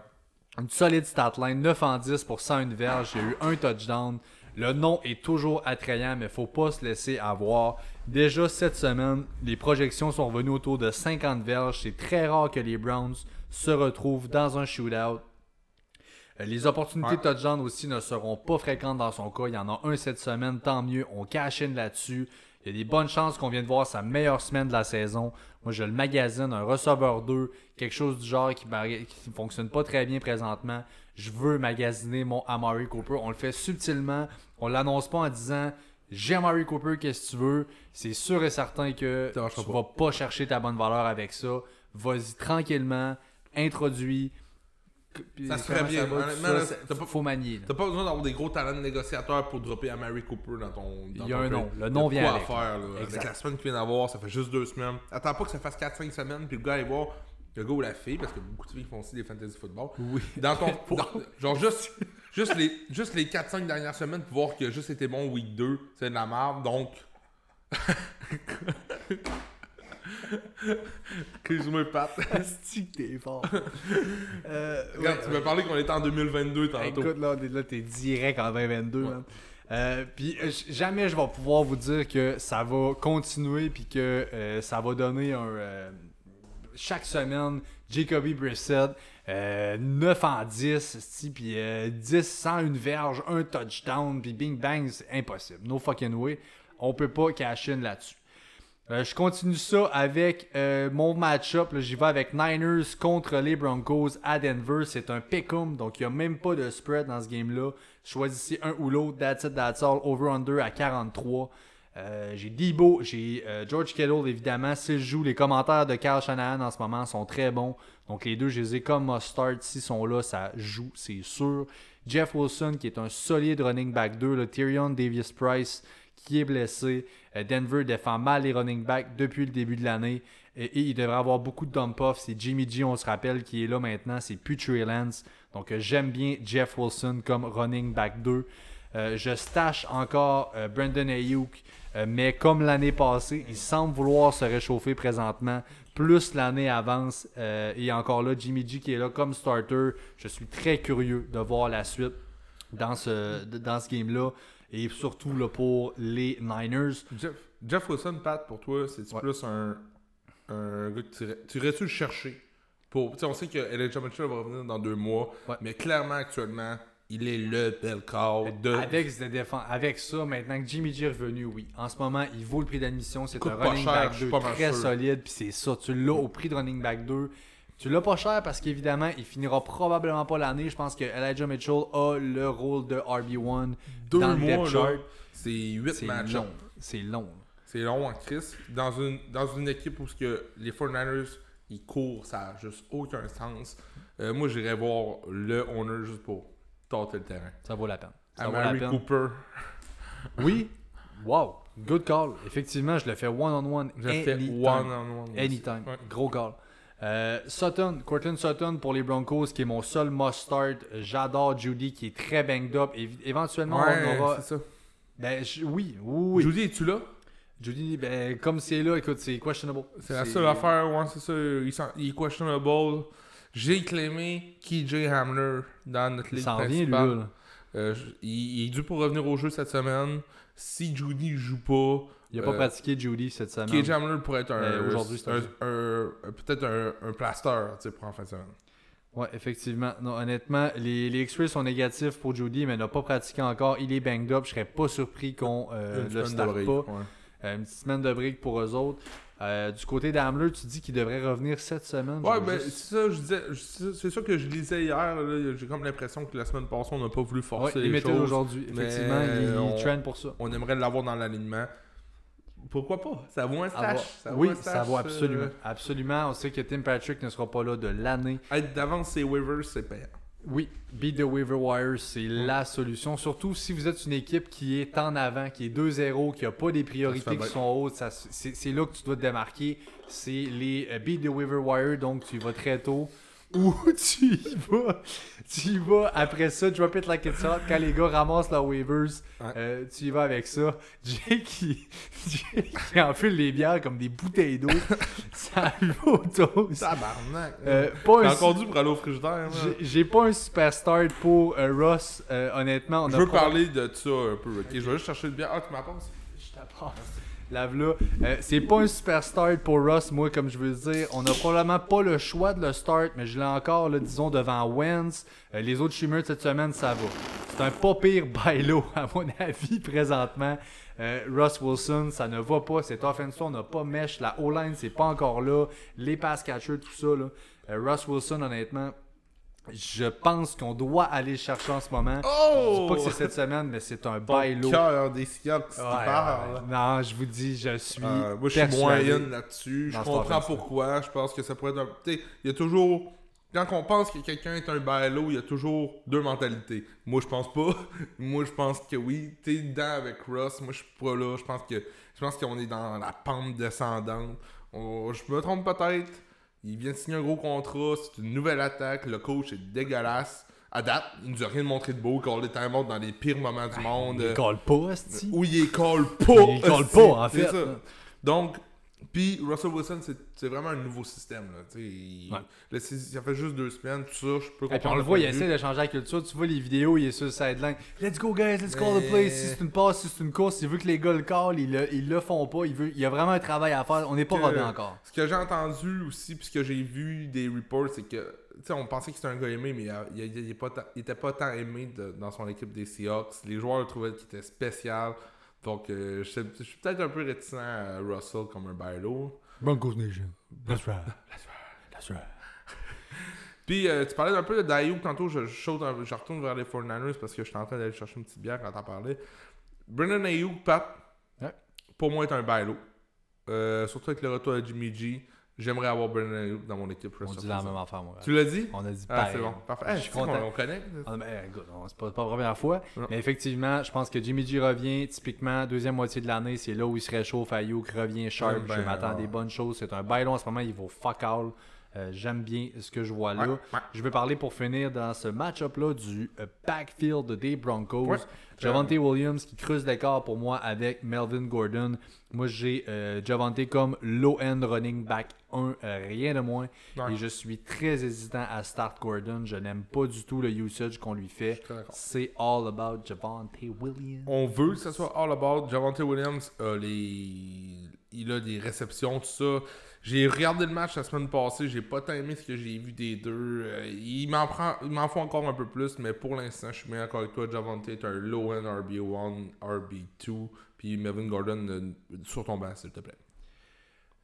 Une solide stat line, 9 en 10 pour 101 verges. Il y a eu un touchdown. Le nom est toujours attrayant, mais faut pas se laisser avoir. Déjà cette semaine, les projections sont revenues autour de 50 verges. C'est très rare que les Browns se retrouvent dans un shootout. Euh, Les opportunités de touchdown aussi ne seront pas fréquentes dans son cas. Il y en a un cette semaine, tant mieux. On cash in là-dessus. Il y a des bonnes chances qu'on vienne de voir sa meilleure semaine de la saison. Moi, je le magasine, un receveur 2, quelque chose du genre qui ne fonctionne pas très bien présentement. Je veux magasiner mon Amari Cooper. On le fait subtilement. On l'annonce pas en disant j'ai Amari Cooper, qu'est-ce que tu veux? C'est sûr et certain que tu pas. vas pas chercher ta bonne valeur avec ça. Vas-y tranquillement, introduis. Puis Ça se ferait bien. Honnêtement, pas- faut manier. T'as pas besoin d'avoir des gros talents de négociateur pour dropper à Mary Cooper dans ton. dans Il y a ton un nom. Le nom vient quoi avec. à faire, là. Avec la semaine qu'il vient d'avoir, ça fait juste deux semaines. Attends pas que ça fasse 4-5 semaines, puis le gars allait voir le gars ou la fille, parce que beaucoup de filles font aussi des fantasy football. Oui. Dans ton. dans- genre juste. juste les, juste les 4-5 dernières semaines pour voir qu'il a juste été bon week 2, c'est de la merde, donc. Excuse-moi, Pat. Asti que t'es fort. Euh, ouais, tu m'as parlé qu'on était en 2022 tantôt. Écoute, là, là t'es direct en 2022, man. Euh, puis euh, jamais je vais pouvoir vous dire que ça va continuer puis que euh, ça va donner un euh, chaque semaine Jacoby Brissett euh, 9 en 10 esti, puis euh, 10 sans une verge, un touchdown puis bing bang, c'est impossible. No fucking way. On peut pas cash in là-dessus. Euh, je continue ça avec euh, mon match-up. J'y vais avec Niners contre les Broncos à Denver. C'est un pick'em, donc il n'y a même pas de spread dans ce game-là. Choisissez un ou l'autre. That's it, that's all. Over-under à 43. Euh, j'ai Debo, j'ai George Kittle évidemment. S'il joue, les commentaires de Kyle Shanahan en ce moment sont très bons. Donc les deux, je les ai comme must start. S'ils sont là, ça joue, c'est sûr. Jeff Wilson, qui est un solide running back 2. Le Tyrion Davis Price, qui est blessé. Euh, Denver défend mal les running backs depuis le début de l'année. Et, il devrait avoir beaucoup de dump-off. C'est Jimmy G, on se rappelle, qui est là maintenant. C'est plus Trey Lance. Donc euh, j'aime bien Jeff Wilson comme running back 2. Euh, je stash encore euh, Brandon Ayuk, mais comme l'année passée, il semble vouloir se réchauffer présentement. Plus l'année avance, et encore là, Jimmy G qui est là comme starter. Je suis très curieux de voir la suite dans ce, dans ce game-là, et surtout là, pour les Niners. Jeff, Jeff Wilson, Pat, pour toi, c'est Ouais. plus un, un gars que tu irais- tu irais-tu le chercher pour, On sait que Elijah Mitchell va revenir dans deux mois, Ouais. mais clairement, actuellement, il est le bel call de. Avec, avec ça, maintenant que Jimmy G est revenu, oui. En ce moment, il vaut le prix d'admission. C'est un running cher, back je suis 2 pas mal très sûr. solide. Puis c'est ça, tu l'as au prix de running back 2. Tu l'as pas cher parce qu'évidemment, il finira probablement pas l'année. Je pense que Elijah Mitchell a le rôle de RB1 deux dans le depth c'est 8 C'est matchs. long. C'est long. C'est long en crise. Dans une, dans une équipe où ce que les 49ers, ils courent, ça n'a juste aucun sens. Euh, moi, j'irais voir le owner juste pour tâter le terrain. Ça vaut la peine. Ça vaut la Amari peine. Cooper, Oui. Wow. Good call. Effectivement, je le fais one-on-one. je fais anytime. one-on-one. Anytime. Ouais. Gros call. Euh, Sutton, Cortland Sutton pour les Broncos, qui est mon seul must-start. J'adore Judy, qui est très banged up. Éventuellement, Ouais, on aura. ça. Ben, je- oui, oui, oui. Judy, es-tu là? Judy, ben, comme c'est là, écoute, c'est questionable. C'est la seule affaire, ouais, c'est ça. Il, est questionable. J'ai claimé KJ Hamler dans notre ligue vient, lui, là. Euh, il est dû pour revenir au jeu cette semaine. Si Judy joue pas, Il a pas Euh, pratiqué Judy cette semaine. KJ Hamler pourrait être un, aujourd'hui, un, un- un- un- peut-être un, plaster tu sais, pour en fin de semaine. Ouais, effectivement. Non, honnêtement, les, les X-rays sont négatifs pour Judy, mais il n'a pas pratiqué encore. Il est banged up. Je serais pas surpris qu'on euh, le starte pas. ouais. Euh, une petite semaine de break pour eux autres. Euh, du côté d'Hamler, tu dis qu'il devrait revenir cette semaine. Ouais, ben, juste- c'est ça, je disais, c'est ça que je lisais hier. J'ai comme l'impression que la semaine passée, on n'a pas voulu Ouais, forcer il les mettait choses. aujourd'hui. mais Effectivement, il, on- traîne pour ça. On aimerait l'avoir dans l'alignement. Pourquoi pas? Ça vaut un stash. Avoir- Ça vaut oui, un stash, ça vaut euh, absolument. Absolument. On sait que Tim Patrick ne sera pas là de l'année. Être d'avance ses waivers, c'est payant. Oui, beat the waiver wire, c'est la solution. Surtout si vous êtes une équipe qui est en avant, qui est 2-0, qui n'a pas des priorités qui sont hautes. c'est là que tu dois te démarquer. C'est les euh, beat the waiver wire, donc tu y vas très tôt. Ou tu y vas, tu y vas après ça, drop it like it's hot. Quand les gars ramassent leurs waivers, Ouais. euh, tu y vas avec ça. Jay qui, enfile les bières comme des bouteilles d'eau. ça va au toast. Tabarnak. Euh, pas J'ai un encore dû pour aller au frigidaire. j'ai- pas un super start pour euh, Ross, euh, honnêtement. On Je a veux parler de ça un peu. Ok, je vais juste chercher le bière. Ah, tu m'apportes? Je t'apporte. Lave-la. Euh, c'est pas un super start pour Ross, moi, comme je veux dire. On a probablement pas le choix de le start, mais je l'ai encore, disons, devant Wentz. Euh, les autres streamers cette semaine, ça va. C'est un pas pire bailo, à mon avis, présentement. Euh, Russ Wilson, ça ne va pas. Cette offense on n'a pas mesh. La O-line, c'est pas encore là. Les pass catchers, tout ça. Là. Euh, Russ Wilson, honnêtement, je pense qu'on doit aller le chercher en ce moment. Je Oh! dis pas que c'est cette semaine, mais c'est un bailo. cœur des Seahawks qui Ouais, parle. ouais. Non, je vous dis, je suis. Euh, moi, je suis moyenne là-dessus. Je comprends pourquoi. Je pense que ça pourrait être un. Tu sais, il y a toujours. Quand on pense que quelqu'un est un bailo, il y a toujours deux mentalités. Moi, je pense pas. Moi, je pense que oui. T'es dedans avec Russ. Moi, je suis pas là. Je pense que je pense qu'on est dans la pente descendante. Je me trompe peut-être. Il vient de signer un gros contrat. C'est une nouvelle attaque. Le coach est dégueulasse. À date, il nous a rien montré de beau. Il call timeouts dans les pires moments du monde. Il colle pas. Où il call pas. Il call pas, en C'est fait. ça. Donc, puis Russell Wilson, c'est vraiment un nouveau système. Là, il- Ouais. là, c'est- ça fait juste deux semaines, tout ça, je peux Et puis on comprendre le voit, il essaie de changer la culture. Tu vois les vidéos, il est sur le sideline. Let's go, guys, let's call the play. Si c'est une passe, si c'est une course, il veut que les gars le callent, ils le, ils le font pas. Il, veut, il y a vraiment un travail à faire. On n'est pas rodé encore. Ce que j'ai entendu aussi, puis ce que j'ai vu des reports, c'est que, on pensait que c'était un gars aimé, mais il, il- il est pas tant- il était pas tant aimé de- dans son équipe des Seahawks. Les joueurs le trouvaient qu'il était spécial. Donc, euh, je suis peut-être un peu réticent à Russell comme un bailo. Broncos Nation. That's right. That's right. Puis, euh, tu parlais un peu de Dayouk tantôt. Je, je un- je retourne vers les 49ers parce que je suis en train d'aller chercher une petite bière quand t'en parlais. Brennan Ayuk, Pat, Ouais. pour moi, est un bailo. Euh, surtout avec le retour de Jimmy G. J'aimerais avoir Brennan Ayuk dans mon équipe. On dit la même affaire, moi. Tu l'as dit? On a dit Ah, pareil. c'est bon. Parfait. Je suis content. On connaît. Ah, ben, c'est pas, pas la première fois. Non. Mais effectivement, je pense que Jimmy G revient. Typiquement, deuxième moitié de l'année, c'est là où il se réchauffe. Ayuk revient sharp. Ouais, ben, je m'attends ouais. des bonnes choses. C'est un bail en ce moment. Il vaut fuck all. Euh, J'aime bien ce que je vois là. Ouais, ouais. Je vais parler pour finir dans ce match-up-là du euh, backfield des Broncos. Ouais. Javante Williams qui creuse l'écart pour moi avec Melvin Gordon. Moi, j'ai euh, Javante comme low-end running back 1, euh, rien de moins. Et je suis très hésitant à start Gordon. Je n'aime pas du tout le usage qu'on lui fait. C'est all about Javante Williams. On veut que ce soit all about. Javante Williams, les... il a des réceptions, tout ça. J'ai regardé le match la semaine passée, j'ai pas tant aimé ce que j'ai vu des deux. Euh, il m'en il m'en faut encore un peu plus, mais pour l'instant, je suis bien d'accord avec toi. Javante est un low-end RB1, RB2, puis Melvin Gordon sur ton banc, s'il te plaît.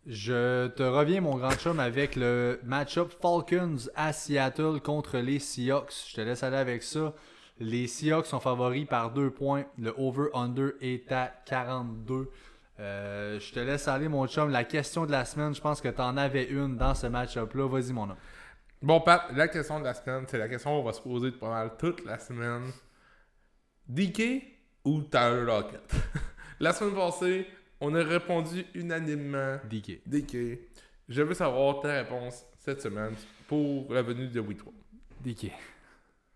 Je te reviens, mon grand chum, avec le match-up Falcons à Seattle contre les Seahawks. Je te laisse aller avec ça. Les Seahawks sont favoris par deux points. Le over-under est à 42. Euh, je te laisse aller, mon chum. La question de la semaine, je pense que tu en avais une dans ce match-up-là. Vas-y, mon homme. Bon, Pat, la question de la semaine, c'est la question qu'on va se poser pas mal toute la semaine. DK ou Tyler Lockett? la semaine passée, on a répondu unanimement DK. DK. Je veux savoir ta réponse cette semaine pour la venue de 3. DK.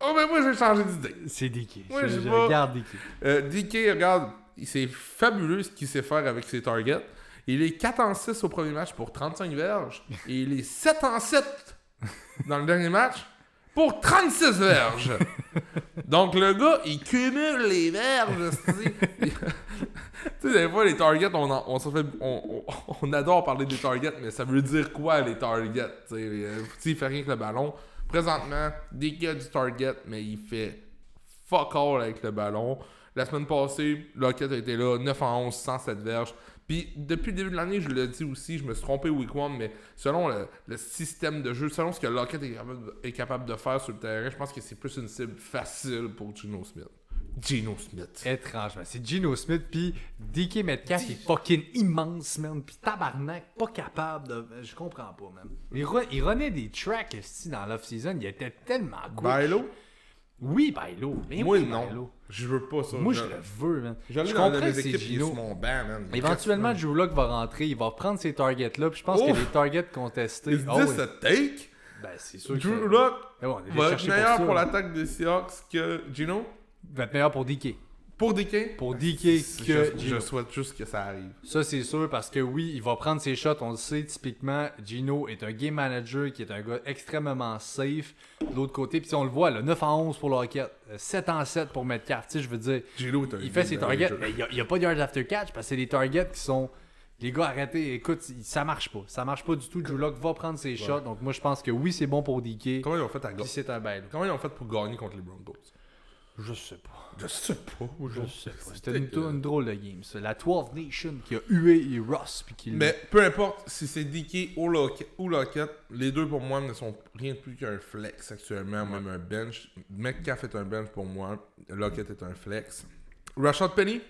Oh, ben moi, j'ai changé d'idée. C'est DK. Ouais, je, je sais je pas. regarde DK. Euh, DK, regarde, c'est fabuleux ce qu'il sait faire avec ses targets. Il est 4 en 6 au premier match pour 35 verges. Et il est 7 en 7 dans le dernier match pour 36 verges. Donc le gars, il cumule les verges. tu sais, des fois, les targets, on, en- on, fait, on, adore parler des targets, mais ça veut dire quoi les targets? tu sais? Euh, il fait rien que le ballon. Présentement, DK a du target, mais il fait fuck all avec le ballon. La semaine passée, Lockett a été là, 9 en 11, 107 verges. Puis depuis le début de l'année, je l'ai dit aussi, je me suis trompé week 1, mais selon le, le système de jeu, selon ce que Lockett est capable, est capable de faire sur le terrain, je pense que c'est plus une cible facile pour Gino Smith. Gino Smith. Étrangement. C'est Gino Smith, puis DK Metcalf est fucking immense, man. Puis tabarnak, pas capable de. Je comprends pas, man. Il, re- il renaît des tracks, dans l'off-season. Il était tellement cool. Bailo? Oui, Bailo. Mais Moi, oui, non. Bailo. Je veux pas ça. Moi, je le veux, man. Je comprends que c'est Gino. mon banc, man. Éventuellement, Drew va rentrer, il va prendre ses targets-là. Puis je pense que Ouf! les targets contestés. Is Oh, this oui. a take? Ben, c'est sûr que Drew est allé va être meilleur pour l'attaque des Seahawks que Gino? Va être meilleur pour DK. Pour DK? Pour DK Je, que je souhaite juste que ça arrive. Ça, c'est sûr, parce que oui, il va prendre ses shots. On le sait, typiquement, Gino est un game manager qui est un gars extrêmement safe. De l'autre côté, puis si on le voit, là, 9 en 11 pour Lockett, euh, 7 en 7 pour Metcalf. Tu sais, je veux dire, Gino est un il fait ses targets, manager. mais il n'y a, il y a pas de yards after catch parce que c'est des targets qui sont. Les gars, arrêtez, écoute, ça marche pas. Ça marche pas du tout. Drew Lock va prendre ses shots. Donc, moi, je pense que oui, c'est bon pour DK. Comment ils ont fait à. Comment ils ont fait pour gagner contre les Broncos? Je sais pas. Je sais pas. Je sais pas. C'était une, une drôle de game, ça. La 12 Nation qui a hué Ross. Puis qui Mais peu importe si c'est DK ou Lockett, ou Lockett, les deux pour moi ne sont rien de plus qu'un flex actuellement, même un bench. Metcalf est un bench pour moi, Lockett est un flex. Rashad Penny,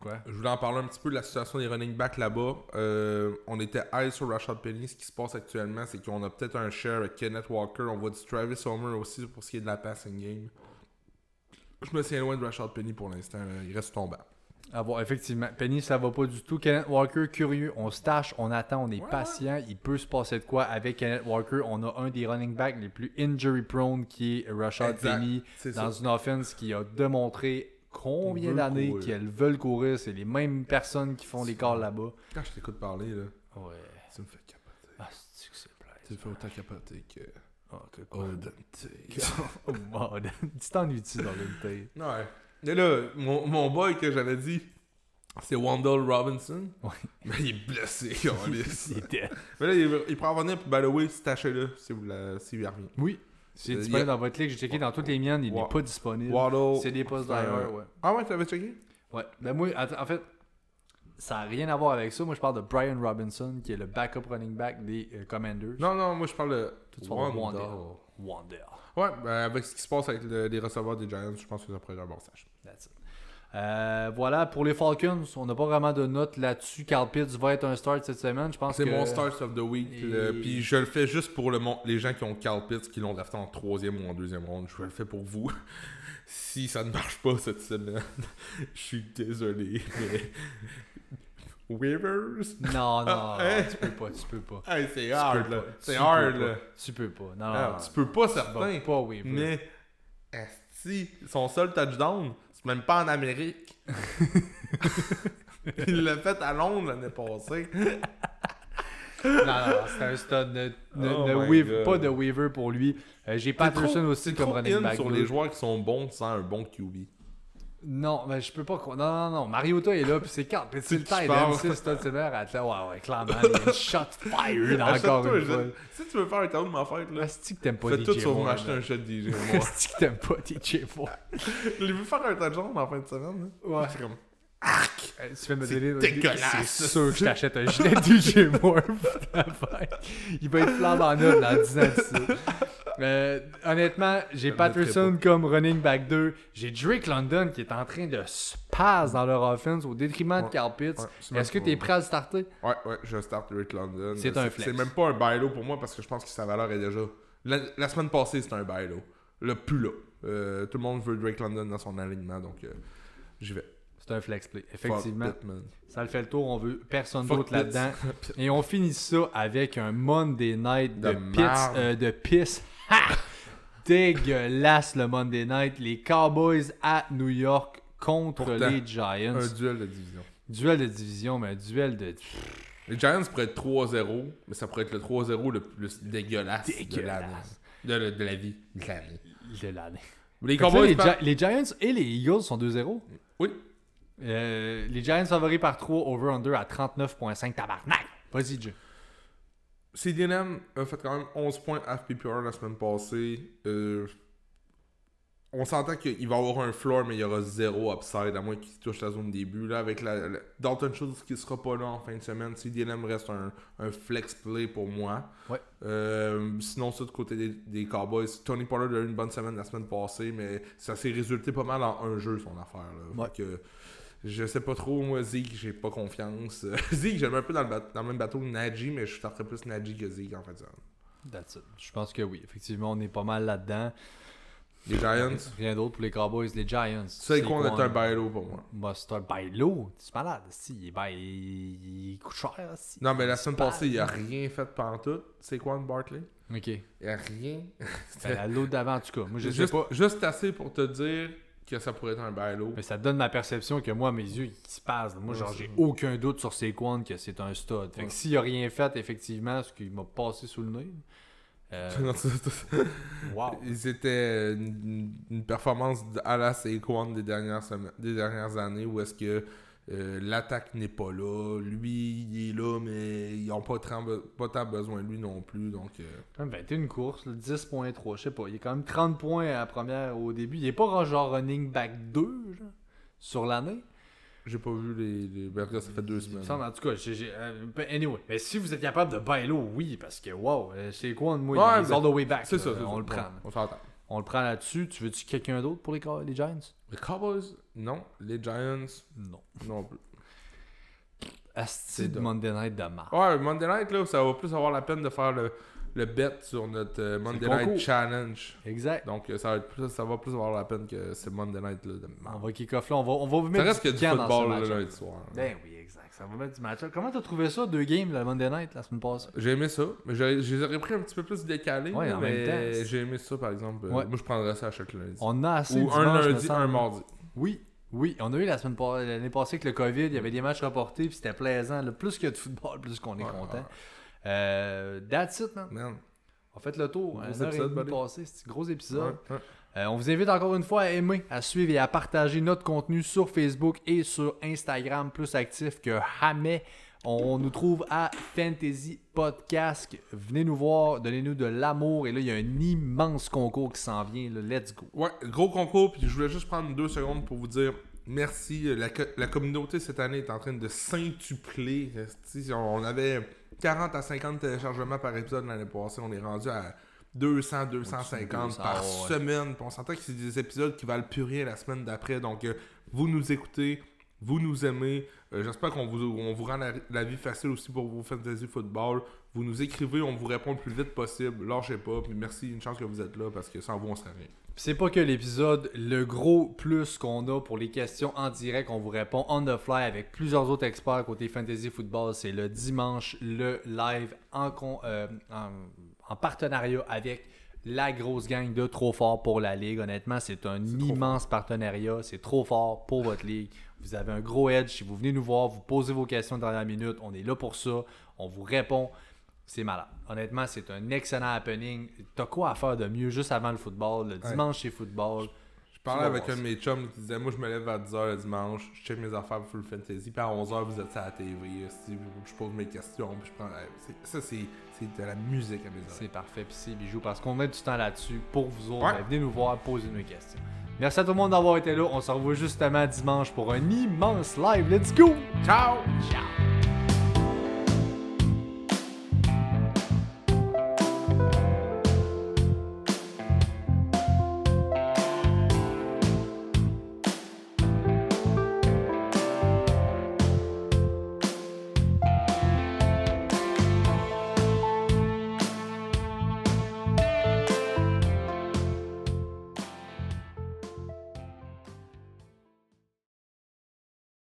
Quoi? je voulais en parler un petit peu de la situation des running backs là-bas. Euh, on était high sur Rashad Penny. Ce qui se passe actuellement, c'est qu'on a peut-être un share avec Kenneth Walker. On voit du Travis Homer aussi pour ce qui est de la passing game. Je me tiens loin de Rashad Penny pour l'instant. Il reste tombant. À voir, effectivement. Penny, ça va pas du tout. Kenneth Walker, curieux. On se tâche, on attend, on est Ouais, patient. Il peut se passer de quoi avec Kenneth Walker. On a un des running backs les plus injury prone qui est Rashad Exact. Penny dans ça. une offense qui a démontré combien d'années qu'elles veulent courir. C'est les mêmes personnes qui font les calls là-bas. Quand je t'écoute parler, là, Ouais. ça me fait capoter. Ah, c'est que c'est. Tu me fais autant capoter que. Que quoi. Golden Tate. Oh, man. Tu t'ennuies-tu dans tête? Ouais. Et là, mon, mon boy que j'avais dit, c'est Wandell Robinson. Ouais. Mais il est blessé, câlisse. C'était. Mais là, il, il pourra revenir, puis by the way, stachez-le si vous la, s'il lui revient. Oui. C'est Euh, disponible dans votre ligue. J'ai checké dans toutes les miennes. Il n'est pas disponible. Waddle. C'est des postes un- d'ailleurs, ouais. Ah ouais, tu l'avais checké? Ouais. Ben moi, en fait, ça n'a rien à voir avec ça. Moi, je parle de Brian Robinson, qui est le backup running back des euh, Commanders. Non, non, moi je parle de. Tu parles de Wandell. Wandell. Ouais, ben avec ce qui se passe avec le- les receveurs des Giants, je pense que ça pourrait être un bon stage. That's it. Euh, voilà, pour les Falcons, on n'a pas vraiment de notes là-dessus. Carl Pitts va être un start cette semaine. Je pense C'est que... mon start of the week. Et- le- Puis je le fais juste pour le mon- les gens qui ont Carl Pitts, qui l'ont drafté en troisième ou en deuxième ronde. Je le fais pour vous. si ça ne marche pas cette semaine, je suis désolé. Mais... Waivers? Non, non, tu peux pas, tu peux pas. Hey, c'est hard, là. C'est tu hard, peux là. pas, Tu peux pas. Non, non, Ah, non. tu peux pas, certain. pas waiver. Mais, si son seul touchdown, c'est même pas en Amérique. Il l'a fait à Londres l'année passée. Non, non, c'est un stud. Ne, ne- Oh ne God. pas de waiver pour lui. Euh, J'ai Patterson aussi comme running in back. sur les joueurs qui sont bons sans un bon QB. Non, mais je peux pas croire. Non, non, non. Mariota est là, puis c'est quand? Puis c'est le parles. end, c'est Stottemer. Attends, ouais, ouais, clairement. Il y a une shot fired encore une un fois. Si tu veux faire un cadeau de ma fête, là, Asti que t'aimes pas fais DJ tout sauf m'acheter un de DJ Moore. Asti que t'aimes pas DJ Moore? Je l'ai vu faire un touchdown en fin de semaine. là. Ouais. C'est comme... Euh, Tu fais me donner dégueulasse. C'est sûr que je t'achète un gilet DJ Moore. Il va être flambant neuf dans 10 ans. Euh, honnêtement, j'ai Patterson comme running back 2. J'ai Drake London qui est en train de se passer dans leur offense au détriment de. Carl Pitts. Ouais, Est-ce que tu es prêt à le starter? Ouais, ouais, je start Rick London. C'est un flex. C'est même pas un buy low pour moi parce que je pense que sa valeur est déjà. La, la semaine passée, c'était un buy low. Le plus là. Euh, tout le monde veut Drake London dans son alignement, donc euh, j'y vais. C'est un flex play. Effectivement, ça le fait le tour. On veut personne d'autre là-dedans. Et on finit ça avec un Monday night de, De pits, euh, de pisse. Ha! Dégueulasse le Monday night. Les Cowboys à New York contre Pourtant, les Giants. Un duel de division. Duel de division, mais un duel de. Les Giants pourraient être 3-0, mais ça pourrait être le 3-0 le plus dégueulasse, de l'année. Dégueulasse. De, la- de la vie. De l'année. de l'année. Les Cowboys, les, Gi- les Giants et les Eagles sont 2-0. Oui. Euh, les Giants favoris par 3, over-under à 39,5 tabarnak. Vas-y, Jay. CDNM a fait quand même 11 points à FPPR la semaine passée. Euh, on s'entend qu'il va avoir un floor, mais il y aura zéro upside, à moins qu'il touche la zone début. Là, avec la, la- Dalton Schultz qui sera pas là en fin de semaine, CDNM reste un, un flex play pour moi. Ouais. Euh, sinon, ça, du côté des, des Cowboys, Tony Pollard a eu une bonne semaine la semaine passée, mais ça s'est résulté pas mal en un jeu, son affaire. Là. Ouais. Fait que, je sais pas trop, moi, Zeke, j'ai pas confiance. Zeke, j'aime un peu dans le, dans le même bateau que Najee, mais je starterais plus Najee que Zeke en fait. ça. That's it. Je pense que oui. Effectivement, on est pas mal là-dedans. Les Giants, Rien d'autre pour les Cowboys. Les Giants. c'est quoi, on est un bailo pour moi. Must Bailo. Tu es malade. Si, il, bail- il, il coûte cher. Si. Non, mais la semaine pas- passée, il a rien fait pendant tout. C'est quoi, Barkley? Ok. Il a rien. Ben, à L'autre d'avant, en tout cas. Moi, je sais pas. juste assez pour te dire que ça pourrait être un bailo. Mais ça donne ma perception que moi, mes yeux, ils se passent. Moi, Ouais, genre, j'ai aucun doute sur Saquon que c'est un stud. Fait Ouais. que s'il a rien fait, effectivement, ce qui m'a passé sous le nez. euh, wow. C'était une, une performance à la Saquon des dernières, semaines- des dernières années où est-ce que euh, l'attaque n'est pas là. Lui, il est là, mais ils n'ont pas, pas tant besoin de lui non plus. Donc, euh, Quand même 21 courses, là, 10.3, je sais pas. Il est quand même 30 points à la première au début. Il est pas genre running back 2 genre, sur l'année. j'ai pas vu les. les... Ben, ça fait deux semaines. en tout cas, euh, ben, anyway. Mais si vous êtes capable de bailo, oui, parce que wow, euh, c'est quoi moi Ouais, ben, all the way back. C'est ça, c'est on ça. le prend. On s'entend. On le prend là-dessus. Tu veux-tu quelqu'un d'autre pour les, les Giants? Les Cowboys, non. Les Giants, Non. non plus. Asti C'est de. Monday Night de marre. Ouais, Monday Night, là, ça va plus avoir la peine de faire le, le bet sur notre euh, Monday Night. Challenge. Exact. Donc, euh, ça va, être plus, ça va plus valoir la peine que ce Monday Night là, de On marde. va kick off là. On va, on va vous Ça mettre reste que du dans ce football le lundi soir. Ben oui. Ça va mettre du match. Comment t'as trouvé ça, deux games, le Monday Night, la semaine passée? J'ai aimé ça, mais je les aurais pris un petit peu plus décalés. Ouais, en même mais temps, j'ai aimé ça par exemple. Ouais. Moi, je prendrais ça à chaque lundi. On a assez Ou dimanche, un lundi, un mardi. Oui, oui. On a eu la semaine l'année passée avec le COVID, il y avait des matchs reportés, puis c'était plaisant. là. Plus que de football, plus qu'on est Ouais, content. Euh, that's it, man. Man. On fait le tour. Un épisode, passé. C'est un gros épisode. Ouais, ouais. Euh, on vous invite encore une fois à aimer, à suivre et à partager notre contenu sur Facebook et sur Instagram, plus actif que jamais. On nous trouve à Fantasy Podcast. Venez nous voir, donnez-nous de l'amour. Et là, il y a un immense concours qui s'en vient. Let's go. Ouais, gros concours, puis je voulais juste prendre deux secondes pour vous dire merci. La, la communauté cette année est en train de s'intupler. On avait 40 à 50 téléchargements par épisode l'année passée. On est rendu à 200, 250 200, par ouais. semaine. Puis on s'entend que c'est des épisodes qui valent plus rien la semaine d'après. Donc, euh, vous nous écoutez, vous nous aimez. Euh, J'espère qu'on vous, on vous rend la, la vie facile aussi pour vos fantasy football. Vous nous écrivez, on vous répond le plus vite possible. Lâchez pas. Puis merci, une chance que vous êtes là parce que sans vous, on serait rien. C'est pas que l'épisode, le gros plus qu'on a pour les questions en direct, on vous répond on the fly avec plusieurs autres experts côté fantasy football. C'est le dimanche, le live en, con- euh, en, en partenariat avec la grosse gang de Trop Fort pour la Ligue. Honnêtement, c'est un immense partenariat. C'est trop fort pour votre ligue. Vous avez un gros edge. Si vous venez nous voir, vous posez vos questions dans la minute. On est là pour ça. On vous répond. C'est malade. Honnêtement, c'est un excellent happening. T'as quoi à faire de mieux juste avant le football? Le dimanche, c'est football? Je parlais avec un de mes chums qui disait Moi, je me lève à 10h le dimanche, je check mes affaires pour Full Fantasy, puis à 11h, vous êtes à la TV. Si je pose mes questions, puis je prends. c'est- Ça, c'est c'est de la musique à mes oreilles. C'est parfait, puis c'est bijou, parce qu'on met du temps là-dessus pour vous autres. Ouais. Venez nous voir, posez nos questions. Merci à tout le monde d'avoir été là. On se revoit justement dimanche pour un immense live. Let's go! Ciao! Ciao!